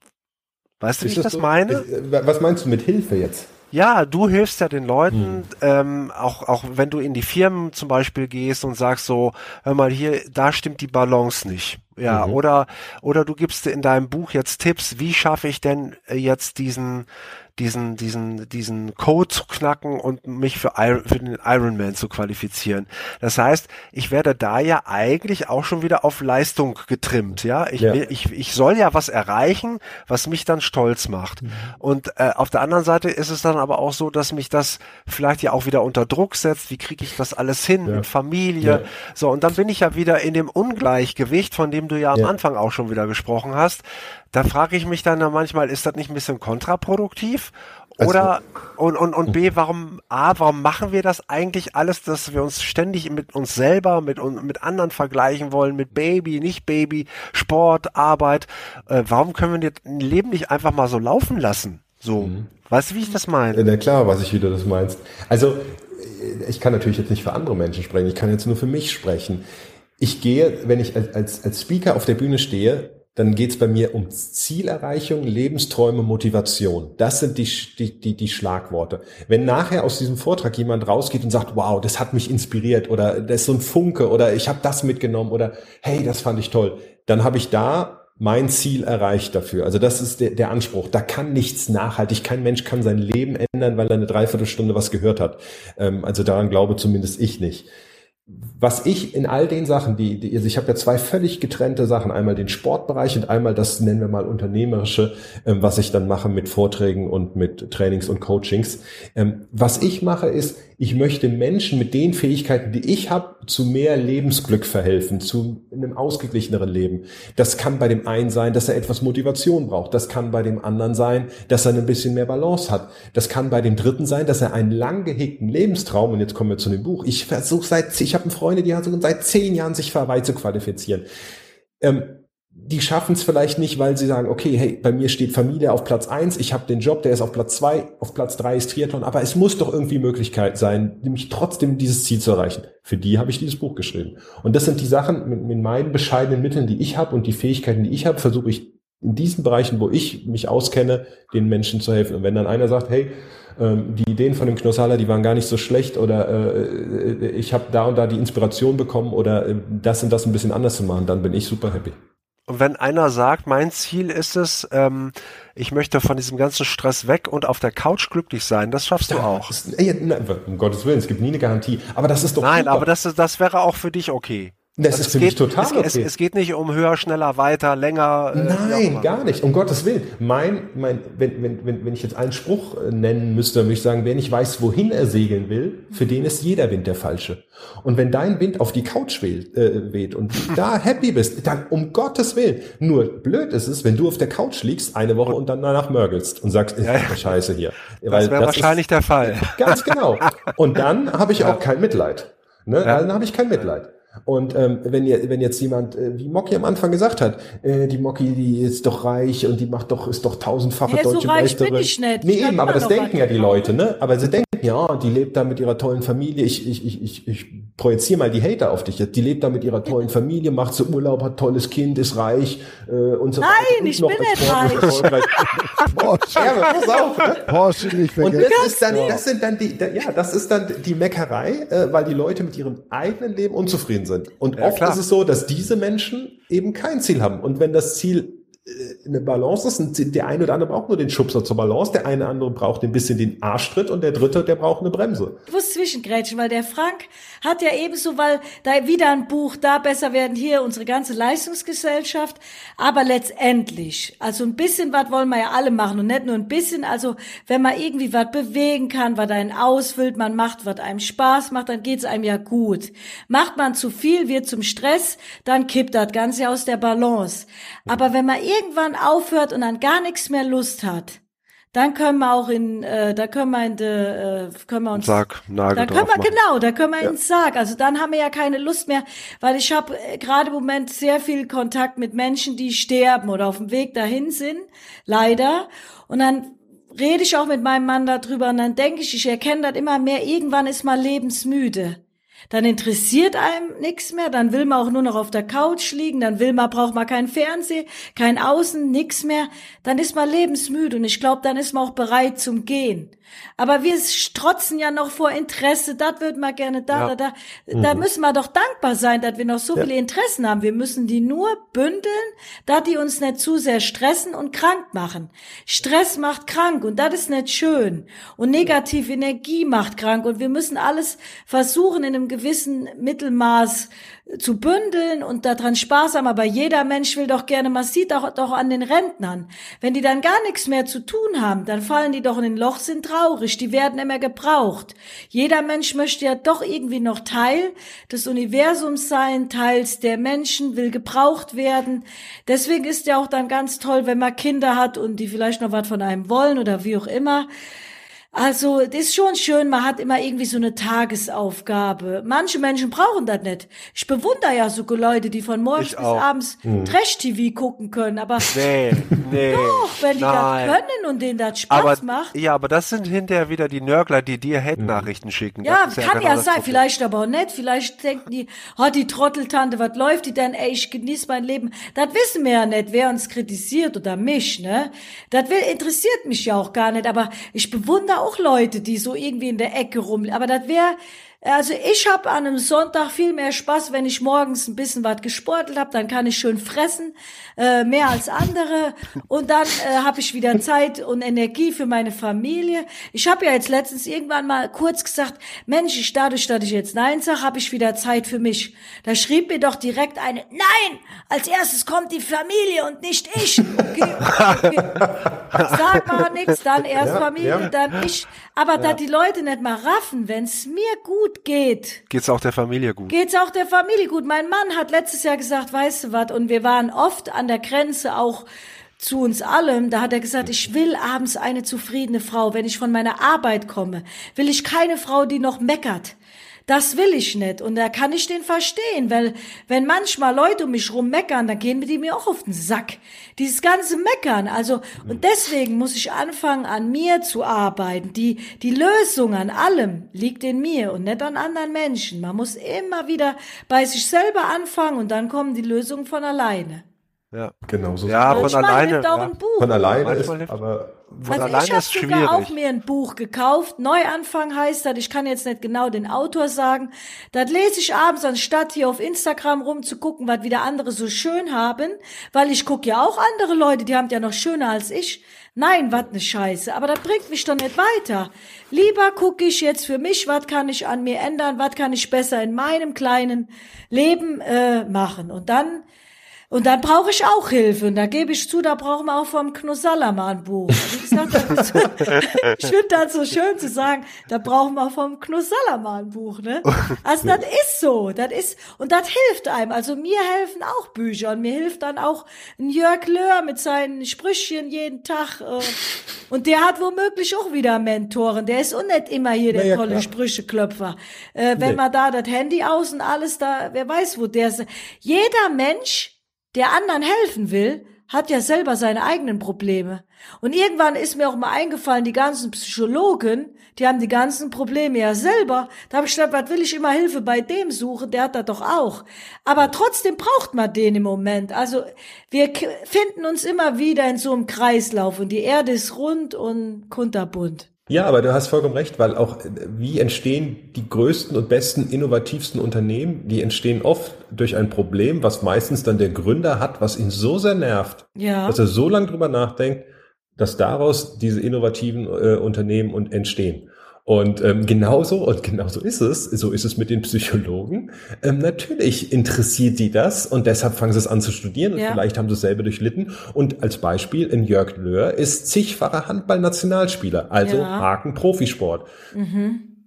Weißt du, wie ich das so? meine? Äh, was meinst du mit Hilfe jetzt? Ja, du hilfst ja den Leuten, hm. ähm, auch, auch wenn du in die Firmen zum Beispiel gehst und sagst so, hör mal hier, da stimmt die Balance nicht. Ja, mhm. oder, oder du gibst in deinem Buch jetzt Tipps, wie schaffe ich denn jetzt diesen, diesen, diesen, diesen Code zu knacken und mich für, Iron, für den Ironman zu qualifizieren. Das heißt, ich werde da ja eigentlich auch schon wieder auf Leistung getrimmt, ja. Ich, ja. Will, ich, ich soll ja was erreichen, was mich dann stolz macht. Mhm. Und äh, auf der anderen Seite ist es dann aber auch so, dass mich das vielleicht ja auch wieder unter Druck setzt. Wie kriege ich das alles hin ja. mit Familie? Ja. So, und dann bin ich ja wieder in dem Ungleichgewicht, von dem du ja am Anfang auch schon wieder gesprochen hast. Da frage ich mich dann manchmal, ist das nicht ein bisschen kontraproduktiv? Also Oder also, und, und, und B, warum A, warum machen wir das eigentlich alles, dass wir uns ständig mit uns selber, mit, mit anderen vergleichen wollen, mit Baby, nicht Baby, Sport, Arbeit? Äh, warum können wir das Leben nicht einfach mal so laufen lassen? So. Mhm. Weißt du, wie ich das meine? Ja, klar, was ich wieder das meinst. Also, ich kann natürlich jetzt nicht für andere Menschen sprechen, ich kann jetzt nur für mich sprechen. Ich gehe, wenn ich als, als, als Speaker auf der Bühne stehe, dann geht es bei mir um Zielerreichung, Lebensträume, Motivation. Das sind die, die, die, die Schlagworte. Wenn nachher aus diesem Vortrag jemand rausgeht und sagt, wow, das hat mich inspiriert oder das ist so ein Funke oder ich habe das mitgenommen oder hey, das fand ich toll, dann habe ich da mein Ziel erreicht dafür. Also das ist der, der Anspruch. Da kann nichts nachhaltig. Kein Mensch kann sein Leben ändern, weil er eine Dreiviertelstunde was gehört hat. Ähm, also daran glaube zumindest ich nicht was ich in all den Sachen, die, die also ich habe ja zwei völlig getrennte Sachen, einmal den Sportbereich und einmal das nennen wir mal unternehmerische, ähm, was ich dann mache mit Vorträgen und mit Trainings und Coachings. Ähm, was ich mache ist, ich möchte Menschen mit den Fähigkeiten, die ich habe, zu mehr Lebensglück verhelfen, zu einem ausgeglicheneren Leben. Das kann bei dem einen sein, dass er etwas Motivation braucht. Das kann bei dem anderen sein, dass er ein bisschen mehr Balance hat. Das kann bei dem dritten sein, dass er einen lang gehegten Lebenstraum, und jetzt kommen wir zu dem Buch, ich versuche seit, ich habe einen Freund, die hat seit zehn Jahren sich für Hawaii zu qualifizieren. Ähm, die schaffen es vielleicht nicht, weil sie sagen, okay, hey, bei mir steht Familie auf Platz eins, ich habe den Job, der ist auf Platz zwei, auf Platz drei ist Triathlon, aber es muss doch irgendwie Möglichkeit sein, nämlich trotzdem dieses Ziel zu erreichen. Für die habe ich dieses Buch geschrieben. Und das sind die Sachen mit, mit meinen bescheidenen Mitteln, die ich habe und die Fähigkeiten, die ich habe, versuche ich in diesen Bereichen, wo ich mich auskenne, den Menschen zu helfen. Und wenn dann einer sagt, hey, ähm, die Ideen von dem Knossaler, die waren gar nicht so schlecht oder äh, äh ich habe da und da die Inspiration bekommen oder äh, das und das ein bisschen anders zu machen, dann bin ich super happy. Und wenn einer sagt, mein Ziel ist es, ähm, ich möchte von diesem ganzen Stress weg und auf der Couch glücklich sein, das schaffst du auch. Ist, ey, nein, um Gottes Willen, es gibt nie eine Garantie. Aber das ist doch Nein, super. aber das, ist- das wäre auch für dich okay. Das Also ist es für mich geht, total es, okay. es, es geht nicht um höher, schneller, weiter, länger. äh, Nein, immer. gar nicht. Um Gottes Willen. Mein, mein, wenn, wenn, wenn, wenn ich jetzt einen Spruch äh, nennen müsste, dann würde ich sagen, wer nicht weiß, wohin er segeln will, für den ist jeder Wind der falsche. Und wenn dein Wind auf die Couch weht, äh, weht und du *laughs* da happy bist, dann um Gottes Willen. Nur blöd ist es, wenn du auf der Couch liegst eine Woche und dann danach mörgelst und sagst, ist Ja, ja. ja. Scheiße hier. Das wäre wahrscheinlich der Fall. Ganz genau. Und dann habe ich *laughs* auch kein Mitleid. Ne? Ja. Dann habe ich kein Mitleid. Und ähm, wenn, ihr, wenn jetzt jemand, äh, wie Mocky am Anfang gesagt hat, äh, die Mocky, die ist doch reich und die macht doch, ist doch tausendfache Ja, so deutsche reich bin Meisterin. ich nicht. Nee, Ich eben, aber das denken ja die. Leute, ne? Aber sie denken, ja, die lebt da mit ihrer tollen Familie. Ich, ich, ich, ich, ich projiziere mal die Hater auf dich jetzt. Die lebt da mit ihrer tollen Familie, macht so Urlaub, hat tolles Kind, ist reich äh, und so Nein, weiter. Und ich bin nicht reich. Porsche, Ja, pass auf, ne? Porsche nicht Und vergessen. das ist dann, das sind dann die, da- ja, das ist dann die Meckerei, äh, weil die Leute mit ihrem eigenen Leben unzufrieden sind. Und Ja, oft klar. ist es so, dass diese Menschen eben kein Ziel haben. Und wenn das Ziel äh, eine Balance ist, und der eine oder andere braucht nur den Schubser zur Balance, der eine oder andere braucht ein bisschen den Arschtritt und der dritte, der braucht eine Bremse. Ich muss zwischengrätschen, weil der Frank hat ja ebenso, weil da wieder ein Buch, da besser werden hier unsere ganze Leistungsgesellschaft. Aber letztendlich, also ein bisschen was wollen wir ja alle machen und nicht nur ein bisschen. Also wenn man irgendwie was bewegen kann, was einen ausfüllt, man macht, was einem Spaß macht, dann geht's einem ja gut. Macht man zu viel, wird zum Stress, dann kippt das Ganze aus der Balance. Aber wenn man irgendwann aufhört und an gar nichts mehr Lust hat, dann können wir auch in, äh, da können wir in de, äh, können wir uns Sarg, Nagel da können wir machen. genau, da können wir ins Sarg. Also dann haben wir ja keine Lust mehr, weil ich habe äh, gerade im Moment sehr viel Kontakt mit Menschen, die sterben oder auf dem Weg dahin sind, leider. Und dann rede ich auch mit meinem Mann darüber und dann denke ich, ich erkenne das immer mehr. Irgendwann ist man lebensmüde. Dann interessiert einem nichts mehr, dann will man auch nur noch auf der Couch liegen, dann will man, braucht man kein Fernsehen, kein Außen, nichts mehr. Dann ist man lebensmüde und ich glaube, dann ist man auch bereit zum Gehen. Aber wir strotzen ja noch vor Interesse, das wird man gerne da, Ja. da, da. Da müssen wir doch dankbar sein, dass wir noch so viele Interessen haben. Wir müssen die nur bündeln, dass die uns nicht zu sehr stressen und krank machen. Stress macht krank und das ist nicht schön. Und negative Energie macht krank und wir müssen alles versuchen in einem gewissen Mittelmaß zu bündeln und daran Spaß haben. Aber jeder Mensch will doch gerne, man sieht doch, doch an den Rentnern. Wenn die dann gar nichts mehr zu tun haben, dann fallen die doch in ein Loch, sind traurig, die werden immer gebraucht. Jeder Mensch möchte ja doch irgendwie noch Teil des Universums sein, teils der Menschen, will gebraucht werden. Deswegen ist ja auch dann ganz toll, wenn man Kinder hat und die vielleicht noch was von einem wollen oder wie auch immer. Also, das ist schon schön, man hat immer irgendwie so eine Tagesaufgabe. Manche Menschen brauchen das nicht. Ich bewundere ja sogar Leute, die von morgens Ich bis auch. abends Trash-TV gucken können, aber Nee, nee. doch, wenn die nein. das können und denen das Spaß aber, macht. Ja, aber das sind hinterher wieder die Nörgler, die dir Hate-Nachrichten schicken. Ja, Das ist kann genau ja sein, vielleicht aber auch nicht. Vielleicht denken die, oh, die Trotteltante, was läuft die denn? Ey, ich genieße mein Leben. Das wissen wir ja nicht, wer uns kritisiert oder mich, ne? Das will, interessiert mich ja auch gar nicht. Aber ich bewundere auch Leute, die so irgendwie in der Ecke rum. Aber das wäre, also ich habe an einem Sonntag viel mehr Spaß, wenn ich morgens ein bisschen was gesportelt habe, dann kann ich schön fressen, äh, mehr als andere und dann äh, habe ich wieder Zeit und Energie für meine Familie. Ich habe ja jetzt letztens irgendwann mal kurz gesagt, Mensch, ich dadurch, dass ich jetzt Nein sage, habe ich wieder Zeit für mich. Da schrieb mir doch direkt eine, nein, als erstes kommt die Familie und nicht ich. Okay, okay. Sag mal nichts, dann erst Ja, Familie, ja. dann ich. Aber da die Leute nicht mal raffen, wenn es mir gut geht, Geht's auch der Familie gut? geht's auch der Familie gut. Mein Mann hat letztes Jahr gesagt, weißt du was, und wir waren oft an der Grenze auch zu uns allem, da hat er gesagt, ich will abends eine zufriedene Frau. Wenn ich von meiner Arbeit komme, will ich keine Frau, die noch meckert. Das will ich nicht. Und da kann ich den verstehen, weil wenn manchmal Leute um mich rum meckern, dann gehen die mir auch auf den Sack. Dieses ganze Meckern. Also, und deswegen muss ich anfangen, an mir zu arbeiten. Die, die Lösung an allem liegt in mir und nicht an anderen Menschen. Man muss immer wieder bei sich selber anfangen und dann kommen die Lösungen von alleine. Ja. Genau so. Ja, von alleine. Ja. ein Buch. Von alleine ist, aber Von also alleine ich habe sogar schwierig. auch mir ein Buch gekauft. Neuanfang heißt das. Ich kann jetzt nicht genau den Autor sagen. Das lese ich abends, anstatt hier auf Instagram rumzugucken, was wieder andere so schön haben. Weil ich gucke ja auch andere Leute, die haben ja noch schöner als ich. Nein, was ne Scheiße. Aber das bringt mich doch nicht weiter. Lieber gucke ich jetzt für mich, was kann ich an mir ändern, was kann ich besser in meinem kleinen Leben äh, machen. Und dann und dann brauche ich auch Hilfe. Und da gebe ich zu, da brauchen wir auch vom Knussalla mal ein Buch. Ich finde das so schön zu sagen, da brauchen wir vom Knussalla mal ein Buch, ne? Also das ist so, das ist, und das hilft einem. Also mir helfen auch Bücher und mir hilft dann auch ein Jörg Löhr mit seinen Sprüchchen jeden Tag. Äh, und der hat womöglich auch wieder Mentoren. Der ist auch nicht immer hier der ja, tolle klar. Sprücheklöpfer. Äh, wenn Nee. man da das Handy aus und alles da, wer weiß, wo der ist. Jeder Mensch, der anderen helfen will, hat ja selber seine eigenen Probleme. Und irgendwann ist mir auch mal eingefallen, die ganzen Psychologen, die haben die ganzen Probleme ja selber. Da habe ich gedacht, was will ich immer Hilfe bei dem suchen? Der hat das doch auch. Aber trotzdem braucht man den im Moment. Also wir finden uns immer wieder in so einem Kreislauf und die Erde ist rund und kunterbunt. Ja, aber du hast vollkommen recht, weil auch äh, wie entstehen die größten und besten, innovativsten Unternehmen? Die entstehen oft durch ein Problem, was meistens dann der Gründer hat, was ihn so sehr nervt, Ja. dass er so lange drüber nachdenkt, dass daraus diese innovativen äh, Unternehmen und entstehen. Und ähm, genauso, und genauso ist es, so ist es mit den Psychologen. Ähm, natürlich interessiert die das und deshalb fangen sie es an zu studieren und Ja. vielleicht haben sie es selber durchlitten. Und als Beispiel, in Jörg Löhr ist zigfacher Handball-Nationalspieler, also Ja. Haken Profisport.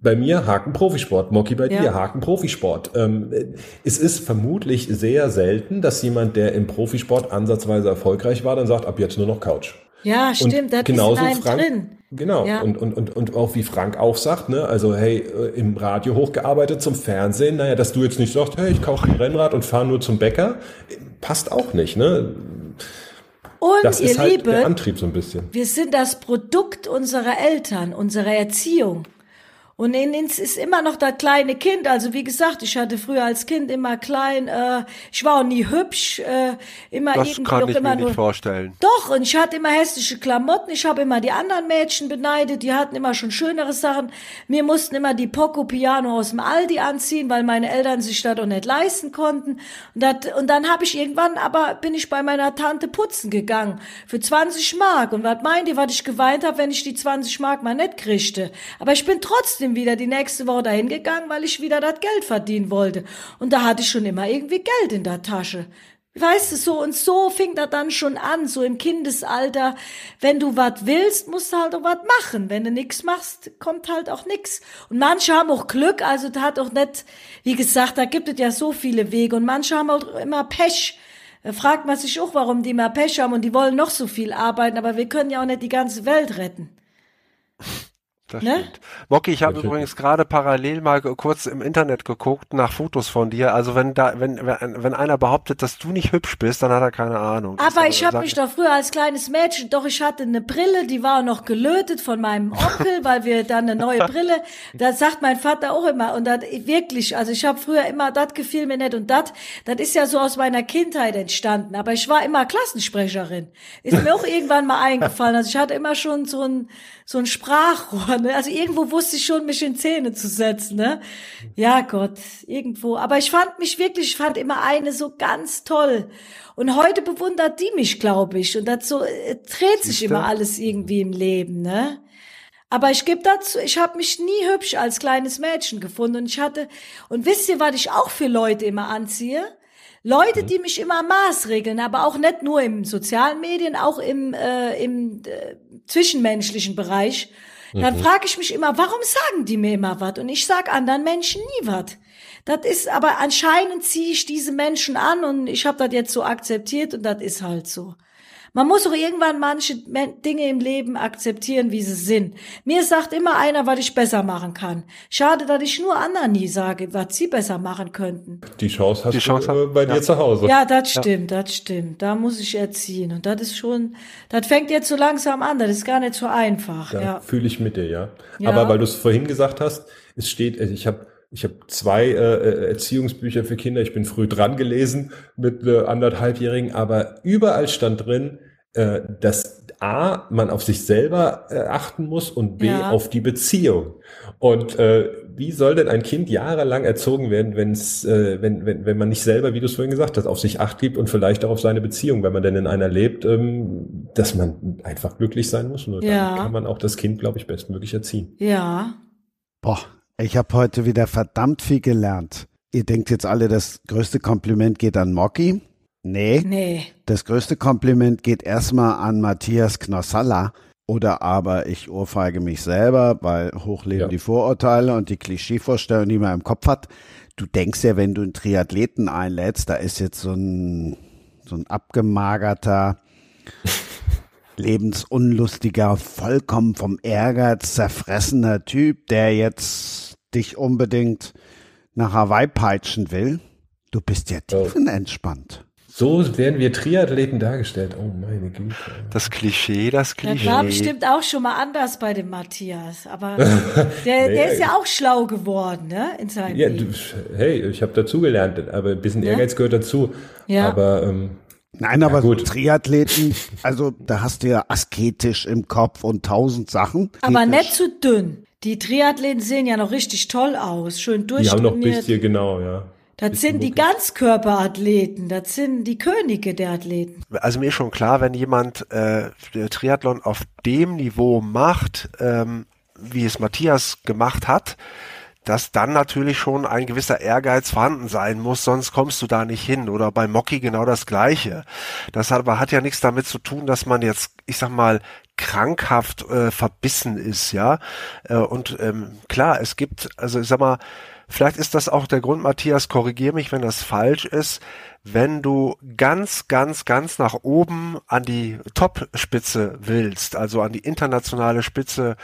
Bei mir Haken Profisport, Mocky bei Ja. dir Haken Profisport. Ähm, äh, es ist vermutlich sehr selten, dass jemand, der im Profisport ansatzweise erfolgreich war, dann sagt, ab jetzt nur noch Couch. Ja, stimmt, das ist genauso Frank, drin. Genau. Ja. Und, und, und, und auch wie Frank auch sagt, ne, also hey, äh, im Radio hochgearbeitet zum Fernsehen, naja, dass du jetzt nicht sagst, hey, ich kaufe ein Rennrad und fahre nur zum Bäcker, äh, passt auch nicht, ne? Und Das ihr ist halt Lieben, der Antrieb so ein bisschen. Wir sind das Produkt unserer Eltern, unserer Erziehung. Und in uns ist immer noch das kleine Kind. Also wie gesagt, ich hatte früher als Kind immer klein, äh, ich war auch nie hübsch, äh, immer Das irgendwie kann ich mir nur. nicht vorstellen. Doch, und ich hatte immer hässliche Klamotten. Ich habe immer die anderen Mädchen beneidet. Die hatten immer schon schönere Sachen. Mir mussten immer die Poco Piano aus dem Aldi anziehen, weil meine Eltern sich das doch nicht leisten konnten. Und, dat, und dann habe ich irgendwann, aber bin ich bei meiner Tante putzen gegangen für 20 Mark. Und was meint ihr, was ich geweint habe, wenn ich die 20 Mark mal nicht kriegte? Aber ich bin trotzdem wieder die nächste Woche dahin gegangen, weil ich wieder das Geld verdienen wollte. Und da hatte ich schon immer irgendwie Geld in der Tasche. Weißt du, so und so fing das dann schon an, so im Kindesalter. Wenn du was willst, musst du halt auch was machen. Wenn du nix machst, kommt halt auch nix. Und manche haben auch Glück, also da hat auch nicht, wie gesagt, da gibt es ja so viele Wege. Und manche haben auch immer Pech. Da fragt man sich auch, warum die immer Pech haben und die wollen noch so viel arbeiten, aber wir können ja auch nicht die ganze Welt retten. Das Ne? stimmt. Mocky, ich habe übrigens gerade parallel mal kurz im Internet geguckt nach Fotos von dir. Also wenn da, wenn, wenn, wenn einer behauptet, dass du nicht hübsch bist, dann hat er keine Ahnung. Das Aber ist, ich habe mich doch früher als kleines Mädchen, doch ich hatte eine Brille, die war noch gelötet von meinem Onkel, weil wir dann eine neue *laughs* Brille, da sagt mein Vater auch immer und das wirklich, also ich habe früher immer, das gefiel mir nicht und das, das ist ja so aus meiner Kindheit entstanden, aber ich war immer Klassensprecherin. Ist mir auch irgendwann mal eingefallen, also ich hatte immer schon so ein so ein Sprachrohr, ne? also irgendwo wusste ich schon, mich in Szene zu setzen, ne? Ja Gott, irgendwo, aber ich fand mich wirklich, ich fand immer eine so ganz toll. Und heute bewundert die mich, glaube ich. Und so äh, dreht sich Siehste? immer alles irgendwie im Leben, ne? Aber ich gebe dazu, ich habe mich nie hübsch als kleines Mädchen gefunden. Und ich hatte, und wisst ihr, was ich auch für Leute immer anziehe? Leute, die mich immer maßregeln, aber auch nicht nur im sozialen Medien, auch im, äh, im äh, zwischenmenschlichen Bereich. Dann frage ich mich immer, warum sagen die mir immer was? Und ich sag anderen Menschen nie was. Das ist, aber anscheinend ziehe ich diese Menschen an und ich habe das jetzt so akzeptiert und das ist halt so. Man muss auch irgendwann manche Dinge im Leben akzeptieren, wie sie sind. Mir sagt immer einer, was ich besser machen kann. Schade, dass ich nur anderen nie sage, was sie besser machen könnten. Die Chance hast Die Chance du äh, hat- bei ja. dir zu Hause. Ja, das stimmt, das stimmt. Da muss ich erziehen. Und das ist schon, das fängt jetzt so langsam an, das ist gar nicht so einfach. Da Ja. fühle ich mit dir, ja. Ja. Aber weil du es vorhin gesagt hast, es steht, also ich habe ich habe zwei äh, Erziehungsbücher für Kinder. Ich bin früh dran gelesen mit äh, anderthalbjährigen, aber überall stand drin, äh, dass A, man auf sich selber äh, achten muss und B, ja. auf die Beziehung. Und äh, wie soll denn ein Kind jahrelang erzogen werden, wenn's, äh, wenn, wenn, wenn man nicht selber, wie du es vorhin gesagt hast, auf sich acht gibt und vielleicht auch auf seine Beziehung, wenn man denn in einer lebt, ähm, dass man einfach glücklich sein muss. Und ja. dann kann man auch das Kind, glaube ich, bestmöglich erziehen. Ja. Boah, ich habe heute wieder verdammt viel gelernt. Ihr denkt jetzt alle, das größte Kompliment geht an Mocky. Nee. Nee. Das größte Kompliment geht erstmal an Matthias Knossalla. Oder aber ich ohrfeige mich selber, weil hochleben ja. die Vorurteile und die Klischeevorstellungen, die man im Kopf hat. Du denkst ja, wenn du einen Triathleten einlädst, da ist jetzt so ein, so ein abgemagerter, *laughs* lebensunlustiger, vollkommen vom Ehrgeiz zerfressener Typ, der jetzt dich unbedingt nach Hawaii peitschen will. Du bist ja tiefenentspannt. So werden wir Triathleten dargestellt. Oh meine Güte. Das Klischee, das Klischee. Das war bestimmt auch schon mal anders bei dem Matthias. Aber *laughs* der, nee, der ist ja auch schlau geworden, ne? In seinem ja, Leben. hey, ich habe dazugelernt, aber ein bisschen Ehrgeiz ja? gehört dazu. Ja. Aber ähm, Nein, aber ja, gut. Triathleten, also da hast du ja asketisch im Kopf und tausend Sachen. Aber nicht zu dünn. Die Triathleten sehen ja noch richtig toll aus, schön durchtrainiert. Die haben noch ein bisschen, genau, ja. Das sind die Ganzkörperathleten, das sind die Könige der Athleten. Also mir ist schon klar, wenn jemand äh, Triathlon auf dem Niveau macht, ähm, wie es Matthias gemacht hat, dass dann natürlich schon ein gewisser Ehrgeiz vorhanden sein muss, sonst kommst du da nicht hin. Oder bei Mocky genau das Gleiche. Das hat, aber hat ja nichts damit zu tun, dass man jetzt, ich sag mal, krankhaft äh, verbissen ist, ja. Äh, und ähm, klar, es gibt, also ich sag mal, Vielleicht ist das auch der Grund, Matthias, korrigier mich, wenn das falsch ist. Wenn du ganz, ganz, ganz nach oben an die Top-Spitze willst, also an die internationale Spitze,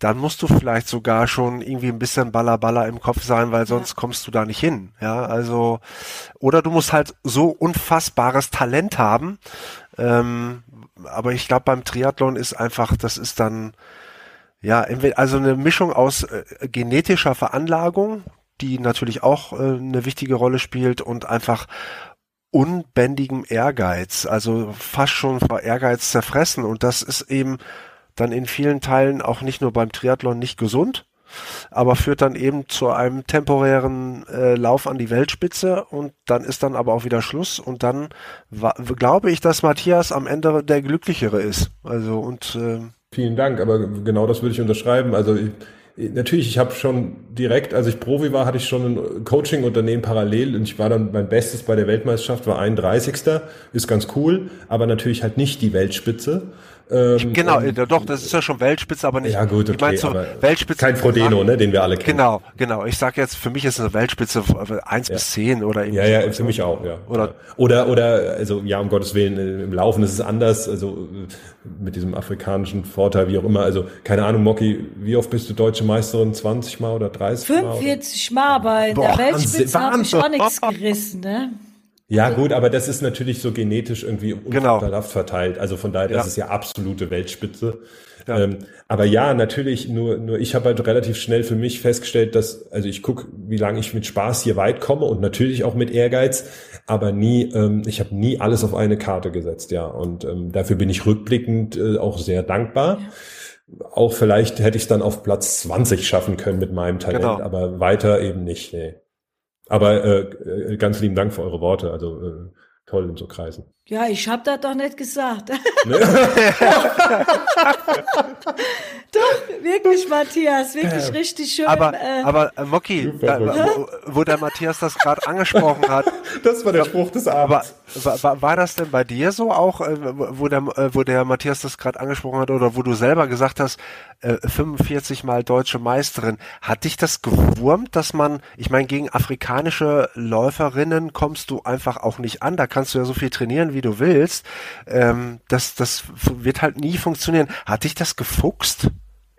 dann musst du vielleicht sogar schon irgendwie ein bisschen Ballerballer im Kopf sein, weil sonst ja. kommst du da nicht hin. Ja, also, oder du musst halt so unfassbares Talent haben. Ähm, aber ich glaube, beim Triathlon ist einfach, das ist dann, ja, also eine Mischung aus äh, genetischer Veranlagung, die natürlich auch äh, eine wichtige Rolle spielt und einfach unbändigem Ehrgeiz, also fast schon vor Ehrgeiz zerfressen. Und das ist eben dann in vielen Teilen auch nicht nur beim Triathlon nicht gesund, aber führt dann eben zu einem temporären äh, Lauf an die Weltspitze und dann ist dann aber auch wieder Schluss und dann glaube ich, dass Matthias am Ende der glücklichere ist. Also und äh, vielen Dank, aber genau das würde ich unterschreiben. Also ich, Natürlich, ich habe schon direkt, als ich Profi war, hatte ich schon ein Coaching-Unternehmen parallel und ich war dann mein Bestes bei der Weltmeisterschaft, war 31. Ist ganz cool, aber natürlich halt nicht die Weltspitze. Ähm, genau, und, doch, das ist ja schon Weltspitze, aber nicht. Ja gut, okay, ich mein, so Weltspitze. Kein Frodeno, ne, den wir alle kennen. Genau, genau. Ich sag jetzt, für mich ist eine Weltspitze eins ja. bis zehn oder irgendwie. Ja, ja, für mich auch, ja. Oder, oder, oder, also ja, um Gottes Willen, äh, im Laufen ist es anders, also äh, mit diesem afrikanischen Vorteil, wie auch immer. Also keine Ahnung, Moki, wie oft bist du deutsche Meisterin? 20 Mal oder 30 Mal? 45 Mal, aber in der Weltspitze habe ich auch nichts gerissen, ne? Ja, gut, aber das ist natürlich so genetisch irgendwie genau. verteilt. Also von daher, das ja. ist ja absolute Weltspitze. Ja. Ähm, aber ja, natürlich, nur, nur ich habe halt relativ schnell für mich festgestellt, dass, also ich gucke, wie lange ich mit Spaß hier weit komme und natürlich auch mit Ehrgeiz, aber nie, ähm, ich habe nie alles auf eine Karte gesetzt, ja. Und ähm, dafür bin ich rückblickend äh, auch sehr dankbar. Ja. Auch vielleicht hätte ich es dann auf Platz 20 schaffen können mit meinem Talent, genau. aber weiter eben nicht. Nee. Aber äh, äh, ganz lieben Dank für eure Worte. Also äh, toll in so Kreisen. Ja, ich habe das doch nicht gesagt. *laughs* Ne? doch, wirklich, Matthias, wirklich richtig schön. Aber, äh, aber äh, Moki, da, wo, wo, der Matthias das gerade angesprochen hat. *laughs* Das war der Spruch des Abends. War, war, war das denn bei dir so auch, äh, wo der, äh, wo der Matthias das gerade angesprochen hat oder wo du selber gesagt hast, äh, 45 Mal deutsche Meisterin, hat dich das gewurmt, dass man, ich meine, gegen afrikanische Läuferinnen kommst du einfach auch nicht an, da kannst du ja so viel trainieren, wie wie du willst, ähm, das, das wird halt nie funktionieren. Hat dich das gefuchst?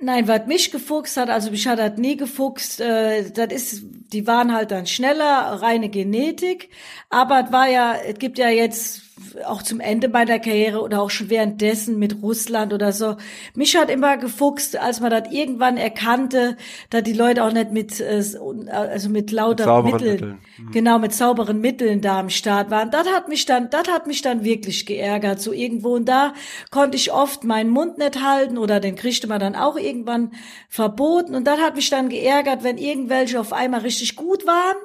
Nein, was mich gefuchst hat, also mich hat das nie gefuchst, äh, das ist, die waren halt dann schneller, reine Genetik, aber es war ja, es gibt ja jetzt auch zum Ende meiner Karriere oder auch schon währenddessen mit Russland oder so. Mich hat immer gefuchst, als man das irgendwann erkannte, dass die Leute auch nicht mit, äh, also mit lauter mit Mitteln, Mitteln. Mhm. genau, mit sauberen Mitteln da am Start waren. Das hat mich dann, das hat mich dann wirklich geärgert, so irgendwo. Und da konnte ich oft meinen Mund nicht halten oder den kriegte man dann auch irgendwann verboten. Und das hat mich dann geärgert, wenn irgendwelche auf einmal richtig gut waren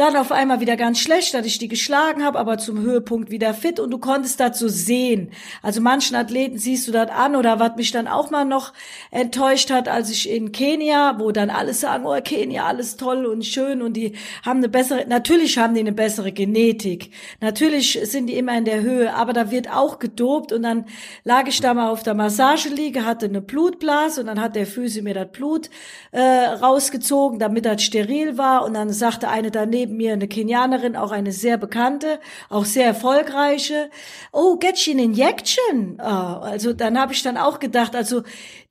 dann auf einmal wieder ganz schlecht, dass ich die geschlagen habe, aber zum Höhepunkt wieder fit und du konntest das so sehen. Also manchen Athleten siehst du das an oder was mich dann auch mal noch enttäuscht hat, als ich in Kenia, wo dann alle sagen, oh Kenia, alles toll und schön und die haben eine bessere, natürlich haben die eine bessere Genetik. Natürlich sind die immer in der Höhe, aber da wird auch gedopt und dann lag ich da mal auf der Massageliege, hatte eine Blutblase und dann hat der Füße mir das Blut äh, rausgezogen, damit das steril war und dann sagte eine daneben, neben mir eine Kenianerin, auch eine sehr bekannte, auch sehr erfolgreiche. Oh, get you an injection. Oh, also dann habe ich dann auch gedacht, also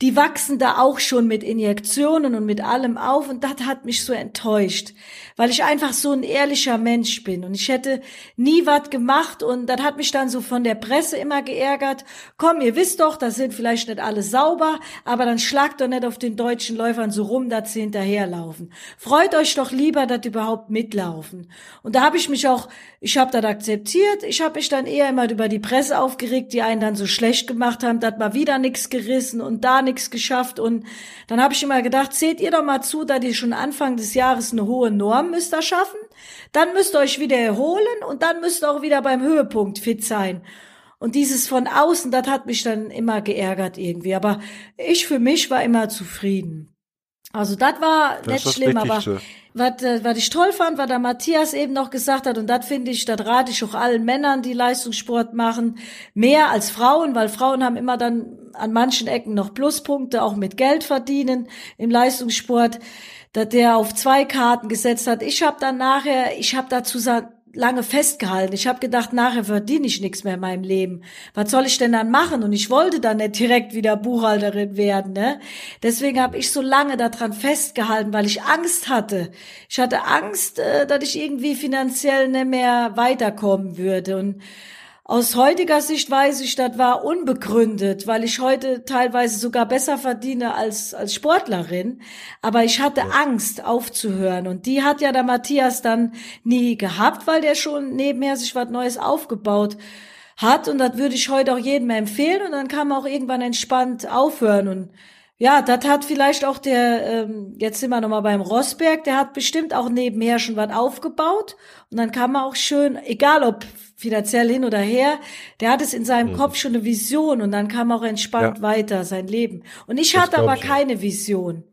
die wachsen da auch schon mit Injektionen und mit allem auf und das hat mich so enttäuscht, weil ich einfach so ein ehrlicher Mensch bin und ich hätte nie was gemacht und das hat mich dann so von der Presse immer geärgert. Komm, ihr wisst doch, das sind vielleicht nicht alle sauber, aber dann schlagt doch nicht auf den deutschen Läufern so rum, dass sie hinterherlaufen. Freut euch doch lieber, dass überhaupt mitlaufen. Und da habe ich mich auch, ich habe das akzeptiert, ich habe mich dann eher immer über die Presse aufgeregt, die einen dann so schlecht gemacht haben, dass mal wieder nichts gerissen und da nichts geschafft. Und dann habe ich immer gedacht, seht ihr doch mal zu, dass ihr schon Anfang des Jahres eine hohe Norm müsst ihr schaffen. Dann müsst ihr euch wieder erholen und dann müsst ihr auch wieder beim Höhepunkt fit sein. Und dieses von außen, das hat mich dann immer geärgert irgendwie. Aber ich für mich war immer zufrieden. Also das war das nicht schlimm, aber was, äh, was ich toll fand, was der Matthias eben noch gesagt hat, und das finde ich, das rate ich auch allen Männern, die Leistungssport machen, mehr als Frauen, weil Frauen haben immer dann an manchen Ecken noch Pluspunkte, auch mit Geld verdienen im Leistungssport, dass der auf zwei Karten gesetzt hat. Ich habe dann nachher, ich habe dazu lange festgehalten. Ich habe gedacht, nachher verdiene ich nichts mehr in meinem Leben. Was soll ich denn dann machen? Und ich wollte dann nicht direkt wieder Buchhalterin werden. Ne? Deswegen habe ich so lange daran festgehalten, weil ich Angst hatte. Ich hatte Angst, äh, dass ich irgendwie finanziell nicht mehr weiterkommen würde. Und aus heutiger Sicht weiß ich, das war unbegründet, weil ich heute teilweise sogar besser verdiene als, als Sportlerin. Aber ich hatte Angst aufzuhören. Und die hat ja der Matthias dann nie gehabt, weil der schon nebenher sich was Neues aufgebaut hat. Und das würde ich heute auch jedem empfehlen. Und dann kann man auch irgendwann entspannt aufhören. Und ja, das hat vielleicht auch der, ähm, jetzt sind wir nochmal beim Rossberg, der hat bestimmt auch nebenher schon was aufgebaut. Und dann kann man auch schön, egal ob finanziell hin oder her, der hat es in seinem mhm. Kopf schon eine Vision und dann kam auch entspannt ja. weiter sein Leben. Und ich das hatte aber ich. keine Vision.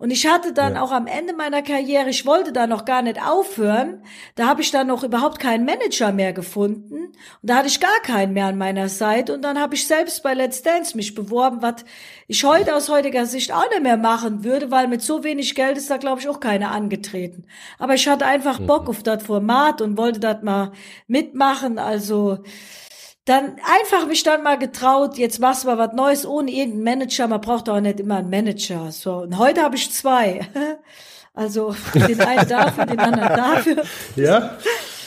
Und ich hatte dann ja. auch am Ende meiner Karriere, ich wollte da noch gar nicht aufhören, da habe ich dann noch überhaupt keinen Manager mehr gefunden und da hatte ich gar keinen mehr an meiner Seite und dann habe ich selbst bei Let's Dance mich beworben, was ich heute aus heutiger Sicht auch nicht mehr machen würde, weil mit so wenig Geld ist da glaube ich auch keiner angetreten. Aber ich hatte einfach Bock mhm. auf das Format und wollte das mal mitmachen, also dann einfach mich dann mal getraut, jetzt machst du mal was Neues ohne irgendeinen Manager. Man braucht auch nicht immer einen Manager. So. Und heute habe ich zwei. *laughs* Also den einen *laughs* dafür, den anderen dafür. Ja.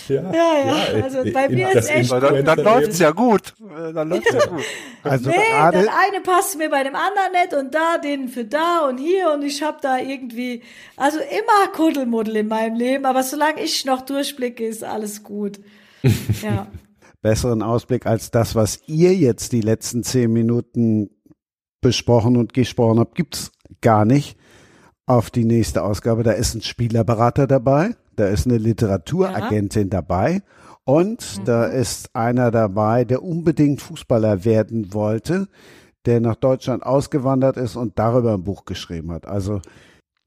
Ja, ja, ja, also bei mir ist echt. Dann, dann läuft's ja gut. Dann läuft's ja gut. Also nee, der eine passt mir bei dem anderen nicht und da den für da und hier und ich habe da irgendwie, also immer Kuddelmuddel in meinem Leben, aber solange ich noch durchblicke, ist alles gut. *laughs* Ja besseren Ausblick als das, was ihr jetzt die letzten zehn Minuten besprochen und gesprochen habt, gibt's gar nicht auf die nächste Ausgabe. Da ist ein Spielerberater dabei, da ist eine Literaturagentin ja. dabei und mhm. da ist einer dabei, der unbedingt Fußballer werden wollte, der nach Deutschland ausgewandert ist und darüber ein Buch geschrieben hat. Also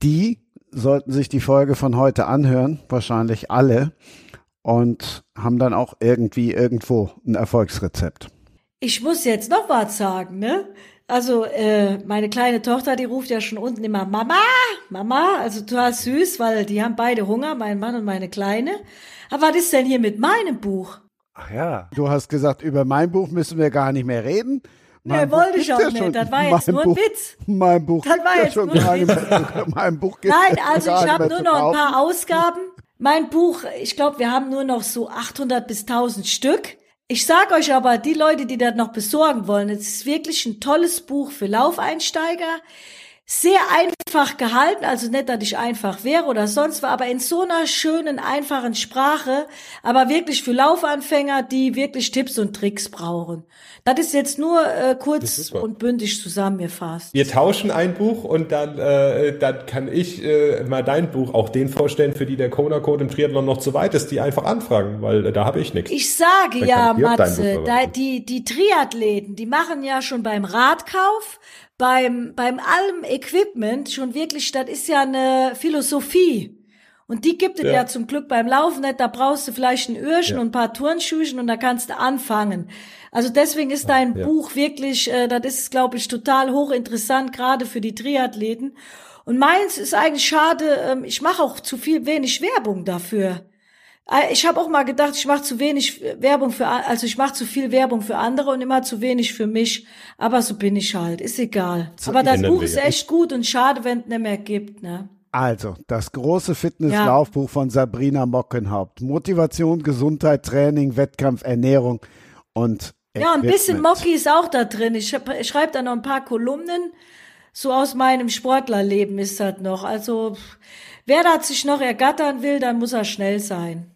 die sollten sich die Folge von heute anhören, wahrscheinlich alle und haben dann auch irgendwie irgendwo ein Erfolgsrezept. Ich muss jetzt noch was sagen, ne? Also äh, meine kleine Tochter, die ruft ja schon unten immer Mama, Mama, also total süß, weil die haben beide Hunger, mein Mann und meine Kleine. Aber was ist denn hier mit meinem Buch? Ach ja. Du hast gesagt, über mein Buch müssen wir gar nicht mehr reden. Mein nee, wollte ich auch ja nicht. Schon. Das war jetzt nur ein Buch, Witz. Mein Buch das war jetzt schon nur ein Witz. *laughs* mein Buch Nein, also ich habe nur noch ein paar Ausgaben mein Buch, ich glaube, wir haben nur noch so 800 bis 1000 Stück. Ich sag euch aber, die Leute, die das noch besorgen wollen, es ist wirklich ein tolles Buch für Laufeinsteiger sehr einfach gehalten, also nicht, dass ich einfach wäre oder sonst was, aber in so einer schönen, einfachen Sprache, aber wirklich für Laufanfänger, die wirklich Tipps und Tricks brauchen. Das ist jetzt nur äh, kurz und bündig zusammengefasst. Wir tauschen ein Buch und dann, äh, dann kann ich äh, mal dein Buch auch den vorstellen, für die der Kona-Code im Triathlon noch zu weit ist, die einfach anfragen, weil äh, da habe ich nichts. Ich sage dann ja, Matze, da, die, die Triathleten, die machen ja schon beim Radkauf beim, beim allem Equipment schon wirklich, das ist ja eine Philosophie. Und die gibt es ja. ja. zum Glück beim Laufen nicht. Da brauchst du vielleicht ein Öhrchen ja. und ein paar Turnschuhen und da kannst du anfangen. Also deswegen ist dein ja. Buch wirklich, äh, das ist, glaube ich, total hochinteressant, gerade für die Triathleten. Und meins ist eigentlich schade, ähm, ich mache auch zu viel wenig Werbung dafür. Äh, ich habe auch mal gedacht, ich mache zu wenig Werbung für, also ich mache zu viel Werbung für andere und immer zu wenig für mich. Aber so bin ich halt, ist egal. So Aber das Buch ist echt gut und schade, wenn es nicht mehr gibt, ne? Also, das große Fitnesslaufbuch ja. von Sabrina Mockenhaupt. Motivation, Gesundheit, Training, Wettkampf, Ernährung und Ja, ein bisschen Mocki ist auch da drin. Ich, ich schreibe da noch ein paar Kolumnen. So aus meinem Sportlerleben ist das noch. Also, wer da sich noch ergattern will, dann muss er schnell sein.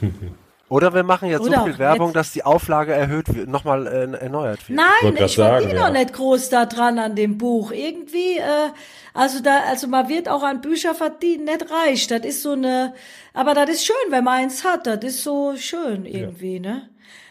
*laughs* Oder wir machen jetzt Oder so viel Werbung, dass die Auflage erhöht wird, nochmal äh, erneuert wird. Nein, ich, ich verdiene ja. noch nicht groß da dran an dem Buch. Irgendwie, äh, also da, also man wird auch an Bücher verdienen, nicht reich. Das ist so eine, aber das ist schön, wenn man eins hat. Das ist so schön irgendwie, ja. ne?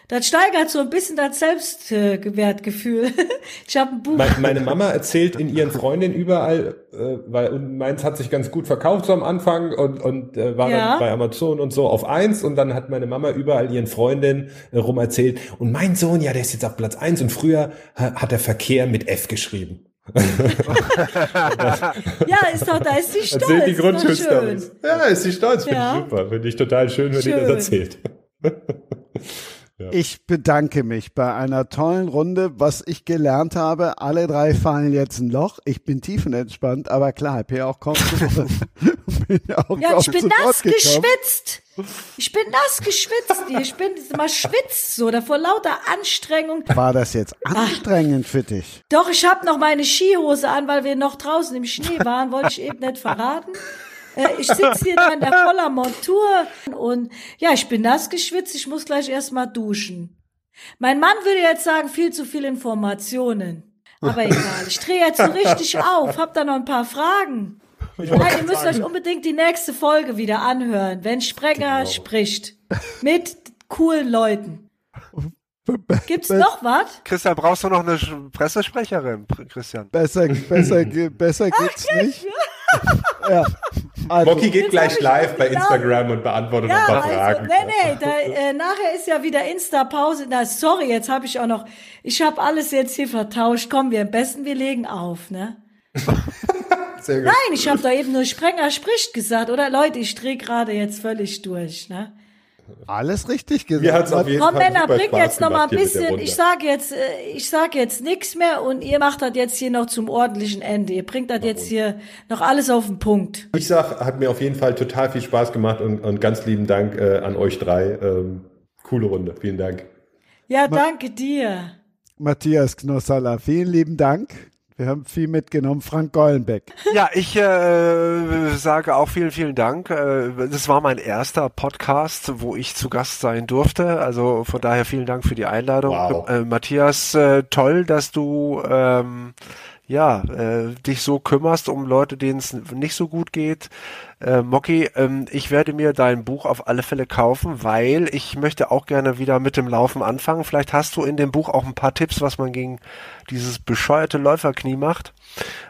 Das steigert so ein bisschen das Selbstwertgefühl. *laughs* ich habe ein Buch. Meine Mama erzählt in ihren Freundinnen überall, äh, weil und meins hat sich ganz gut verkauft so am Anfang und, und äh, war ja. dann bei Amazon und so auf eins und dann hat meine Mama überall ihren Freundinnen äh, rum erzählt und mein Sohn, ja, der ist jetzt auf Platz eins und früher hat er Verkehr mit F geschrieben. *laughs* ja, ist doch, da ist sie stolz. Erzählt die Grundschulstory. Ja, ist sie stolz, finde ja. ich super. Finde ich total schön, wenn schön. die das erzählt. *laughs* Ja. Ich bedanke mich bei einer tollen Runde. Was ich gelernt habe, alle drei fallen jetzt ein Loch. Ich bin tiefenentspannt, aber klar, ich bin auch kaum zu, *laughs* bin auch Ja, ich bin nass geschwitzt. Ich bin nass geschwitzt. Ich bin mal schwitzt so, da vor lauter Anstrengung. War das jetzt anstrengend Ach, für dich? Doch, ich habe noch meine Skihose an, weil wir noch draußen im Schnee waren, wollte ich eben nicht verraten. Äh, ich sitze hier in der voller Montur und ja, ich bin nass geschwitzt, ich muss gleich erstmal duschen. Mein Mann würde jetzt sagen, viel zu viele Informationen. Aber *laughs* egal, ich drehe jetzt so richtig auf, hab da noch ein paar Fragen. Nein, ihr müsst sagen. euch unbedingt die nächste Folge wieder anhören, wenn Sprenger genau. spricht. Mit coolen Leuten. *laughs* Gibt's noch was? Christian, brauchst du noch eine Pressesprecherin, Christian? Besser, besser, besser geht's Ach, nicht. ja. Also, Mocky geht gleich live bei Instagram und beantwortet ja, ein paar also, Fragen. Nee, nee, da, äh, nachher ist ja wieder Insta-Pause. Na, sorry, jetzt habe ich auch noch, ich habe alles jetzt hier vertauscht. Komm, wir am besten, wir legen auf, ne? *laughs* Nein, ich habe da eben nur Sprenger spricht gesagt, oder Leute, ich drehe gerade jetzt völlig durch, ne? Alles richtig gesagt. Komm, Männer, bringt jetzt noch mal ein bisschen. Ich sage jetzt, äh, ich sage jetzt nichts mehr und ihr macht das jetzt hier noch zum ordentlichen Ende. Ihr bringt das jetzt hier noch alles auf den Punkt. Ich sag, hat mir auf jeden Fall total viel Spaß gemacht und, und ganz lieben Dank äh, an euch drei. Ähm, coole Runde. Vielen Dank. Ja, danke dir. Matthias Knossalla, vielen lieben Dank. Wir haben viel mitgenommen. Frank Gollenbeck. Ja, ich äh, sage auch vielen, vielen Dank. Äh, das war mein erster Podcast, wo ich zu Gast sein durfte. Also von daher vielen Dank für die Einladung. Wow. Äh, Matthias, äh, toll, dass du ähm, ja, äh, dich so kümmerst um Leute, denen es nicht so gut geht. Äh, Mocky, ähm, ich werde mir dein Buch auf alle Fälle kaufen, weil ich möchte auch gerne wieder mit dem Laufen anfangen. Vielleicht hast du in dem Buch auch ein paar Tipps, was man gegen dieses bescheuerte Läuferknie macht,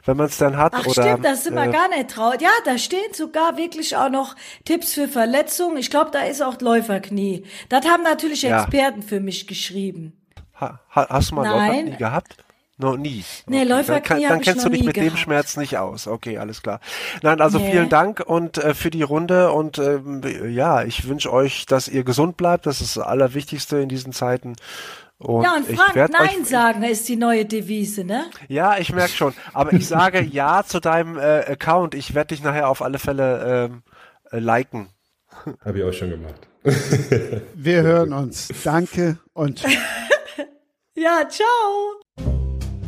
wenn man es dann hat. Ach, oder, stimmt, das sind wir äh, gar nicht traut. Ja, da stehen sogar wirklich auch noch Tipps für Verletzungen. Ich glaube, da ist auch Läuferknie. Das haben natürlich ja. Experten für mich geschrieben. Ha, hast du mal Nein. Läuferknie gehabt? Noch nie. Nee, okay. Läuferknie Dann, dann kennst du dich mit gehabt. dem Schmerz nicht aus. Okay, alles klar. Nein, also nee. vielen Dank und äh, für die Runde und ähm, ja, ich wünsche euch, dass ihr gesund bleibt. Das ist das Allerwichtigste in diesen Zeiten. Und ja, und Frank, Nein euch, sagen ist die neue Devise, ne? Ja, ich merke schon. Aber ich sage *laughs* Ja zu deinem äh, Account. Ich werde dich nachher auf alle Fälle ähm, äh, liken. Habe ich auch schon gemacht. Wir *laughs* hören uns. Danke und *laughs* Ja, ciao.